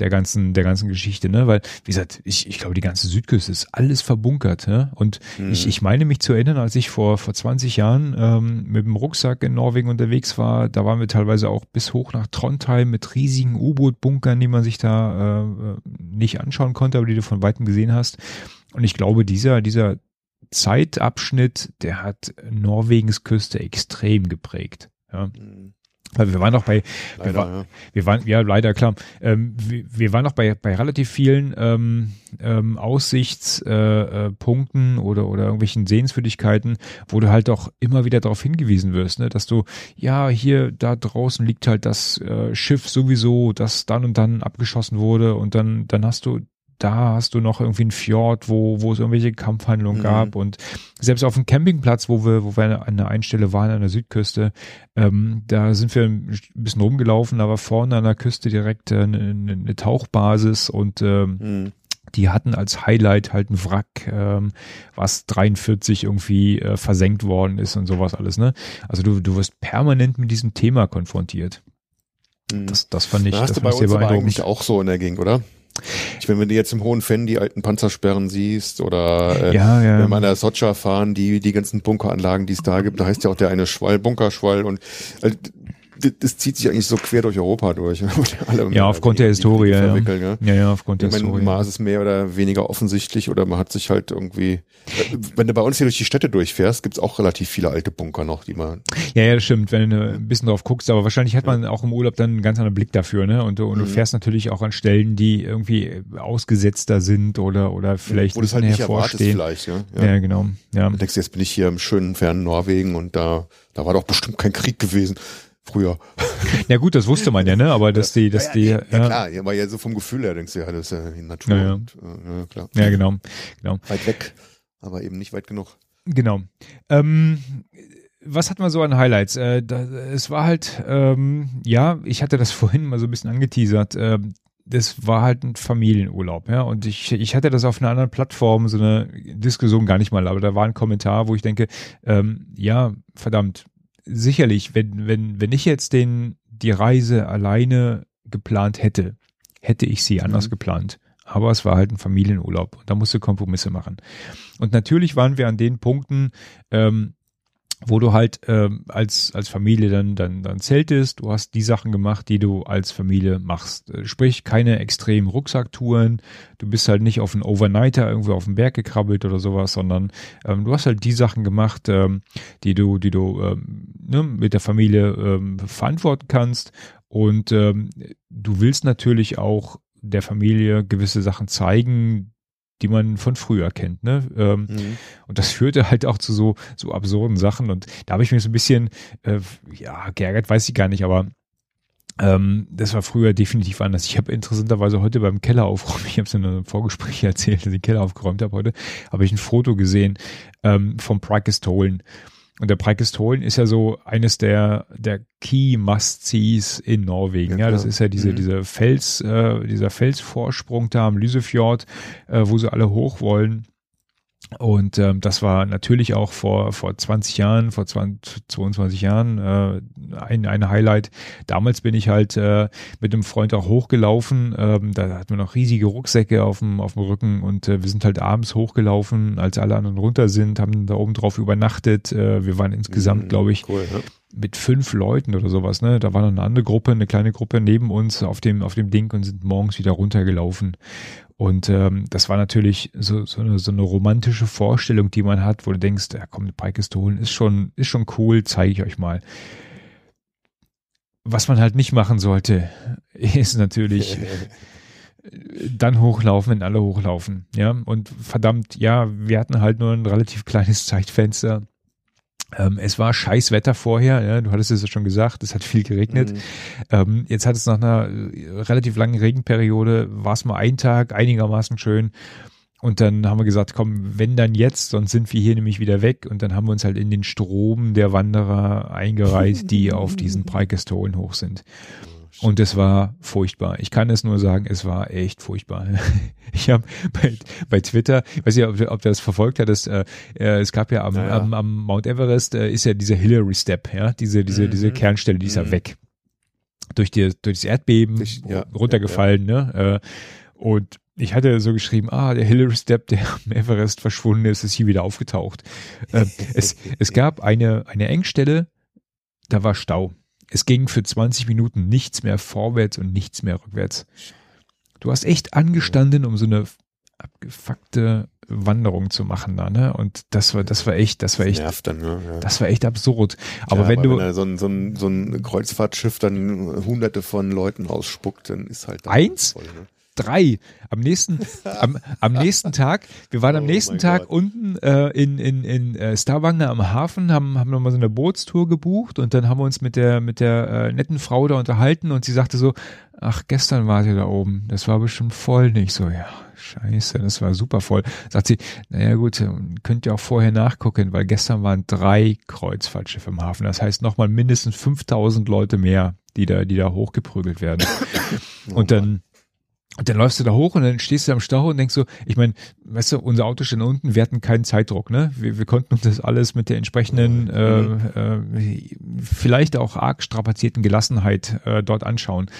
der ganzen, der ganzen Geschichte, ne? Weil, wie gesagt, ich, ich glaube, die ganze Südküste ist alles verbunkert, ne? Und Mhm. ich, ich meine mich zu erinnern, als ich vor, vor 20 Jahren ähm, mit dem Rucksack in Norwegen unterwegs war, da waren wir teilweise auch bis hoch nach Trondheim mit riesigen U-Boot-Bunkern, die man sich da äh, nicht anschauen konnte, aber die du von Weitem gesehen hast. Und ich glaube, dieser, dieser Zeitabschnitt, der hat Norwegens Küste extrem geprägt. Ja. Mhm. Weil wir waren noch bei, wir, Leider, war, ja. wir waren, ja leider klar, ähm, wir, wir waren noch bei, bei relativ vielen ähm, ähm, Aussichtspunkten äh, äh, oder, oder irgendwelchen Sehenswürdigkeiten, wo du halt auch immer wieder darauf hingewiesen wirst, ne, dass du, ja, hier, da draußen liegt halt das äh, Schiff sowieso, das dann und dann abgeschossen wurde und dann, dann hast du da hast du noch irgendwie einen Fjord, wo, wo es irgendwelche Kampfhandlungen Mhm. gab und selbst auf dem Campingplatz, wo wir, wo wir an der einen Stelle waren, an der Südküste, ähm, da sind wir ein bisschen rumgelaufen, da war vorne an der Küste direkt äh, eine, eine, Tauchbasis und ähm, Mhm. die hatten als Highlight halt ein Wrack, ähm, was 43 irgendwie äh, versenkt worden ist und sowas alles, ne? Also du, du wirst permanent mit diesem Thema konfrontiert. Mhm. Das, das fand ich, Da hast das du bei uns aber eigentlich auch so in der Gegend, oder? Ich meine, wenn du jetzt im Hohen Fenn die alten Panzersperren siehst oder äh, Ja, ja. wenn wir an der Socha fahren, die, die ganzen Bunkeranlagen, die es da gibt, da heißt ja auch der eine Schwall, Bunkerschwall und äh, das, das zieht sich eigentlich so quer durch Europa durch. Ja, aufgrund der Historie, ja. verwickeln, ja. Ja, ja, aufgrund der Ich meine, Historie. mal ist es mehr oder weniger offensichtlich oder man hat sich halt irgendwie, wenn du bei uns hier durch die Städte durchfährst, gibt's auch relativ viele alte Bunker noch, die man, Ja, ja, das stimmt, wenn du ein bisschen drauf guckst, aber wahrscheinlich hat man auch im Urlaub dann einen ganz anderen Blick dafür, ne? Und, du- und du Mhm. fährst natürlich auch an Stellen, die irgendwie ausgesetzter sind oder, oder vielleicht wo ein du es halt bisschen nicht hervorstehen. vielleicht, ja. Ja. genau. Ja. Du denkst, jetzt bin ich hier im schönen, fernen Norwegen und da, da war doch bestimmt kein Krieg gewesen. Früher. ja gut, das wusste man ja, ne? Aber dass die, dass ja, die, ja, ja, ja, klar, aber ja so vom Gefühl her denkst du, ja, das ist ja die Natur Ja, und äh, klar. ja, genau, genau. Weit weg, aber eben nicht weit genug. Genau. Ähm, was hatten wir so an Highlights? Äh, da, es war halt, ähm, ja, ich hatte das vorhin mal so ein bisschen angeteasert. Ähm, das war halt ein Familienurlaub, ja. Und ich, ich hatte das auf einer anderen Plattform, so eine Diskussion gar nicht mal, aber da war ein Kommentar, wo ich denke, ähm, ja, verdammt, sicherlich, wenn, wenn, wenn ich jetzt den, die Reise alleine geplant hätte, hätte ich sie anders Mhm. geplant. Aber es war halt ein Familienurlaub und da musste Kompromisse machen. Und natürlich waren wir an den Punkten, ähm, wo du halt ähm, als als Familie dann dann dann zeltest. Du hast die Sachen gemacht, die du als Familie machst. Äh, Sprich keine extremen Rucksacktouren. Du bist halt nicht auf einen Overnighter irgendwo auf den Berg gekrabbelt oder sowas, sondern ähm, du hast halt die Sachen gemacht, ähm, die du die du ähm, ne, mit der Familie ähm, verantworten kannst. Und ähm, du willst natürlich auch der Familie gewisse Sachen zeigen, die man von früher kennt. Ne? Ähm, Mhm. und das führte halt auch zu so, so absurden Sachen. Und da habe ich mich so ein bisschen, äh, ja, geärgert, weiß ich gar nicht, aber ähm, das war früher definitiv anders. Ich habe interessanterweise heute beim Keller aufräumen, ich habe es in einem Vorgespräch erzählt, dass ich den Keller aufgeräumt habe heute, habe ich ein Foto gesehen ähm, vom Praikestolen. Und der Praikestolen ist ja so eines der, der Key Must-Sees in Norwegen. Ja, Ja, das ist ja diese, Mhm. diese Fels, äh, dieser Felsvorsprung da am Lysefjord, äh, wo sie alle hoch wollen. Und ähm, das war natürlich auch vor, vor 20 Jahren, vor 20, 22 Jahren äh, ein, ein Highlight. Damals bin ich halt äh, mit einem Freund auch hochgelaufen. Ähm, da hatten wir noch riesige Rucksäcke auf dem, auf dem Rücken und äh, wir sind halt abends hochgelaufen, als alle anderen runter sind, haben da oben drauf übernachtet. Äh, wir waren insgesamt, Mhm, glaube ich, Cool, ja. mit fünf Leuten oder sowas, ne? Da war noch eine andere Gruppe, eine kleine Gruppe neben uns auf dem, auf dem Ding und sind morgens wieder runtergelaufen. Und ähm, das war natürlich so, so, eine, so eine romantische Vorstellung, die man hat, wo du denkst, ja komm, eine Pike holen ist schon, ist schon cool, zeige ich euch mal. Was man halt nicht machen sollte, ist natürlich dann hochlaufen, wenn alle hochlaufen. Ja, und verdammt, ja, wir hatten halt nur ein relativ kleines Zeitfenster. Ähm, es war scheiß Wetter vorher, ja, du hattest es ja schon gesagt, es hat viel geregnet. Mhm. Ähm, jetzt hat es nach einer äh, relativ langen Regenperiode, war es mal ein Tag einigermaßen schön. Und dann haben wir gesagt, komm, wenn dann jetzt, sonst sind wir hier nämlich wieder weg. Und dann haben wir uns halt in den Strom der Wanderer eingereiht, die auf diesen Preikestolen hoch sind. Und es war furchtbar. Ich kann es nur sagen, es war echt furchtbar. Ich habe bei, bei Twitter, ich weiß nicht, ob, ob das verfolgt hattest, äh, äh, es gab ja am, Ja, ja. am, am Mount Everest, äh, ist ja dieser Hillary Step, ja, diese, diese, diese Mhm. Kernstelle, die ist ja Mhm. weg. Durch, die, durch das Erdbeben Durch- ja, runtergefallen, ne? Äh, und ich hatte so geschrieben, ah, der Hillary Step, der am Everest verschwunden ist, ist hier wieder aufgetaucht. Äh, es, es gab eine, eine Engstelle, da war Stau. Es ging für 20 Minuten nichts mehr vorwärts und nichts mehr rückwärts. Du hast echt angestanden, um so eine abgefuckte Wanderung zu machen da, ne? Und das war, das war echt, das war echt, nervt dann, ne? Ja. das war echt absurd. Aber ja, wenn du, da so ein, so, ein, so ein Kreuzfahrtschiff dann hunderte von Leuten ausspuckt, dann ist halt Eins? voll, ne? Drei. Am nächsten, am, am nächsten Tag, wir waren am Oh nächsten Tag Gott. unten äh, in, in, in äh, Stavanger am Hafen, haben, haben nochmal so eine Bootstour gebucht und dann haben wir uns mit der, mit der äh, netten Frau da unterhalten und sie sagte so, ach, gestern wart ihr da oben, das war bestimmt voll. Nicht so, ja, scheiße, das war super voll. Sagt sie, naja gut, könnt ihr auch vorher nachgucken, weil gestern waren drei Kreuzfahrtschiffe im Hafen. Das heißt nochmal mindestens 5000 Leute mehr, die da, die da hochgeprügelt werden. Und dann, und dann läufst du da hoch und dann stehst du am Stau und denkst so, ich meine, weißt du, unser Auto steht unten, wir hatten keinen Zeitdruck, ne? Wir, wir konnten uns das alles mit der entsprechenden, äh, äh, vielleicht auch arg strapazierten Gelassenheit äh, dort anschauen.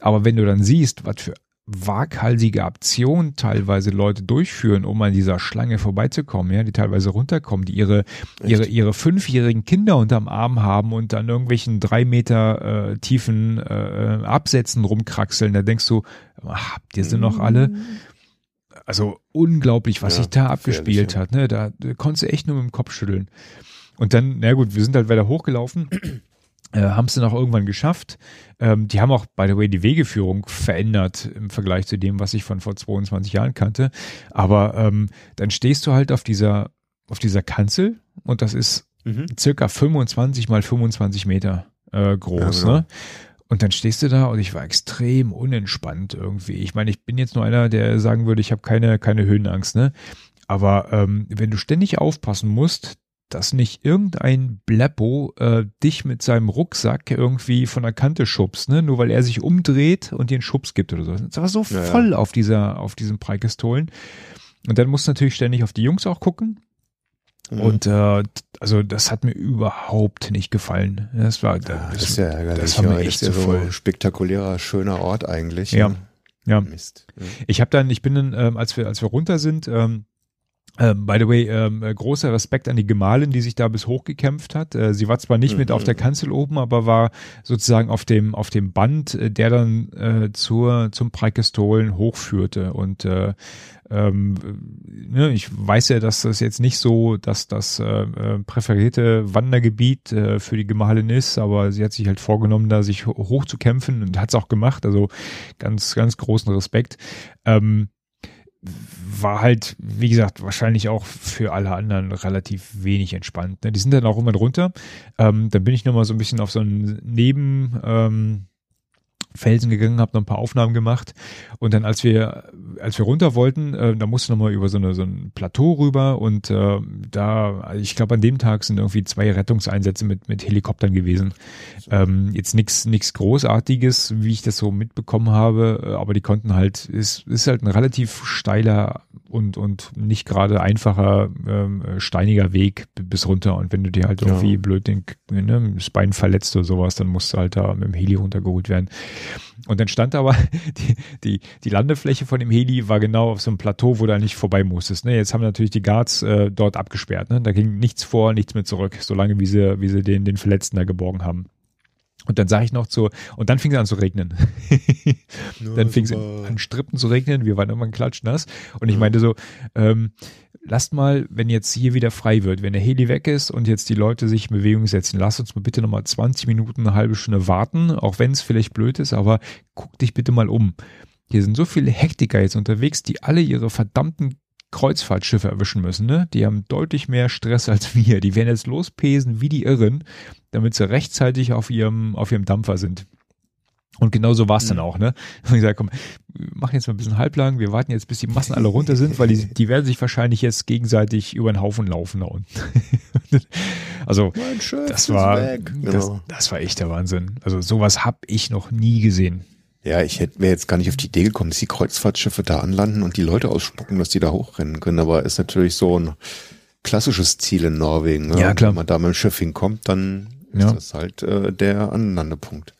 Aber wenn du dann siehst, was für waghalsige Aktion teilweise Leute durchführen, um an dieser Schlange vorbeizukommen, ja, die teilweise runterkommen, die ihre, ihre, ihre fünfjährigen Kinder unterm Arm haben und an irgendwelchen drei Meter äh, tiefen äh, Absätzen rumkraxeln. Da denkst du, habt ihr sie noch alle? Also unglaublich, was Ja, sich da abgespielt hat. Ne? Da, da konntest du echt nur mit dem Kopf schütteln. Und dann, na gut, wir sind halt weiter hochgelaufen, äh, haben es dann auch irgendwann geschafft. Ähm, die haben auch, by the way, die Wegeführung verändert im Vergleich zu dem, was ich von vor 22 Jahren kannte. Aber ähm, dann stehst du halt auf dieser, auf dieser Kanzel und das ist Mhm. circa 25 mal 25 Meter äh, groß, Ja, genau. ne? Und dann stehst du da und ich war extrem unentspannt irgendwie. Ich meine, ich bin jetzt nur einer, der sagen würde, ich habe keine, keine Höhenangst, ne? Aber ähm, wenn du ständig aufpassen musst, dass nicht irgendein Bleppo äh, dich mit seinem Rucksack irgendwie von der Kante schubst, ne? Nur weil er sich umdreht und dir einen Schubs gibt oder so. Das war so Ja, ja. voll auf dieser, auf diesen Preikistolen. Und dann musst du natürlich ständig auf die Jungs auch gucken. Mhm. Und äh, also das hat mir überhaupt nicht gefallen. Das war ja, das ist ja ärgerlich. das war mir ja, echt ist ja so voll. ein spektakulärer, schöner Ort eigentlich. Ja. ne? Ja. Mist. Ja. Ich habe dann, ich bin dann, ähm, als wir, als wir runter sind, ähm, ähm, by the way, ähm, äh, großer Respekt an die Gemahlin, die sich da bis hochgekämpft hat. Äh, sie war zwar nicht mit Mhm. auf der Kanzel oben, aber war sozusagen auf dem auf dem Band, äh, der dann äh, zur zum Preikistolen hochführte. Und äh, ähm, äh, ne, ich weiß ja, dass das jetzt nicht so, dass das äh, äh, präferierte Wandergebiet äh, für die Gemahlin ist, aber sie hat sich halt vorgenommen, da sich ho- hochzukämpfen und hat es auch gemacht. Also ganz ganz großen Respekt. Ähm, war halt, wie gesagt, wahrscheinlich auch für alle anderen relativ wenig entspannt. Ne? Die sind dann auch immer drunter. Ähm, dann bin ich nochmal so ein bisschen auf so einen Neben, ähm, Felsen gegangen, habe noch ein paar Aufnahmen gemacht und dann als wir als wir runter wollten, äh, da musste noch mal über so eine so ein Plateau rüber und äh, da ich glaube an dem Tag sind irgendwie zwei Rettungseinsätze mit mit Helikoptern gewesen. Ähm, jetzt nichts nichts großartiges, wie ich das so mitbekommen habe, äh, aber die konnten halt ist ist halt ein relativ steiler und und nicht gerade einfacher ähm, steiniger Weg bis runter und wenn du dir halt Ja. irgendwie blöd den ne, das Bein verletzt oder sowas, dann musst du halt da mit dem Heli runtergeholt werden. Und dann stand aber die, die, die Landefläche von dem Heli war genau auf so einem Plateau, wo du nicht vorbei musstest. Ne? Jetzt haben natürlich die Guards äh, dort abgesperrt. Ne? Da ging nichts vor, nichts mehr zurück, solange wie sie, wie sie den, den Verletzten da geborgen haben. Und dann sage ich noch zu, und dann fing es an zu regnen. dann fing es an Strippen zu regnen, wir waren irgendwann klatschnass. Und ich Ja. meinte so, ähm, lasst mal, wenn jetzt hier wieder frei wird, wenn der Heli weg ist und jetzt die Leute sich in Bewegung setzen, lasst uns mal bitte nochmal 20 Minuten, eine halbe Stunde warten, auch wenn es vielleicht blöd ist, aber guck dich bitte mal um. Hier sind so viele Hektiker jetzt unterwegs, die alle ihre verdammten Kreuzfahrtschiffe erwischen müssen, ne? Die haben deutlich mehr Stress als wir. Die werden jetzt lospesen wie die Irren, damit sie rechtzeitig auf ihrem, auf ihrem Dampfer sind. Und genau so war es dann Mhm. auch, ne? Und ich sage, komm, wir machen jetzt mal ein bisschen halblang, wir warten jetzt, bis die Massen alle runter sind, weil die, die werden sich wahrscheinlich jetzt gegenseitig über den Haufen laufen da unten. also, das war, das, das war echt der Wahnsinn. Also, sowas hab ich noch nie gesehen. Ja, ich hätte mir jetzt gar nicht auf die Idee gekommen, dass die Kreuzfahrtschiffe da anlanden und die Leute ausspucken, dass die da hochrennen können. Aber ist natürlich so ein klassisches Ziel in Norwegen. Ne? Ja, klar. Wenn man da mit dem Schiff hinkommt, dann Ja. ist das halt äh, der Anlandepunkt.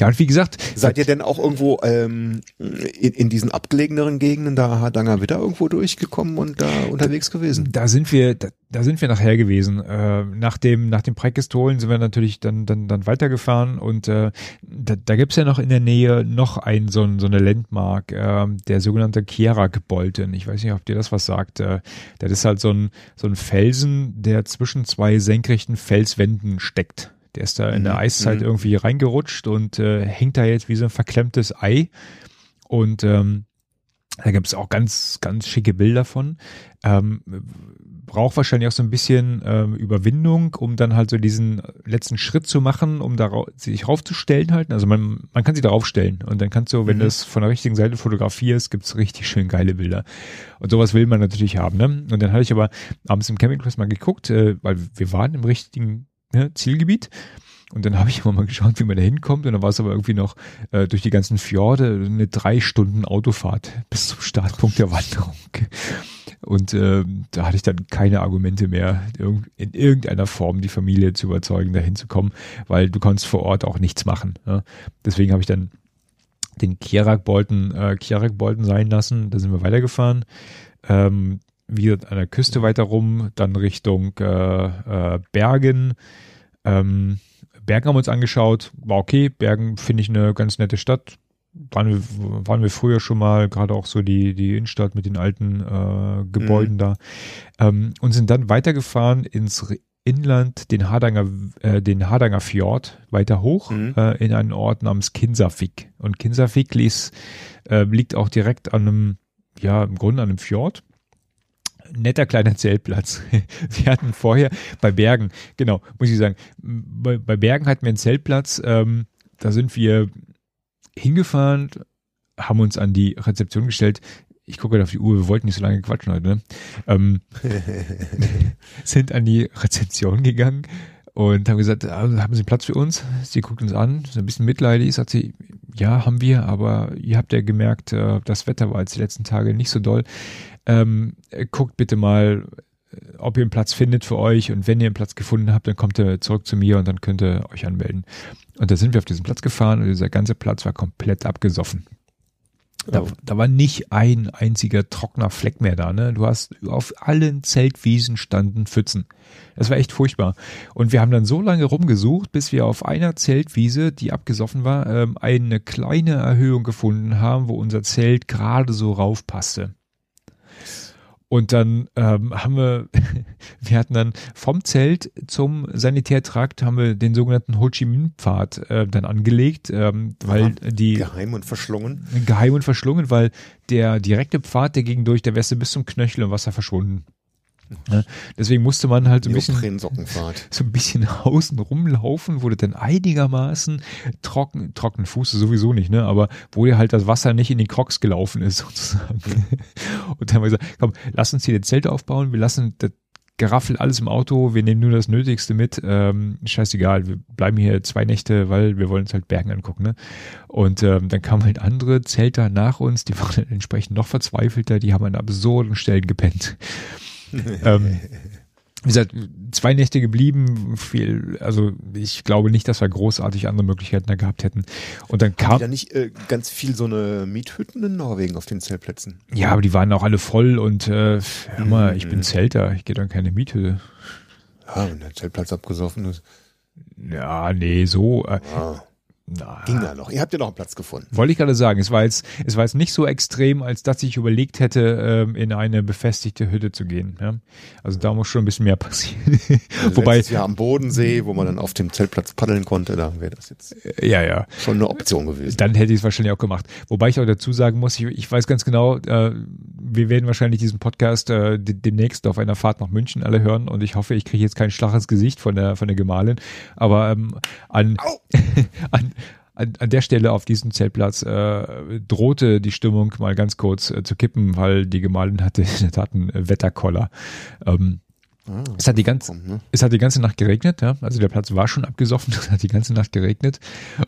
Ja, und wie gesagt, Seid ihr denn auch irgendwo ähm, in, in diesen abgelegeneren Gegenden da Hardanger Witter irgendwo durchgekommen und da unterwegs gewesen? Da sind wir, da, da sind wir nachher gewesen. Äh, nach dem, nach dem Preikistolen sind wir natürlich dann, dann, dann weitergefahren und äh, da, da gibt's ja noch in der Nähe noch ein so, ein, so eine Landmark, äh, der sogenannte Kierak-Bolten. Ich weiß nicht, ob dir das was sagt. Äh, das ist halt so ein, so ein Felsen, der zwischen zwei senkrechten Felswänden steckt. Der ist da in der Mhm, Eiszeit mhm. irgendwie reingerutscht und äh, hängt da jetzt wie so ein verklemmtes Ei. Und ähm, da gibt es auch ganz, ganz schicke Bilder von. Ähm, braucht wahrscheinlich auch so ein bisschen ähm, Überwindung, um dann halt so diesen letzten Schritt zu machen, um da sich raufzustellen halt. Also man, man kann sich darauf stellen und dann kannst du, wenn Mhm. du es von der richtigen Seite fotografierst, gibt's richtig schön geile Bilder. Und sowas will man natürlich haben. Ne? Und dann hatte ich aber abends im Campingplatz mal geguckt, äh, weil wir waren im richtigen ne, Zielgebiet. Und dann habe ich immer mal geschaut, wie man da hinkommt. Und dann war es aber irgendwie noch äh, durch die ganzen Fjorde eine drei Stunden Autofahrt bis zum Startpunkt der Wanderung. Und ähm, da hatte ich dann keine Argumente mehr, in irgendeiner Form die Familie zu überzeugen, da hinzukommen, weil du konntest vor Ort auch nichts machen. Ja. Deswegen habe ich dann den Kierak-Bolten äh, sein lassen. Da sind wir weitergefahren. Ähm, wieder an der Küste weiter rum, dann Richtung äh, äh, Bergen. Ähm, Bergen haben wir uns angeschaut, war okay. Bergen finde ich eine ganz nette Stadt. Waren wir, waren wir früher schon mal, gerade auch so die, die Innenstadt mit den alten äh, Gebäuden Mhm. da. Ähm, und sind dann weitergefahren ins Inland, den Hardanger, äh, den Hardanger Fjord, weiter hoch, Mhm. äh, in einen Ort namens Kinsarvik. Und Kinsarvik ließ, äh, liegt auch direkt an einem, ja, im Grunde an einem Fjord netter kleiner Zeltplatz. Wir hatten vorher bei Bergen, genau, muss ich sagen, bei, bei Bergen hatten wir einen Zeltplatz, ähm, da sind wir hingefahren, haben uns an die Rezeption gestellt. Ich gucke gerade auf die Uhr, wir wollten nicht so lange quatschen heute, ne? Ähm, sind an die Rezeption gegangen und haben gesagt, ah, haben Sie Platz für uns? Sie guckt uns an, ist ein bisschen mitleidig, sagt sie, ja, haben wir, aber ihr habt ja gemerkt, äh, das Wetter war jetzt die letzten Tage nicht so doll. Ähm, äh, guckt bitte mal, äh, ob ihr einen Platz findet für euch und wenn ihr einen Platz gefunden habt, dann kommt ihr zurück zu mir und dann könnt ihr euch anmelden. Und da sind wir auf diesen Platz gefahren und dieser ganze Platz war komplett abgesoffen. Da, Oh. da war nicht ein einziger trockener Fleck mehr da. Ne? Du hast auf allen Zeltwiesen standen Pfützen. Das war echt furchtbar. Und wir haben dann so lange rumgesucht, bis wir auf einer Zeltwiese, die abgesoffen war, ähm, eine kleine Erhöhung gefunden haben, wo unser Zelt gerade so raufpasste. Und dann ähm, haben wir, wir hatten dann vom Zelt zum Sanitärtrakt haben wir den sogenannten Ho Chi Minh Pfad äh, dann angelegt, ähm, weil Aha. die Geheim und verschlungen. geheim und verschlungen, weil der direkte Pfad, der ging durch, der wärste bis zum Knöchel im Wasser verschwunden. Ne? Deswegen musste man halt so ein bisschen so ein bisschen außen rumlaufen, wurde dann einigermaßen trocken, trocken Fuße sowieso nicht, ne, aber wo dir halt das Wasser nicht in die Crocs gelaufen ist sozusagen. Und dann haben wir gesagt, komm, lass uns hier den Zelt aufbauen, wir lassen das Geraffel alles im Auto, wir nehmen nur das Nötigste mit, ähm, scheißegal, wir bleiben hier zwei Nächte, weil wir wollen uns halt Bergen angucken, ne. Und ähm, dann kamen halt andere Zelter nach uns, die waren dann entsprechend noch verzweifelter, die haben an absurden Stellen gepennt. ähm, wie gesagt, zwei Nächte geblieben, viel, also ich glaube nicht, dass wir großartig andere Möglichkeiten da gehabt hätten. Und dann Haben die kam, da nicht äh, ganz viel so eine Miethütten in Norwegen auf den Zeltplätzen? ja, aber die waren auch alle voll und äh, hör mal, ich bin Mhm. Zelter, ich gehe dann keine Miethütte. Ja, wenn der Zeltplatz abgesoffen ist. Ja, nee, so, äh, Ah, na, ging da noch. Ihr habt ja noch einen Platz gefunden. Wollte ich gerade sagen, es war jetzt, es war jetzt nicht so extrem, als dass ich überlegt hätte, ähm, in eine befestigte Hütte zu gehen. Ja? Also da muss schon ein bisschen mehr passieren. Also Wobei, Jahr am Bodensee, wo man dann auf dem Zeltplatz paddeln konnte, da wäre das jetzt äh, ja, ja. schon eine Option gewesen. Dann hätte ich es wahrscheinlich auch gemacht. Wobei ich auch dazu sagen muss, ich, ich weiß ganz genau, äh, wir werden wahrscheinlich diesen Podcast äh, de- demnächst auf einer Fahrt nach München alle hören und ich hoffe, ich kriege jetzt keinen Schlag ins Gesicht von der von der Gemahlin. Aber ähm, an, an an, an der Stelle auf diesem Zeltplatz äh, drohte die Stimmung mal ganz kurz äh, zu kippen, weil die Gemahlin hatte in der Tat einen äh, Wetterkoller. Ähm, Ah, es hat die ganze, komm, ne? es hat die ganze Nacht geregnet, ja. Also der Platz war schon abgesoffen, es hat die ganze Nacht geregnet.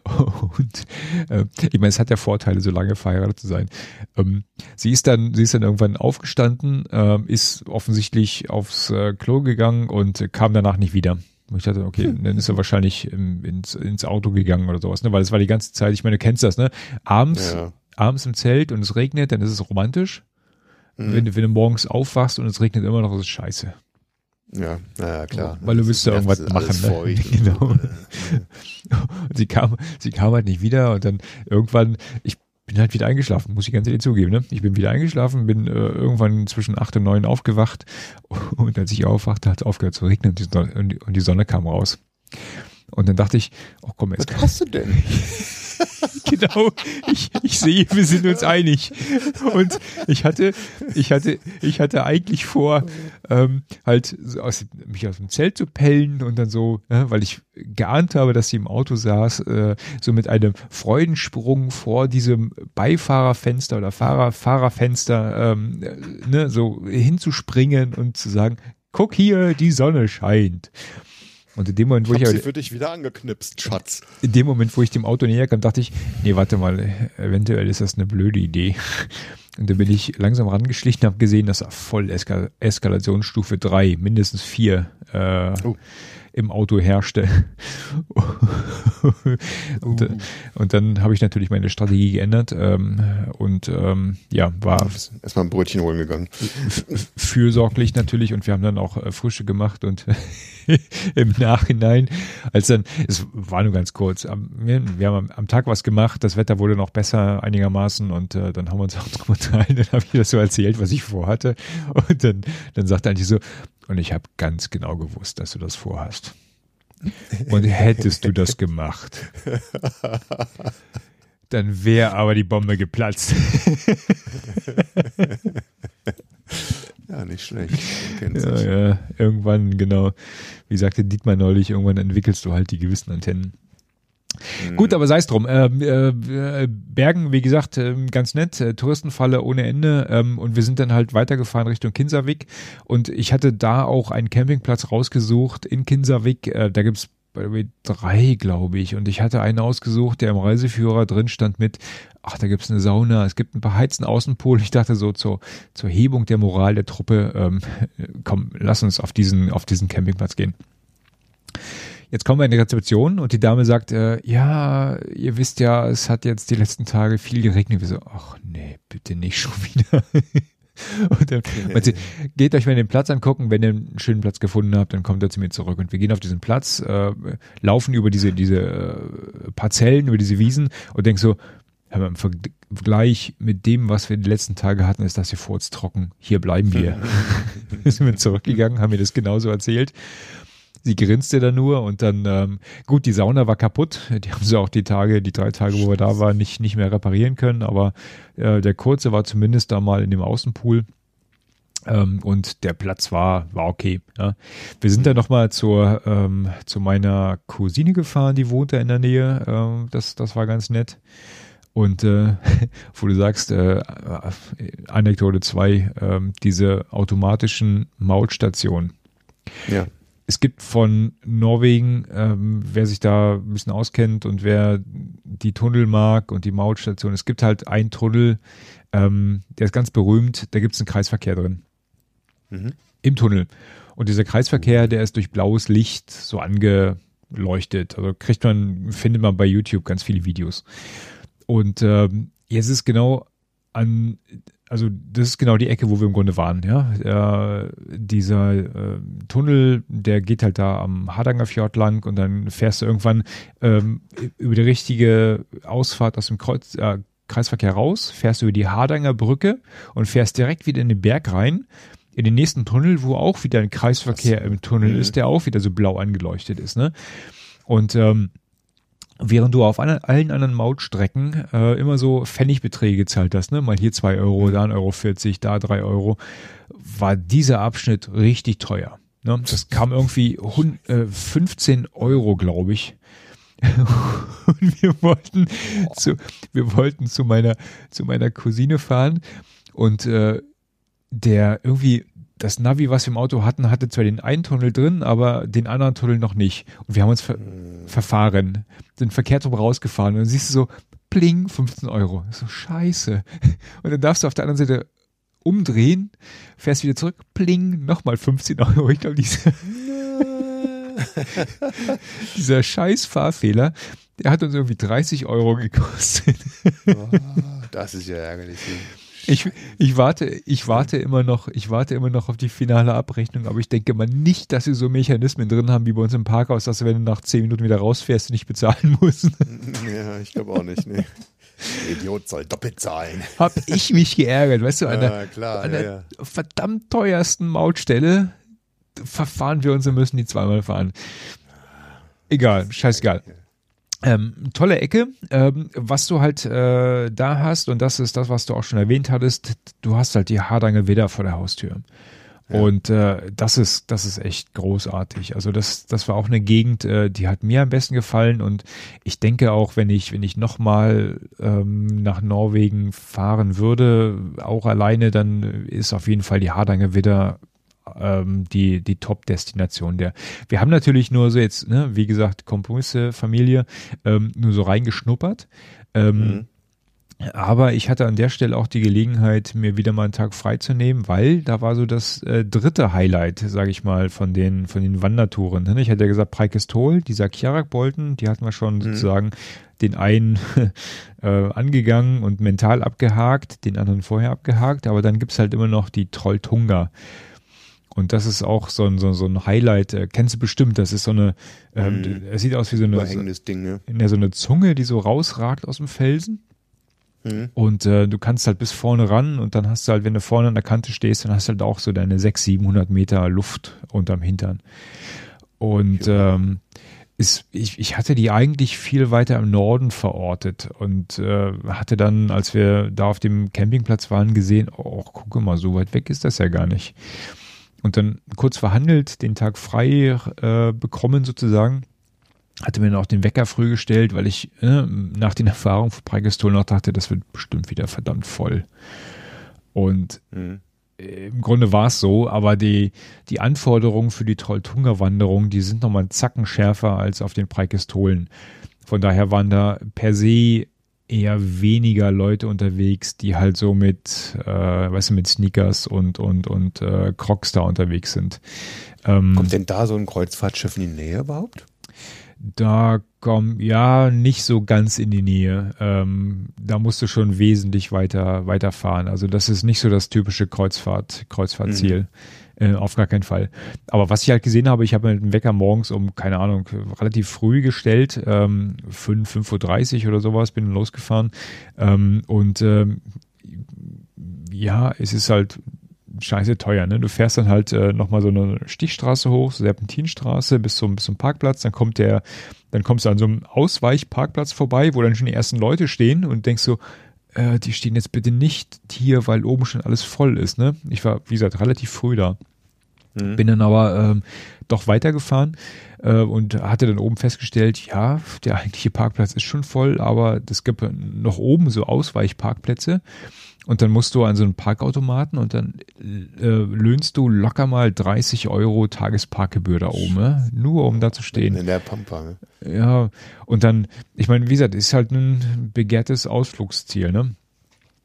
Und äh, ich meine, es hat ja Vorteile, so lange verheiratet zu sein. Ähm, sie ist dann, sie ist dann irgendwann aufgestanden, ähm, ist offensichtlich aufs äh, Klo gegangen und äh, kam danach nicht wieder. Und ich dachte, okay, dann ist er wahrscheinlich ähm, ins, ins Auto gegangen oder sowas, ne? Weil es war die ganze Zeit, ich meine, du kennst das, ne? Abends, Ja. abends im Zelt und es regnet, dann ist es romantisch. Mhm. Wenn, du- wenn du morgens aufwachst und es regnet immer noch, ist es scheiße. Ja, naja, klar. Weil du willst ja irgendwas machen, ne? Genau. Und sie kam, sie kam halt nicht wieder und dann irgendwann, ich bin halt wieder eingeschlafen, muss ich ganz ehrlich zugeben, ne? Ich bin wieder eingeschlafen, bin äh, irgendwann zwischen acht und neun aufgewacht und als ich aufwachte, hat es aufgehört zu regnen und die, Sonne, und die- und die Sonne kam raus. Und dann dachte ich, oh komm, jetzt Was hast du denn? genau, ich, ich sehe, wir sind uns einig. Und ich hatte, ich hatte, ich hatte eigentlich vor, ähm, halt aus, mich aus dem Zelt zu pellen und dann so, ja, weil ich geahnt habe, dass sie im Auto saß, äh, so mit einem Freudensprung vor diesem Beifahrerfenster oder Fahrer, Fahrerfenster, ähm, äh, ne, so hinzuspringen und zu sagen, guck hier, die Sonne scheint. Und in dem Moment, wo Ich ich, sie für dich wieder angeknipst, Schatz. in dem Moment, wo ich dem Auto näher kam, dachte ich, nee, warte mal, eventuell ist das eine blöde Idee. Und dann bin ich langsam rangeschlichen, habe gesehen, dass er voll Eska Eskalationsstufe 3, mindestens 4 äh, Oh. Im Auto herrschte. und, uh. und, dann habe ich natürlich meine Strategie geändert ähm, und ähm, ja, war erstmal ein Brötchen holen gegangen. Fürsorglich natürlich und wir haben dann auch äh, Frische gemacht und im Nachhinein, als dann, es war nur ganz kurz, am, wir haben am, Tag was gemacht, das Wetter wurde noch besser einigermaßen und äh, dann haben wir uns auch drüber unterhalten, dann habe ich das so erzählt, was ich vorhatte und dann, dann sagt er eigentlich so, und ich habe ganz genau gewusst, dass du das vorhast. Und hättest du das gemacht, dann wäre aber die Bombe geplatzt. Ja, nicht schlecht. Ja, ja, irgendwann, genau, wie sagte Dietmar neulich, irgendwann entwickelst du halt die gewissen Antennen. Gut, aber sei es drum. Ähm, äh, äh, Bergen, wie gesagt, äh, ganz nett, äh, Touristenfalle ohne Ende. Ähm, und wir sind dann halt weitergefahren Richtung Kinsarvik. Und ich hatte da auch einen Campingplatz rausgesucht in Kinsarvik. Äh, da gibt's drei, glaube ich. Und ich hatte einen ausgesucht, der im Reiseführer drin stand mit, ach, da gibt's eine Sauna, es gibt einen beheizten Außenpool. Ich dachte so zur, zur Hebung der Moral der Truppe, ähm, komm, lass uns auf diesen, auf diesen Campingplatz gehen. Jetzt kommen wir in die Rezeption und die Dame sagt, äh, ja, ihr wisst ja, es hat jetzt die letzten Tage viel geregnet. Wir so, ach nee, bitte nicht schon wieder. und dann sie, geht euch mal den Platz angucken, wenn ihr einen schönen Platz gefunden habt, dann kommt er zu mir zurück. Und wir gehen auf diesen Platz, äh, laufen über diese, diese äh, Parzellen, über diese Wiesen und denken so, im Vergleich mit dem, was wir die letzten Tage hatten, ist das hier furztrocken. Hier bleiben wir. wir sind wir zurückgegangen, haben mir das genauso erzählt. Sie grinste da nur und dann, ähm, gut, die Sauna war kaputt. Die haben sie auch die Tage, die drei Tage, wo wir da waren, nicht, nicht mehr reparieren können. Aber äh, der kurze war zumindest da mal in dem Außenpool. Ähm, und der Platz war, war okay. Ja. Wir sind dann nochmal zur, ähm, zu meiner Cousine gefahren, die wohnte in der Nähe. Ähm, das, das war ganz nett. Und äh, wo du sagst, äh, Anekdote 2, äh, diese automatischen Mautstationen. Ja es gibt von Norwegen, ähm, wer sich da ein bisschen auskennt und wer die Tunnel mag und die Mautstation, es gibt halt einen Tunnel, ähm, der ist ganz berühmt, da gibt es einen Kreisverkehr drin. Mhm. Im Tunnel. Und dieser Kreisverkehr, der ist durch blaues Licht so angeleuchtet. Also kriegt man, findet man bei YouTube ganz viele Videos. Und ähm, jetzt ist genau an also das ist genau die Ecke, wo wir im Grunde waren, ja. Äh, dieser äh, Tunnel, der geht halt da am Hardanger Fjord lang und dann fährst du irgendwann ähm, über die richtige Ausfahrt aus dem Kreuz, äh, Kreisverkehr raus, fährst über die Hardanger Brücke und fährst direkt wieder in den Berg rein, in den nächsten Tunnel, wo auch wieder ein Kreisverkehr im Tunnel ist, der auch wieder so blau angeleuchtet ist, ne? Und ähm, Während du auf allen anderen Mautstrecken äh, immer so Pfennigbeträge gezahlt hast, ne? mal hier zwei Euro, da ein Euro 40, da drei Euro, war dieser Abschnitt richtig teuer. Ne? Das kam irgendwie 100, äh, 15 Euro, glaube ich. und wir wollten zu, wir wollten zu meiner, zu meiner Cousine fahren und äh, der irgendwie das Navi, was wir im Auto hatten, hatte zwar den einen Tunnel drin, aber den anderen Tunnel noch nicht. Und wir haben uns ver hm. verfahren, sind verkehrt rum rausgefahren. Und dann siehst du so, pling, 15 Euro. So scheiße. Und dann darfst du auf der anderen Seite umdrehen, fährst wieder zurück, pling, nochmal 15 Euro. Ich glaube, diese, dieser scheiß Fahrfehler, der hat uns irgendwie 30 Euro gekostet. Oh, das ist ja ärgerlich. Ich, ich warte, ich warte immer noch, ich warte immer noch auf die finale Abrechnung, aber ich denke mal nicht, dass sie so Mechanismen drin haben wie bei uns im Parkhaus, dass du, wenn du nach zehn Minuten wieder rausfährst, nicht bezahlen musst. Ja, ich glaube auch nicht, nee. Idiot soll doppelt zahlen. Hab ich mich geärgert, weißt du, an der, ja, klar, an der ja, ja. verdammt teuersten Mautstelle verfahren wir uns und müssen die zweimal fahren. Egal, scheißegal. Ähm, tolle Ecke, ähm, was du halt äh, da hast, und das ist das, was du auch schon erwähnt hattest, du hast halt die Hardanger Widder vor der Haustür. Ja. Und äh, das ist, das ist echt großartig. Also das, das war auch eine Gegend, äh, die hat mir am besten gefallen. Und ich denke auch, wenn ich, wenn ich nochmal ähm, nach Norwegen fahren würde, auch alleine, dann ist auf jeden Fall die Hardanger Widder ähm, die, die Top-Destination der. Wir haben natürlich nur so jetzt, ne, wie gesagt, Kompromisse, Familie, ähm, nur so reingeschnuppert. Ähm, mhm. Aber ich hatte an der Stelle auch die Gelegenheit, mir wieder mal einen Tag freizunehmen, weil da war so das äh, dritte Highlight, sage ich mal, von den von den Wandertouren. Ne? Ich hatte ja gesagt, Preikestol, dieser Kiarak-Bolten, die hatten wir schon mhm. sozusagen den einen äh, angegangen und mental abgehakt, den anderen vorher abgehakt, aber dann gibt's halt immer noch die Trolltunga. Und das ist auch so ein, so, so ein Highlight, äh, kennst du bestimmt, das ist so eine, ähm, mhm. es sieht aus wie so eine, so, Ding, ne? ja, so eine Zunge, die so rausragt aus dem Felsen. Mhm. Und äh, du kannst halt bis vorne ran und dann hast du halt, wenn du vorne an der Kante stehst, dann hast du halt auch so deine 600, 700 Meter Luft unterm Hintern. Und ja. ähm, ist, ich, ich hatte die eigentlich viel weiter im Norden verortet und äh, hatte dann, als wir da auf dem Campingplatz waren, gesehen, oh, gucke mal, so weit weg ist das ja gar nicht. Und dann kurz verhandelt, den Tag frei äh, bekommen sozusagen hatte mir dann auch den Wecker früh gestellt, weil ich äh, nach den Erfahrungen von Preigestol noch dachte, das wird bestimmt wieder verdammt voll. Und mhm. im Grunde war es so, aber die, die Anforderungen für die Trolltunga-Wanderung, die sind nochmal einen Zacken schärfer als auf den Preigestolen. Von daher waren da per se eher weniger Leute unterwegs, die halt so mit, äh, weißt du, mit Sneakers und und und äh, Crocs da unterwegs sind. Ähm, Kommt denn da so ein Kreuzfahrtschiff in die Nähe überhaupt? Da komm, ja, nicht so ganz in die Nähe. Ähm, da musst du schon wesentlich weiter, weiterfahren. Also das ist nicht so das typische Kreuzfahrt, Kreuzfahrtziel. Mhm. Äh, auf gar keinen Fall. Aber was ich halt gesehen habe, ich habe mir den Wecker morgens um, keine Ahnung, relativ früh gestellt, ähm, 5, 5.30 Uhr oder sowas, bin losgefahren. Ähm, und ähm, ja, es ist halt scheiße teuer. Ne? Du fährst dann halt äh, nochmal so eine Stichstraße hoch, Serpentinstraße bis zum, bis zum Parkplatz, dann kommt der, dann kommst du an so einem Ausweichparkplatz vorbei, wo dann schon die ersten Leute stehen und denkst so, äh, die stehen jetzt bitte nicht hier, weil oben schon alles voll ist. Ne? Ich war, wie gesagt, relativ früh da. Mhm. Bin dann aber ähm, doch weitergefahren äh, und hatte dann oben festgestellt, ja, der eigentliche Parkplatz ist schon voll, aber es gibt noch oben so Ausweichparkplätze. Und dann musst du an so einen Parkautomaten und dann äh, löhnst du locker mal 30 Euro Tagesparkgebühr da oben, ne? nur um da zu stehen. In der Pampa. Ne? Ja, und dann, ich meine, wie gesagt, ist halt ein begehrtes Ausflugsziel, ne?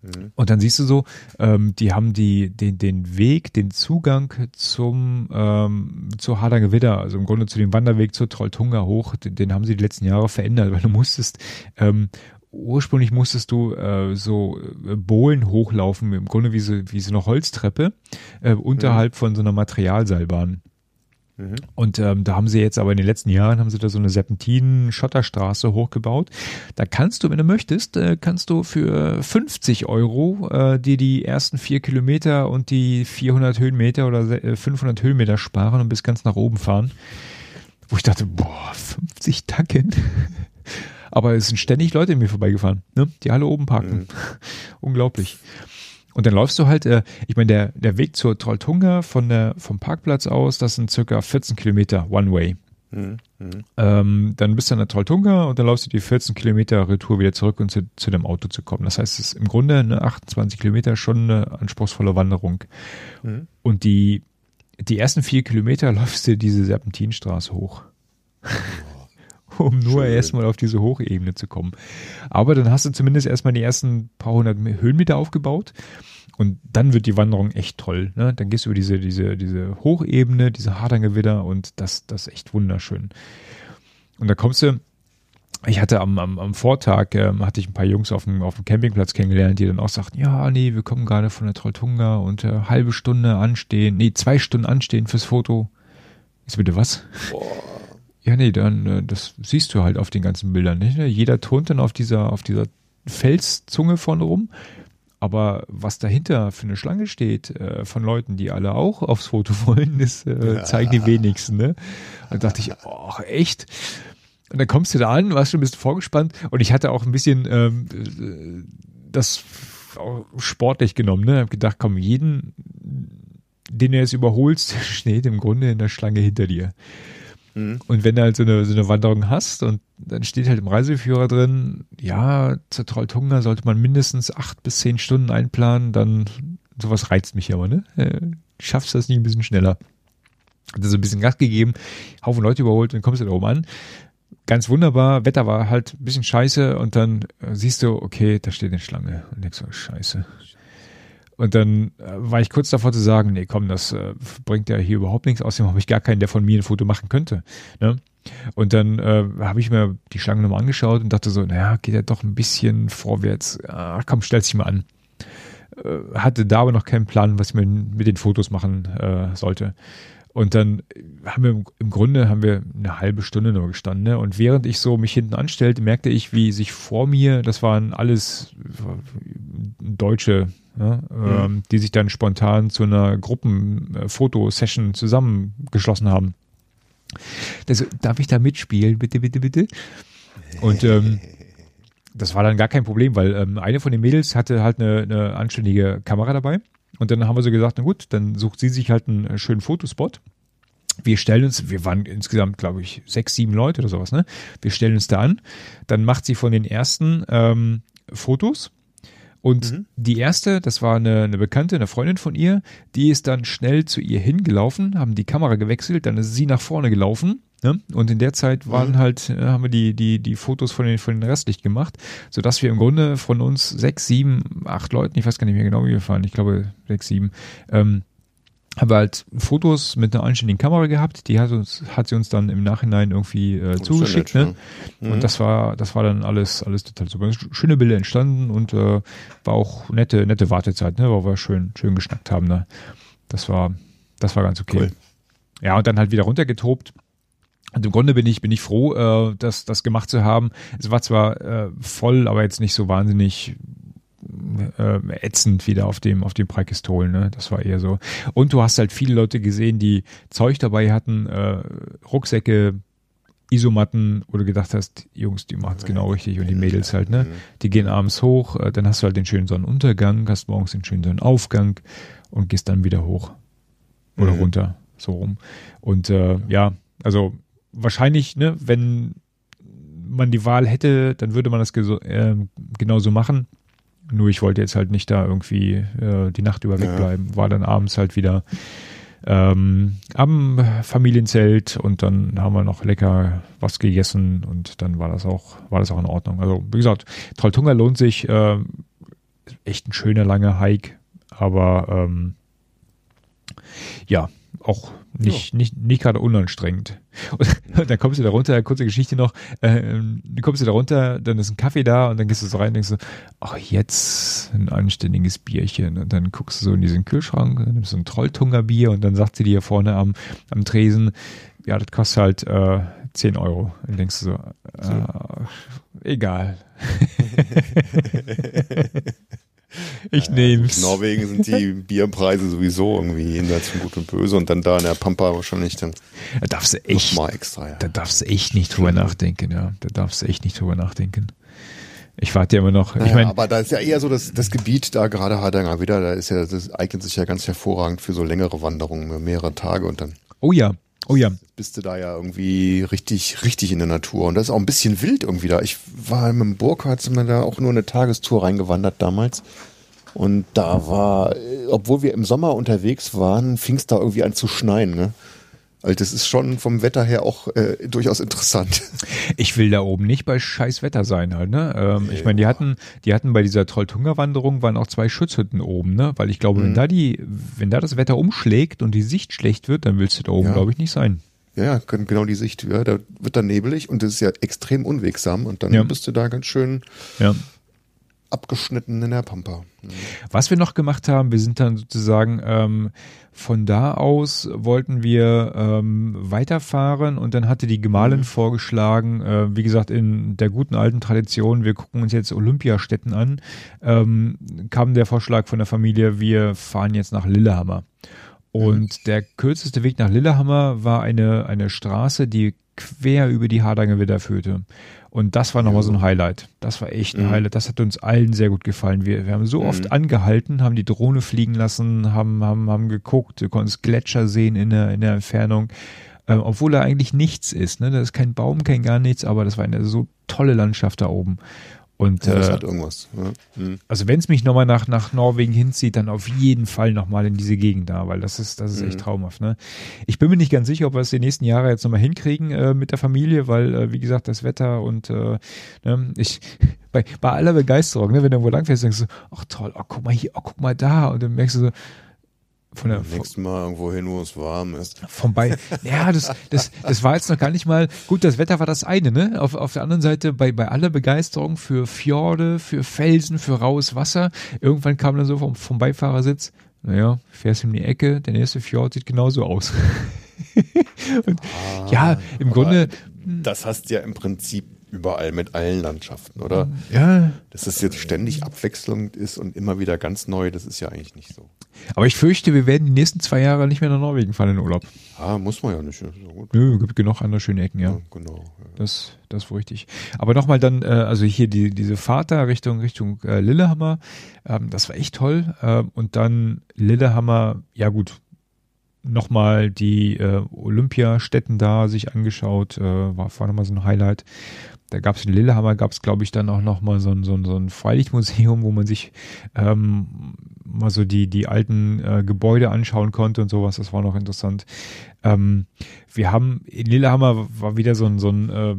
Mhm. Und dann siehst du so, ähm, die haben die, den, den Weg, den Zugang zum, ähm, zur Hardanger Widder, also im Grunde zu dem Wanderweg zur Trolltunga hoch, den, den haben sie die letzten Jahre verändert, weil du musstest ähm, ursprünglich musstest du äh, so äh, Bohlen hochlaufen, im Grunde wie so, wie so eine Holztreppe, äh, unterhalb mhm. von so einer Materialseilbahn. Mhm. Und ähm, da haben sie jetzt aber in den letzten Jahren haben sie da so eine Serpentin-Schotterstraße hochgebaut. Da kannst du, wenn du möchtest, äh, kannst du für 50 Euro äh, dir die ersten vier Kilometer und die 400 Höhenmeter oder 500 äh, Höhenmeter sparen und bis ganz nach oben fahren. Wo ich dachte, boah, 50 Tacken. Aber es sind ständig Leute in mir vorbeigefahren, ne? die alle oben parken. Mhm. Unglaublich. Und dann läufst du halt, äh, ich meine, der, der Weg zur Trolltunga von der, vom Parkplatz aus, das sind circa 14 Kilometer One-Way. Mhm. Mhm. Ähm, dann bist du an der Trolltunga und dann läufst du die 14 Kilometer Retour wieder zurück und zu, zu dem Auto zu kommen. Das heißt, es ist im Grunde eine 28 Kilometer schon eine anspruchsvolle Wanderung. Mhm. Und die, die ersten vier Kilometer läufst du diese Serpentinstraße hoch um nur erstmal auf diese Hochebene zu kommen. Aber dann hast du zumindest erstmal die ersten paar hundert Höhenmeter aufgebaut. Und dann wird die Wanderung echt toll. Ne? Dann gehst du über diese, diese, diese Hochebene, diese Hardangewitter und das, das ist echt wunderschön. Und da kommst du, ich hatte am, am, am Vortag, ähm, hatte ich ein paar Jungs auf dem, auf dem Campingplatz kennengelernt, die dann auch sagten, ja, nee, wir kommen gerade von der Trolltunga und äh, halbe Stunde anstehen, nee, zwei Stunden anstehen fürs Foto. Ist bitte was? Boah. Ja, nee, dann, äh, das siehst du halt auf den ganzen Bildern nicht. Ne? Jeder turnt dann auf dieser, auf dieser Felszunge vorne rum. Aber was dahinter für eine Schlange steht, äh, von Leuten, die alle auch aufs Foto wollen, das äh, ja. zeigen die wenigsten, ne? Dann dachte ich, oh, echt? Und dann kommst du da an, warst schon ein bisschen vorgespannt und ich hatte auch ein bisschen ähm, das sportlich genommen, ne? Hab gedacht, komm, jeden, den du jetzt überholst, steht im Grunde in der Schlange hinter dir. Mhm. Und wenn du halt so eine, so eine Wanderung hast und dann steht halt im Reiseführer drin, ja, zur Trolltunga sollte man mindestens acht bis zehn Stunden einplanen, dann sowas reizt mich aber, ne? Äh, schaffst du das nicht ein bisschen schneller? Hat so ein bisschen Gas gegeben, Haufen Leute überholt, dann kommst du da oben an. ganz wunderbar. Wetter war halt ein bisschen scheiße und dann äh, siehst du, okay, da steht eine Schlange und denkst so, scheiße. Und dann äh, war ich kurz davor zu sagen, nee, komm, das äh, bringt ja hier überhaupt nichts. Außerdem habe ich gar keinen, der von mir ein Foto machen könnte. Ne? Und dann äh, habe ich mir die Schlange nochmal angeschaut und dachte so, naja, geht ja doch ein bisschen vorwärts. Ach komm, stell dich mal an. Äh, hatte da aber noch keinen Plan, was ich mit, den Fotos machen äh, sollte. Und dann haben wir im Grunde haben wir eine halbe Stunde nur gestanden. Ne? Und während ich so mich hinten anstellte, merkte ich, wie sich vor mir, das waren alles Deutsche, ne? mhm. ähm, die sich dann spontan zu einer Gruppenfotosession zusammengeschlossen haben. Das, darf ich da mitspielen, bitte, bitte, bitte? Und ähm, das war dann gar kein Problem, weil ähm, eine von den Mädels hatte halt eine, eine anständige Kamera dabei und dann haben wir so gesagt, na gut, dann sucht sie sich halt einen äh, schönen Fotospot. Wir stellen uns, wir waren insgesamt, glaube ich, sechs, sieben Leute oder sowas, ne? Wir stellen uns da an. Dann macht sie von den ersten ähm, Fotos. Und mhm. die erste, das war eine, eine Bekannte, eine Freundin von ihr, die ist dann schnell zu ihr hingelaufen, haben die Kamera gewechselt, dann ist sie nach vorne gelaufen Ne? Und in der Zeit waren mhm. halt, äh, haben wir die, die, die Fotos von den, von den restlich gemacht, sodass wir im Grunde von uns sechs, sieben, acht Leuten, ich weiß gar nicht mehr genau, wie wir fahren, ich glaube sechs, sieben, ähm, haben wir halt Fotos mit einer anständigen Kamera gehabt, die hat uns, hat sie uns dann im Nachhinein irgendwie äh, zugeschickt, nett, ne? Mhm. Und das war, das war dann alles, alles total super. Schöne Bilder entstanden und äh, war auch nette, nette Wartezeit, ne, weil wir schön, schön geschnackt haben, ne? Das war, das war ganz okay. Cool. Ja, und dann halt wieder runtergetobt und im Grunde bin ich, bin ich froh, äh, das, das gemacht zu haben. Es war zwar äh, voll, aber jetzt nicht so wahnsinnig äh, ätzend wieder auf dem, auf dem Preikistol, ne? Das war eher so. Und du hast halt viele Leute gesehen, die Zeug dabei hatten, äh, Rucksäcke, Isomatten, wo du gedacht hast, Jungs, die machen es genau richtig und die Mädels halt, ne? Die gehen abends hoch, äh, dann hast du halt den schönen Sonnenuntergang, hast morgens den schönen Sonnenaufgang und gehst dann wieder hoch oder mhm. runter, so rum. Und äh, ja, also wahrscheinlich, ne, wenn man die Wahl hätte, dann würde man das äh, genauso machen. Nur ich wollte jetzt halt nicht da irgendwie äh, die Nacht über wegbleiben. Ja. War dann abends halt wieder ähm, am Familienzelt und dann haben wir noch lecker was gegessen und dann war das auch, war das auch in Ordnung. Also wie gesagt, Trolltunga lohnt sich, äh, echt ein schöner langer Hike, aber ähm, ja, auch nicht, ja. nicht, nicht gerade unanstrengend. Und dann kommst du da runter, kurze Geschichte noch, äh, dann kommst du da runter, dann ist ein Kaffee da und dann gehst du so rein und denkst so, ach, jetzt ein anständiges Bierchen. Und dann guckst du so in diesen Kühlschrank, nimmst so ein Trolltunger Bier und dann sagt sie dir vorne am, am Tresen, ja, das kostet halt äh, 10 Euro. Und dann denkst du so, äh, so. egal. Ich nehm's. In Norwegen sind die Bierpreise sowieso irgendwie jenseits von Gut und Böse und dann da in der Pampa wahrscheinlich dann. Da darfst du echt, mal extra, ja. da darfst du echt nicht drüber nachdenken, ja. Da darfst du echt nicht drüber nachdenken. Ich warte ja immer noch. Naja, ich mein, aber da ist ja eher so das, das Gebiet da gerade Hardanger wieder, da ist ja, das eignet sich ja ganz hervorragend für so längere Wanderungen, mehrere Tage und dann. Oh ja, Oh ja. Bist du da ja irgendwie richtig, richtig in der Natur. Und das ist auch ein bisschen wild irgendwie da. Ich war mit dem Burkhardt, sind wir da auch nur eine Tagestour reingewandert damals. Und da war, obwohl wir im Sommer unterwegs waren, fing es da irgendwie an zu schneien. Ne? Also das ist schon vom Wetter her auch äh, durchaus interessant. Ich will da oben nicht bei scheiß Wetter sein halt, ne? Ähm, ich meine, die hatten, die hatten bei dieser Trolltunga-Wanderung waren auch zwei Schutzhütten oben, ne? Weil ich glaube, mhm. wenn da die, wenn da das Wetter umschlägt und die Sicht schlecht wird, dann willst du da oben, ja. glaube ich, nicht sein. Ja, genau die Sicht, ja, da wird dann nebelig und das ist ja extrem unwegsam und dann ja. bist du da ganz schön ja abgeschnitten in der Pampa. Mhm. Was wir noch gemacht haben, wir sind dann sozusagen ähm, von da aus wollten wir ähm, weiterfahren und dann hatte die Gemahlin mhm. vorgeschlagen, äh, wie gesagt, in der guten alten Tradition, wir gucken uns jetzt Olympiastätten an, ähm, kam der Vorschlag von der Familie, wir fahren jetzt nach Lillehammer. Und mhm. der kürzeste Weg nach Lillehammer war eine, eine Straße, die quer über die Hardanger Widder führte. Und das war nochmal so ein Highlight. Das war echt ein mhm. Highlight. Das hat uns allen sehr gut gefallen. Wir, wir haben so mhm. oft angehalten, haben die Drohne fliegen lassen, haben, haben, haben geguckt, du konntest Gletscher sehen in der, in der Entfernung. Ähm, obwohl da eigentlich nichts ist. Ne? Da ist kein Baum, kein gar nichts, aber das war eine so tolle Landschaft da oben. Und Ja, das äh, hat irgendwas. Ja. Hm. also wenn es mich nochmal nach, nach Norwegen hinzieht, dann auf jeden Fall nochmal in diese Gegend da, weil das ist, das ist echt Mhm. traumhaft. Ne? Ich bin mir nicht ganz sicher, ob wir es die nächsten Jahre jetzt nochmal hinkriegen äh, mit der Familie, weil, äh, wie gesagt, das Wetter und äh, ne, ich bei, bei aller Begeisterung, ne, wenn du wo langfährst, denkst du, ach toll, oh, guck mal hier, oh, guck mal da. Und dann merkst du so, von der, von, Nächstes Mal irgendwo hin, wo es warm ist. vorbei. Ja, das, das, das war jetzt noch gar nicht mal, gut, das Wetter war das eine, ne? Auf, auf der anderen Seite, bei, bei aller Begeisterung für Fjorde, für Felsen, für raues Wasser, irgendwann kam dann so vom, vom Beifahrersitz, naja, fährst in die Ecke, der nächste Fjord sieht genauso aus. Und, ja, im Grunde, Das hast du ja im Prinzip überall mit allen Landschaften, oder? ja, Dass es jetzt ständig abwechselnd ist und immer wieder ganz neu, das ist ja eigentlich nicht so. Aber ich fürchte, wir werden die nächsten zwei Jahre nicht mehr nach Norwegen fahren in Urlaub. Ah, muss man ja nicht. Nö, gibt genug andere schöne Ecken, ja. Ja, genau. Ja. Das, das war richtig. Aber nochmal dann, äh, also hier die, diese Fahrt da Richtung, Richtung äh, Lillehammer, ähm, das war echt toll. Ähm, und dann Lillehammer, ja gut, nochmal die äh, Olympiastätten da sich angeschaut, äh, war, war nochmal so ein Highlight. Da gab es in Lillehammer, gab es glaube ich dann auch nochmal so ein, so ein, so ein Freilichtmuseum, wo man sich ähm, mal so die, die alten äh, Gebäude anschauen konnte und sowas. Das war noch interessant. Ähm, wir haben in Lillehammer war wieder so ein, so ein äh,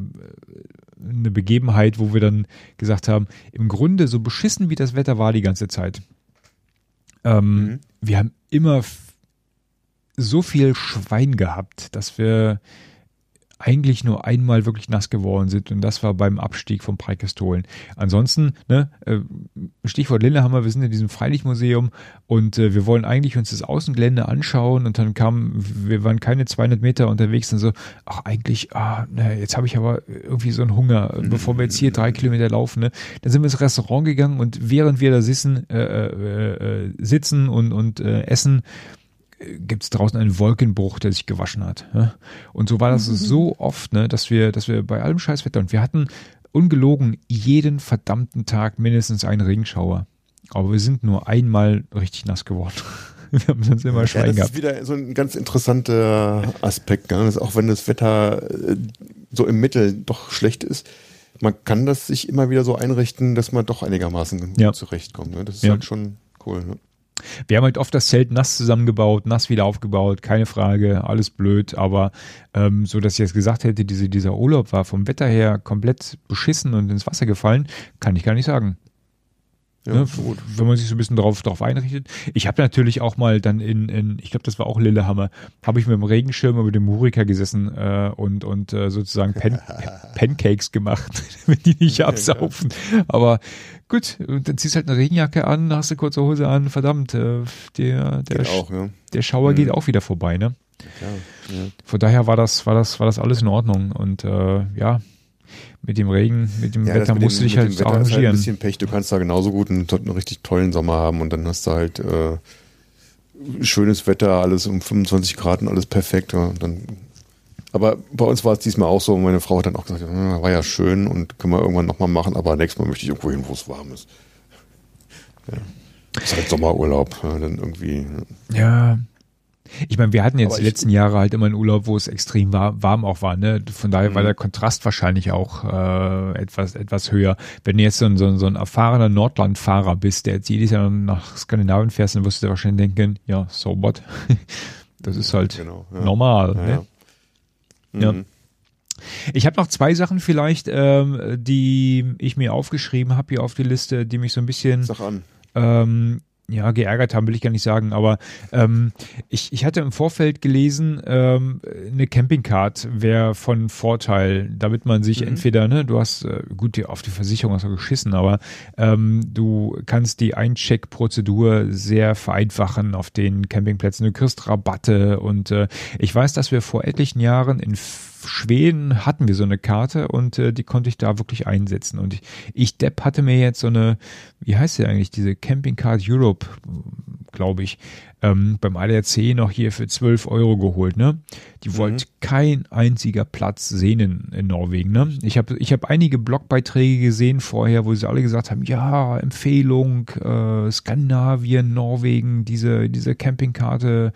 eine Begebenheit, wo wir dann gesagt haben, im Grunde so beschissen wie das Wetter war die ganze Zeit. Ähm, Mhm. Wir haben immer so viel Schwein gehabt, dass wir eigentlich nur einmal wirklich nass geworden sind und das war beim Abstieg vom Preikestolen. Ansonsten, ne, äh, Stichwort Lillehammer, wir sind in diesem Freilichtmuseum und äh, wir wollen eigentlich uns das Außengelände anschauen und dann kam, wir waren keine 200 Meter unterwegs und so, ach eigentlich, ah, ne, jetzt habe ich aber irgendwie so einen Hunger, bevor wir jetzt hier drei Kilometer laufen, ne, dann sind wir ins Restaurant gegangen und während wir da sitzen, äh, äh, äh, sitzen und, und äh, essen, gibt es draußen einen Wolkenbruch, der sich gewaschen hat. Ja? Und so war das so oft, ne, dass wir, dass wir bei allem Scheißwetter und wir hatten ungelogen jeden verdammten Tag mindestens einen Regenschauer. Aber wir sind nur einmal richtig nass geworden. wir haben sonst immer Ja, Schwein das gehabt. ist wieder so ein ganz interessanter Aspekt, ne? dass auch wenn das Wetter äh, so im Mittel doch schlecht ist, man kann das sich immer wieder so einrichten, dass man doch einigermaßen Ja. zurechtkommt. Ne? Das ist Ja. halt schon cool. Ne? Wir haben halt oft das Zelt nass zusammengebaut, nass wieder aufgebaut, keine Frage, alles blöd, aber ähm, so, dass ich jetzt gesagt hätte, diese, dieser Urlaub war vom Wetter her komplett beschissen und ins Wasser gefallen, kann ich gar nicht sagen. Ja, ne, wenn man sich so ein bisschen drauf, drauf einrichtet. Ich habe natürlich auch mal dann in, in ich glaube, das war auch Lillehammer, habe ich mit dem Regenschirm über dem Murika gesessen äh, und, und äh, sozusagen Pan Pancakes gemacht, damit die nicht absaufen. Aber gut, und dann ziehst halt eine Regenjacke an, hast eine kurze Hose an, verdammt, äh, der, der, Geht auch, ja. der Schauer Mhm. geht auch wieder vorbei, ne? Klar, ja. Von daher war das, war das, war das alles in Ordnung. Und äh, ja, mit dem Regen, mit dem Ja, Wetter musst du dich halt Wetter ist halt ein arrangieren. bisschen Pech. Du kannst da genauso gut einen, einen richtig tollen Sommer haben und dann hast du halt äh, schönes Wetter, alles um 25 Grad und alles perfekt. Ja, und dann, aber bei uns war es diesmal auch so. Meine Frau hat dann auch gesagt, ja, war ja schön und können wir irgendwann nochmal machen, aber nächstes Mal möchte ich irgendwo hin, wo es warm ist. Ja. Ist halt Sommerurlaub, ja, dann irgendwie. ja. Ich meine, wir hatten jetzt Aber die letzten Jahre halt immer einen Urlaub, wo es extrem war, warm auch war. Ne? Von daher war Mhm. der Kontrast wahrscheinlich auch äh, etwas etwas höher. Wenn du jetzt so ein, so ein, so ein erfahrener Nordlandfahrer bist, der jetzt jedes Jahr nach Skandinavien fährst, dann wirst du dir wahrscheinlich denken, ja, so what? Das ist halt Genau, ja. normal. Ja, ne? Ja. Mhm. Ich habe noch zwei Sachen vielleicht, ähm, die ich mir aufgeschrieben habe hier auf die Liste, die mich so ein bisschen ähm, ja, geärgert haben, will ich gar nicht sagen, aber ähm, ich, ich hatte im Vorfeld gelesen, ähm, eine Campingcard wäre von Vorteil, damit man sich Mhm. entweder, ne, du hast, äh, gut, auf die Versicherung hast du geschissen, aber ähm, du kannst die Eincheckprozedur sehr vereinfachen auf den Campingplätzen. Du kriegst Rabatte und äh, ich weiß, dass wir vor etlichen Jahren in Schweden hatten wir so eine Karte und äh, die konnte ich da wirklich einsetzen. Und ich, ich Depp hatte mir jetzt so eine, wie heißt sie eigentlich, diese Camping Card Europe, glaube ich, ähm, beim ADAC noch hier für 12 Euro geholt, ne? Die wollte kein einziger Platz sehen in, in Norwegen, ne? Ich habe ich hab einige Blogbeiträge gesehen vorher, wo sie alle gesagt haben, ja, Empfehlung, äh, Skandinavien, Norwegen, diese, diese Campingkarte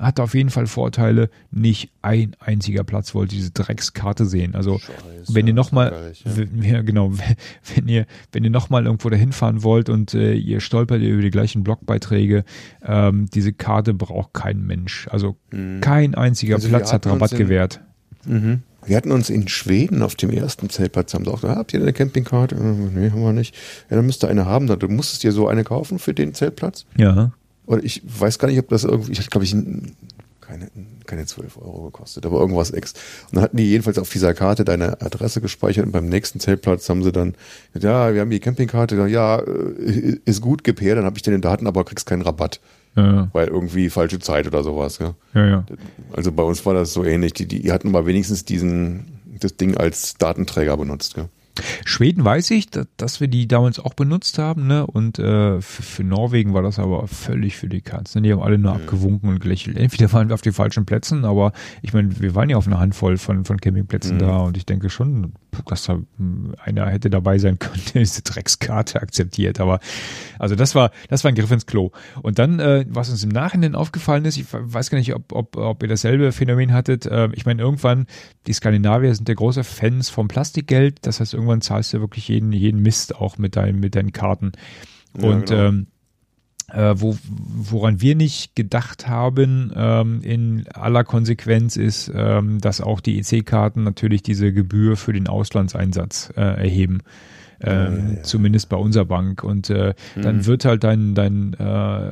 hat auf jeden Fall Vorteile. Nicht ein einziger Platz wollte diese Dreckskarte sehen. Also Scheiße, wenn ihr nochmal, ja. ja. genau, wenn ihr, wenn ihr nochmal irgendwo dahin fahren wollt und äh, ihr stolpert über die gleichen Blogbeiträge, ähm, diese Karte braucht kein Mensch. Also kein einziger Also Platz hat Rabatt in- gewährt. Mhm. Wir hatten uns in Schweden auf dem ersten Zeltplatz, haben sie auch gesagt, habt ihr eine Campingkarte? Äh, Nee, haben wir nicht. Ja, dann müsst ihr eine haben. Du musstest dir so eine kaufen für den Zeltplatz. Ja. Oder ich weiß gar nicht, ob das irgendwie, ich glaube ich, keine, keine 12 Euro gekostet, aber irgendwas ex. Und dann hatten die jedenfalls auf dieser Karte deine Adresse gespeichert und beim nächsten Zeltplatz haben sie dann, ja, wir haben die Campingkarte, ja, äh, ist gut gepaart, dann habe ich dir den Daten, aber kriegst keinen Rabatt, Ja, weil irgendwie falsche Zeit oder sowas. Ja. ja, ja. Also bei uns war das so ähnlich. Die, die hatten aber wenigstens diesen, das Ding als Datenträger benutzt. Ja. Schweden weiß ich, dass, wir die damals auch benutzt haben, ne? Und äh, für, für Norwegen war das aber völlig für die Katz. Ne? Die haben alle nur abgewunken und gelächelt. Entweder waren wir auf den falschen Plätzen, aber ich meine, wir waren ja auf einer Handvoll von, von Campingplätzen da und ich denke schon, dass da hm, einer hätte dabei sein können, der diese Dreckskarte akzeptiert. Aber also das war, das war ein Griff ins Klo. Und dann, äh, was uns im Nachhinein aufgefallen ist, ich weiß gar nicht, ob, ob, ob ihr dasselbe Phänomen hattet. Äh, ich meine, irgendwann, die Skandinavier sind ja große Fans vom Plastikgeld. Das heißt, irgendwann zahlst du wirklich jeden, jeden Mist auch mit deinen, mit deinen Karten. Ja, Und genau. ähm, äh, wo, woran wir nicht gedacht haben ähm, in aller Konsequenz ist, ähm, dass auch die EC-Karten natürlich diese Gebühr für den Auslandseinsatz äh, erheben. Ähm, Zumindest bei unserer Bank. Und äh, dann wird halt dein, dein, äh,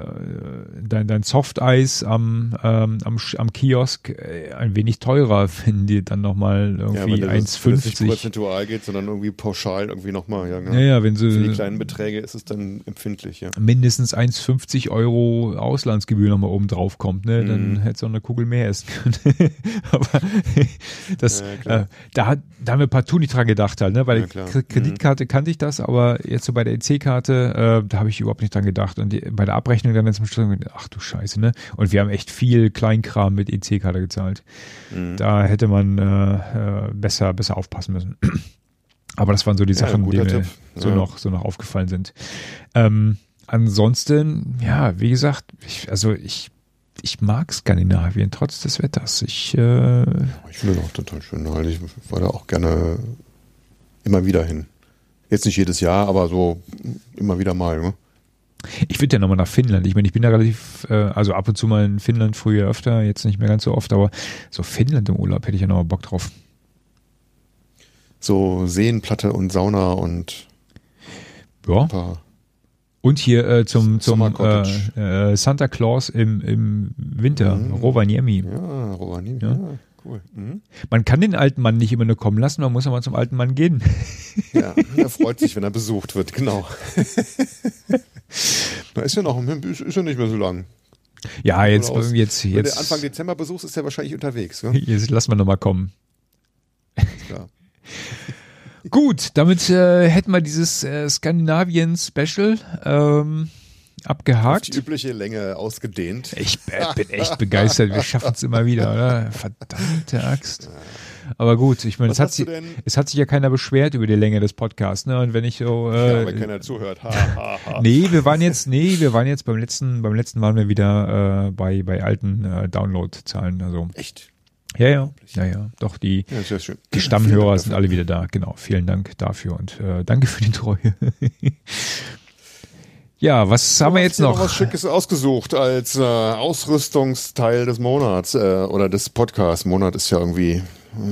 dein, dein Softeis am, ähm, am, am Kiosk äh, ein wenig teurer, wenn dir dann nochmal irgendwie wenn das, wenn das nicht 1,50. prozentual geht, sondern irgendwie pauschal irgendwie nochmal. Ja, genau. Ja, ja, wenn Für die sie kleinen Beträge ist es dann empfindlich, ja. mindestens 1,50 Euro Auslandsgebühr nochmal oben drauf kommt, ne, dann Mhm. hättest du auch eine Kugel mehr essen können. Aber das, Ja, äh, da, da haben wir partout nicht dran gedacht halt, ne? Ja, der klar. Mhm. Kreditkarte kannte ich das, aber jetzt so bei der EC-Karte, äh, da habe ich überhaupt nicht dran gedacht. Und die, bei der Abrechnung dann zum Schluss, ach du Scheiße, ne? Und wir haben echt viel Kleinkram mit EC-Karte gezahlt. Mhm. Da hätte man äh, äh, besser, besser aufpassen müssen. Aber das waren so die Ja, Sachen, die mir Tipp. so Ja. noch so noch aufgefallen sind. Ähm, ansonsten, ja, wie gesagt, ich, also ich ich mag Skandinavien trotz des Wetters. Ich äh, Ich finde auch total schön. Ich war da auch gerne immer wieder hin. Jetzt nicht jedes Jahr, aber so immer wieder mal. Ne? ich würde ja nochmal nach Finnland. Ich meine, ich bin da relativ, äh, also ab und zu mal in Finnland, früher öfter, jetzt nicht mehr ganz so oft, aber so Finnland im Urlaub hätte ich ja nochmal Bock drauf. So Seenplatte und Sauna und Ja. Und hier äh, zum, zum äh, äh, Santa Claus im, im Winter, Mhm. Rovaniemi. Ja, Rovaniemi. Ja. Ja. Cool. Mhm. Man kann den alten Mann nicht immer nur kommen lassen, man muss mal zum alten Mann gehen. Ja, er freut sich, wenn er besucht wird, genau. da ist ja noch, ist ist ja nicht mehr so lang. Ja, jetzt, aus. jetzt, Wenn du jetzt, Anfang Dezember besuchst, ist er wahrscheinlich unterwegs. Ne? jetzt lassen wir nochmal kommen. Klar. Gut, damit äh, hätten wir dieses äh, Skandinavien-Special ähm, Die abgehakt. übliche Länge ausgedehnt. Ich äh, bin echt begeistert, wir schaffen es immer wieder, oder? Verdammte Axt. Aber gut, ich meine, es hat, sich, es hat sich ja keiner beschwert über die Länge des Podcasts, ne? Und wenn ich so, Ja, äh, wenn keiner zuhört. Ha, ha, ha. nee, wir waren jetzt, nee, wir waren jetzt beim letzten, beim letzten waren wir wieder äh, bei bei alten äh, Download-Zahlen, also Echt? ja, ja, ja, ja, doch die Ja, die Stammhörer sind alle wieder da. Genau, vielen Dank dafür und äh, danke für die Treue. ja, was haben wir jetzt dir noch? was Schickes ausgesucht als äh, Ausrüstungsteil des Monats äh, oder des Podcasts. Monat ist ja irgendwie,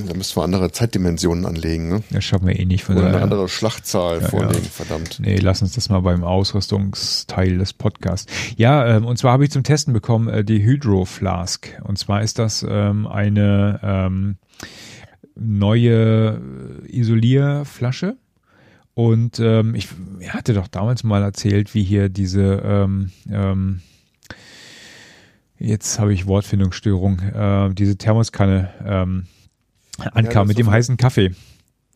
da müssen wir andere Zeitdimensionen anlegen, ne? Das schaffen wir eh nicht. Von Oder eine andere Schlachtzahl Ja, vorlegen, ja. verdammt. Nee, lass uns das mal beim Ausrüstungsteil des Podcasts. Ja, ähm, und zwar habe ich zum Testen bekommen äh, die Hydro Flask. Und zwar ist das ähm, eine ähm, neue äh, Isolierflasche. Und ähm, ich hatte doch damals mal erzählt, wie hier diese ähm, ähm, Jetzt habe ich Wortfindungsstörung. Äh, diese Thermoskanne ähm, ankam das mit dem heißen Kaffee.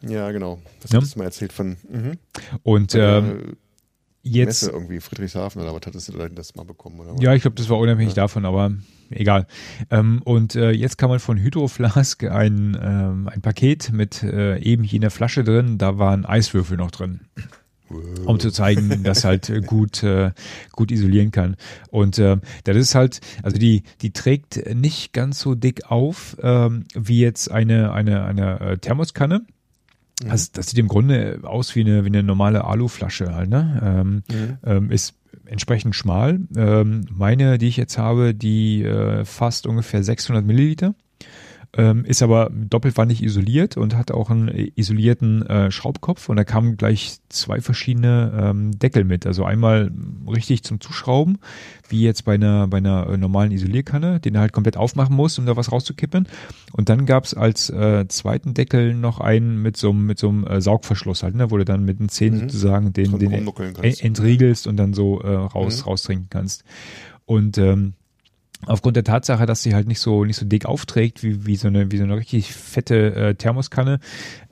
Ja, genau. Das Ja. hast du mal erzählt von mhm. Und der ähm, jetzt Messe irgendwie, Friedrichshafen oder was hattest du da das mal bekommen? Oder was? Ja, ich glaube, das war unabhängig davon, aber egal. Ähm, und äh, jetzt kann man von Hydroflask ein, ähm, ein Paket mit äh, eben jener Flasche drin, da waren Eiswürfel noch drin. um zu zeigen, dass halt äh, gut äh, gut isolieren kann. Und äh, das ist halt, also die die trägt nicht ganz so dick auf ähm, wie jetzt eine eine eine äh, Thermoskanne. Also das sieht im Grunde aus wie eine wie eine normale Aluflasche halt, ne? Ähm, ähm, ist entsprechend schmal. Ähm, meine, die ich jetzt habe, die äh, fasst ungefähr 600 Milliliter ähm, ist aber doppelwandig isoliert und hat auch einen isolierten äh, Schraubkopf und da kamen gleich zwei verschiedene ähm, Deckel mit. Also einmal richtig zum Zuschrauben, wie jetzt bei einer, bei einer äh, normalen Isolierkanne, den du halt komplett aufmachen musst, um da was rauszukippen. Und dann gab's als äh, zweiten Deckel noch einen mit so einem mit so einem äh, Saugverschluss halt, ne, wo du dann mit den Zähnen Mhm. sozusagen den, den rumnuckeln en- kannst. entriegelst und dann so äh, raus Mhm. raustrinken kannst. Und ähm, aufgrund der Tatsache, dass sie halt nicht so nicht so dick aufträgt wie wie so eine wie so eine richtig fette äh, Thermoskanne,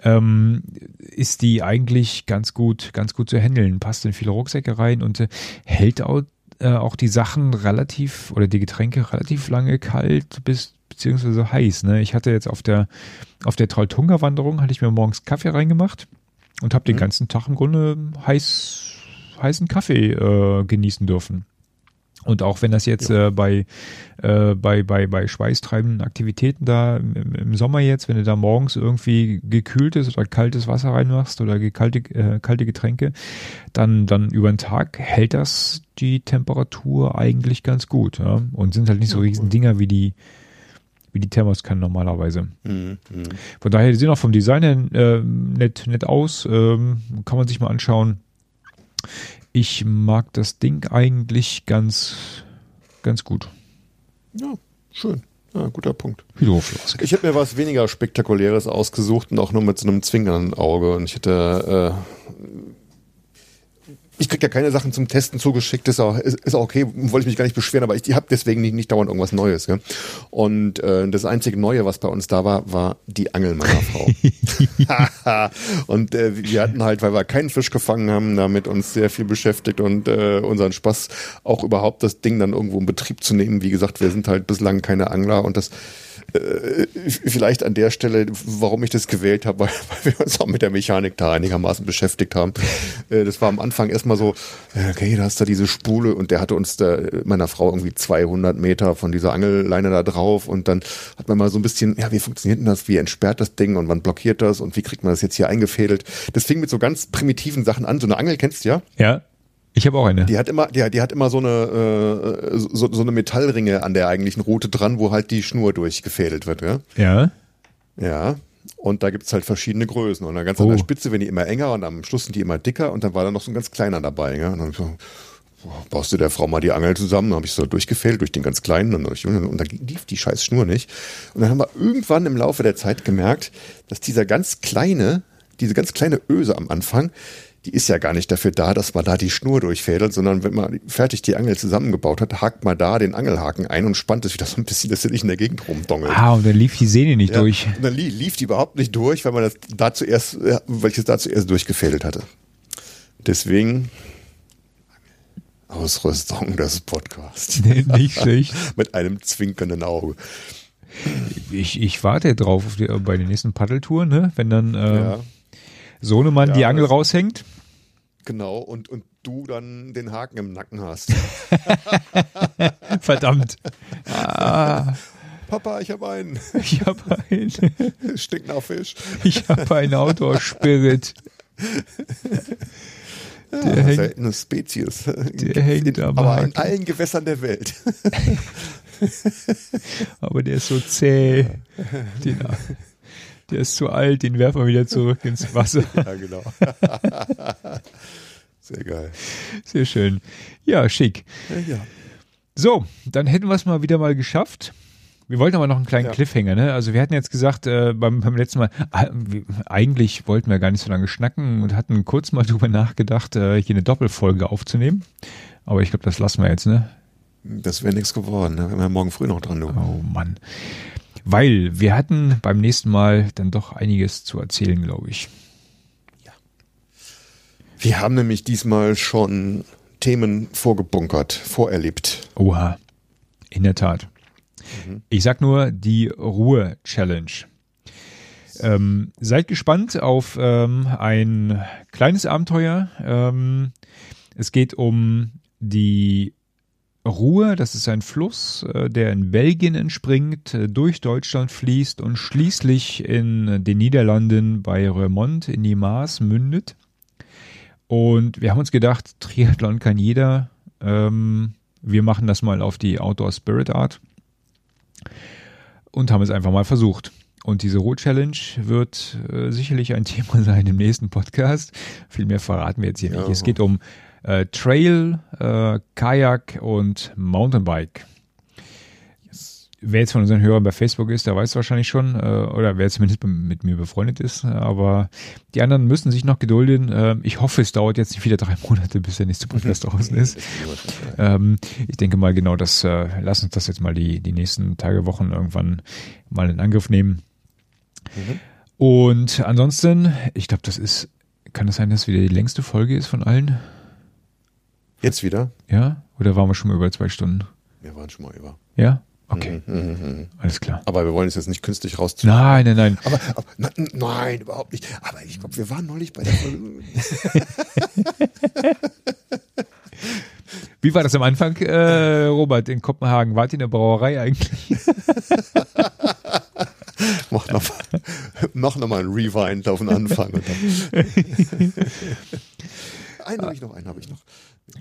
ähm, ist die eigentlich ganz gut ganz gut zu handeln. Passt in viele Rucksäcke rein und äh, hält auch, äh, auch die Sachen relativ oder die Getränke relativ lange kalt bis beziehungsweise heiß. Ne? Ich hatte jetzt auf der auf der Trolltunga Wanderung hatte ich mir morgens Kaffee reingemacht und habe den Mhm. ganzen Tag im Grunde heiß heißen Kaffee äh, genießen dürfen. Und auch wenn das jetzt äh, bei, äh, bei, bei, bei schweißtreibenden Aktivitäten da im, im Sommer jetzt, wenn du da morgens irgendwie gekühltes oder kaltes Wasser reinmachst oder kalte, äh, kalte Getränke, dann, dann über den Tag hält das die Temperatur eigentlich ganz gut. Ja? Und sind halt nicht so Ja, riesen cool. Dinger wie die, wie die Thermoskannen normalerweise. Mhm. Mhm. Von daher, die sehen auch vom Design her äh, nett, nett aus. Ähm, kann man sich mal anschauen. Ich mag das Ding eigentlich ganz, ganz gut. Ja, schön. Ja, guter Punkt. Hydroflask. Ich hätte mir was weniger Spektakuläres ausgesucht und auch nur mit so einem zwinkernden Auge. Und ich hätte, äh, ich krieg ja keine Sachen zum Testen zugeschickt, ist auch, ist, ist auch okay, wollte ich mich gar nicht beschweren, aber ich, ich habe deswegen nicht, nicht dauernd irgendwas Neues. Gell? Und äh, das einzige Neue, was bei uns da war, war die Angel meiner Frau. und äh, wir hatten halt, weil wir keinen Fisch gefangen haben, damit uns sehr viel beschäftigt und äh, unseren Spaß auch überhaupt das Ding dann irgendwo in Betrieb zu nehmen. Wie gesagt, wir sind halt bislang keine Angler und das äh, vielleicht an der Stelle, warum ich das gewählt habe, weil, weil wir uns auch mit der Mechanik da einigermaßen beschäftigt haben. Äh, das war am Anfang erstmal so, äh, okay, da hast du diese Spule und der hatte uns da, meiner Frau irgendwie 200 Meter von dieser Angelleine da drauf und dann hat man mal so ein bisschen, ja, wie funktioniert denn das, wie entsperrt das Ding und wann blockiert das und wie kriegt man das jetzt hier eingefädelt. Das fing mit so ganz primitiven Sachen an, so eine Angel kennst du ja? Ja, ich habe auch eine. Die hat immer, die, die hat immer so eine, äh, so, so eine Metallringe an der eigentlichen Route dran, wo halt die Schnur durchgefädelt wird, ja? Ja. Ja. Und da gibt's halt verschiedene Größen. Und dann ganz Oh. an der Spitze werden die immer enger und am Schluss sind die immer dicker und dann war da noch so ein ganz kleiner dabei. Ja? Und dann so, baust du der Frau mal die Angel zusammen? Dann habe ich so durchgefällt durch den ganz kleinen und, durch, und dann lief die scheiß Schnur nicht. Und dann haben wir irgendwann im Laufe der Zeit gemerkt, dass dieser ganz kleine, diese ganz kleine Öse am Anfang, die ist ja gar nicht dafür da, dass man da die Schnur durchfädelt, sondern wenn man fertig die Angel zusammengebaut hat, hakt man da den Angelhaken ein und spannt es wieder so ein bisschen, dass er nicht in der Gegend rumdongelt. Ah, und dann lief die Sehne nicht Ja, durch. Und dann lief, lief die überhaupt nicht durch, weil man das da zuerst, ja, weil ich es da zuerst durchgefädelt hatte. Deswegen Ausrüstung des Podcasts. Nee, nicht schlecht. Mit einem zwinkernden Auge. Ich, ich warte drauf auf die, bei den nächsten Paddeltouren, ne? wenn dann äh, Ja, Sohnemann Ja, die Angel raushängt. Genau. Und, und du dann den Haken im Nacken hast. Verdammt. Ah, Papa, ich habe einen. ich habe ein, Stinkt nach Fisch. ich habe ein Outdoor-Spirit. Ja, Der hängt- seltene Spezies. der hängt in, aber in Haken. allen Gewässern der Welt. Aber der ist so zäh. Den, der ist zu alt, den werfen wir wieder zurück ins Wasser. ja, genau. Sehr geil. Sehr schön. Ja, schick. Ja, ja. So, dann hätten wir es mal wieder mal geschafft. Wir wollten aber noch einen kleinen Ja. Cliffhanger, ne? Also wir hatten jetzt gesagt, äh, beim, beim letzten Mal, wir- eigentlich wollten wir gar nicht so lange schnacken und hatten kurz mal drüber nachgedacht, äh, hier eine Doppelfolge aufzunehmen. Aber ich glaube, das lassen wir jetzt, ne? Das wäre nichts geworden. Ne? Wir haben ja morgen früh noch dran. Du. Oh Mann. Weil wir hatten beim nächsten Mal dann doch einiges zu erzählen, glaube ich. Wir haben nämlich diesmal schon Themen vorgebunkert, vorerlebt. Oha. In der Tat. Ich sag nur die Ruhe-Challenge. Ähm, seid gespannt auf ähm, ein kleines Abenteuer. Ähm, es geht um die Ruhr, das ist ein Fluss, äh, der in Belgien entspringt, äh, durch Deutschland fließt und schließlich in den Niederlanden bei Remont in die Maas mündet. Und wir haben uns gedacht, Triathlon kann jeder. Ähm, wir machen das mal auf die Outdoor Spirit Art und haben es einfach mal versucht. Und diese Ruhr Challenge wird äh, sicherlich ein Thema sein im nächsten Podcast. Viel mehr verraten wir jetzt hier Ja. nicht. Es geht um äh, Trail, äh, Kajak und Mountainbike. Wer jetzt von unseren Hörern bei Facebook ist, der weiß es wahrscheinlich schon, äh, oder wer zumindest mit mir befreundet ist, aber die anderen müssen sich noch gedulden. Äh, ich hoffe, es dauert jetzt nicht wieder drei Monate, bis der nächste Podcast draußen ist. Ähm, ich denke mal genau, das äh, lass uns das jetzt mal die, die nächsten Tage, Wochen irgendwann mal in Angriff nehmen. Mhm. Und ansonsten, ich glaube, das ist, kann das sein, dass wieder die längste Folge ist von allen? Jetzt wieder? Ja? Oder waren wir schon mal über zwei Stunden? Wir waren schon mal über. Ja? Okay, mhm, mhm. alles klar. Aber wir wollen es jetzt nicht künstlich rausziehen. Nein, nein, nein. Aber, aber na, nein, überhaupt nicht. Aber ich glaube, wir waren neulich bei der Folge. Wie war das am Anfang, äh, Robert, in Kopenhagen? Wart ihr in der Brauerei eigentlich? mach noch, mach noch mal ein Rewind auf den Anfang. Und dann. einen habe ich noch, einen habe ich noch.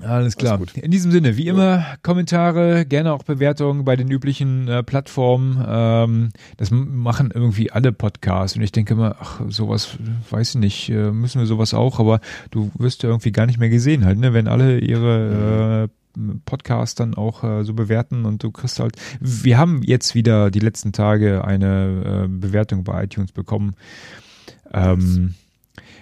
Alles klar. gut. In diesem Sinne, wie immer, Kommentare, gerne auch Bewertungen bei den üblichen äh, Plattformen. Ähm, das machen irgendwie alle Podcasts. Und ich denke immer, ach, sowas, weiß ich nicht, äh, müssen wir sowas auch, aber du wirst ja irgendwie gar nicht mehr gesehen halt, ne? Wenn alle ihre äh, Podcasts dann auch äh, so bewerten und du kriegst halt, wir haben jetzt wieder die letzten Tage eine äh, Bewertung bei iTunes bekommen. Ähm,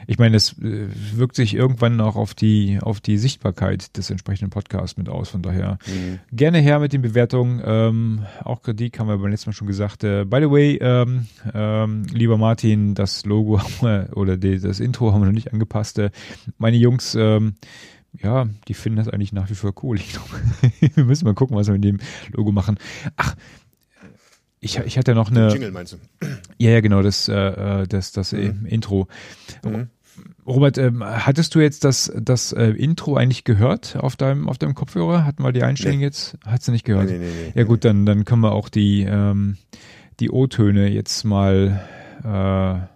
ich meine, es äh, wirkt sich irgendwann auch auf die, auf die Sichtbarkeit des entsprechenden Podcasts mit aus. Von daher Mhm. gerne her mit den Bewertungen. Ähm, auch Kritik haben wir beim letzten Mal schon gesagt. Äh, by the way, ähm, ähm, lieber Martin, das Logo wir, oder die, das Intro haben wir noch nicht angepasst. Äh, meine Jungs, ähm, ja, die finden das eigentlich nach wie vor cool. Ich glaube, wir müssen mal gucken, was wir mit dem Logo machen. Ach, ich, ich hatte noch eine. Jingle meinst du? Ja, ja, genau, das, äh, äh, das, das äh, Intro. Mhm. Robert, ähm, hattest du jetzt das, das äh, Intro eigentlich gehört auf deinem, auf deinem Kopfhörer? Hatten wir die Einstellung Nee. jetzt? Hast du nicht gehört? Nee, nee, nee. Ja gut, dann, dann können wir auch die, ähm, die O-Töne jetzt mal, äh,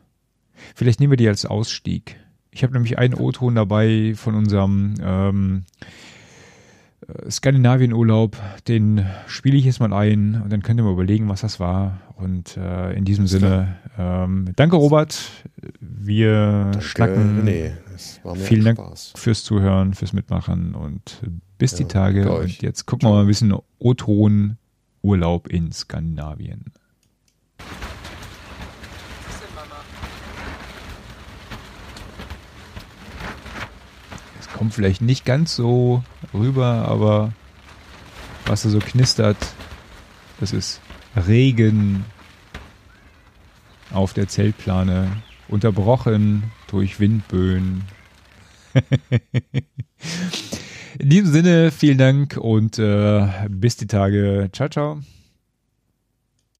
vielleicht nehmen wir die als Ausstieg. Ich habe nämlich einen O-Ton dabei von unserem ähm, äh, Skandinavien-Urlaub, den spiele ich jetzt mal ein und dann könnt ihr mal überlegen, was das war. Und äh, in diesem Sinne, ähm, danke Robert, wir schnacken. Nee, es war mir Vielen Dank Spaß. fürs Zuhören, fürs Mitmachen und bis die Ja, Tage. danke euch. Und jetzt gucken wir mal ein bisschen O-Ton Urlaub in Skandinavien. Es kommt vielleicht nicht ganz so rüber, aber was da so knistert, das ist Regen auf der Zeltplane, unterbrochen durch Windböen. In diesem Sinne, vielen Dank und äh, bis die Tage. Ciao, ciao.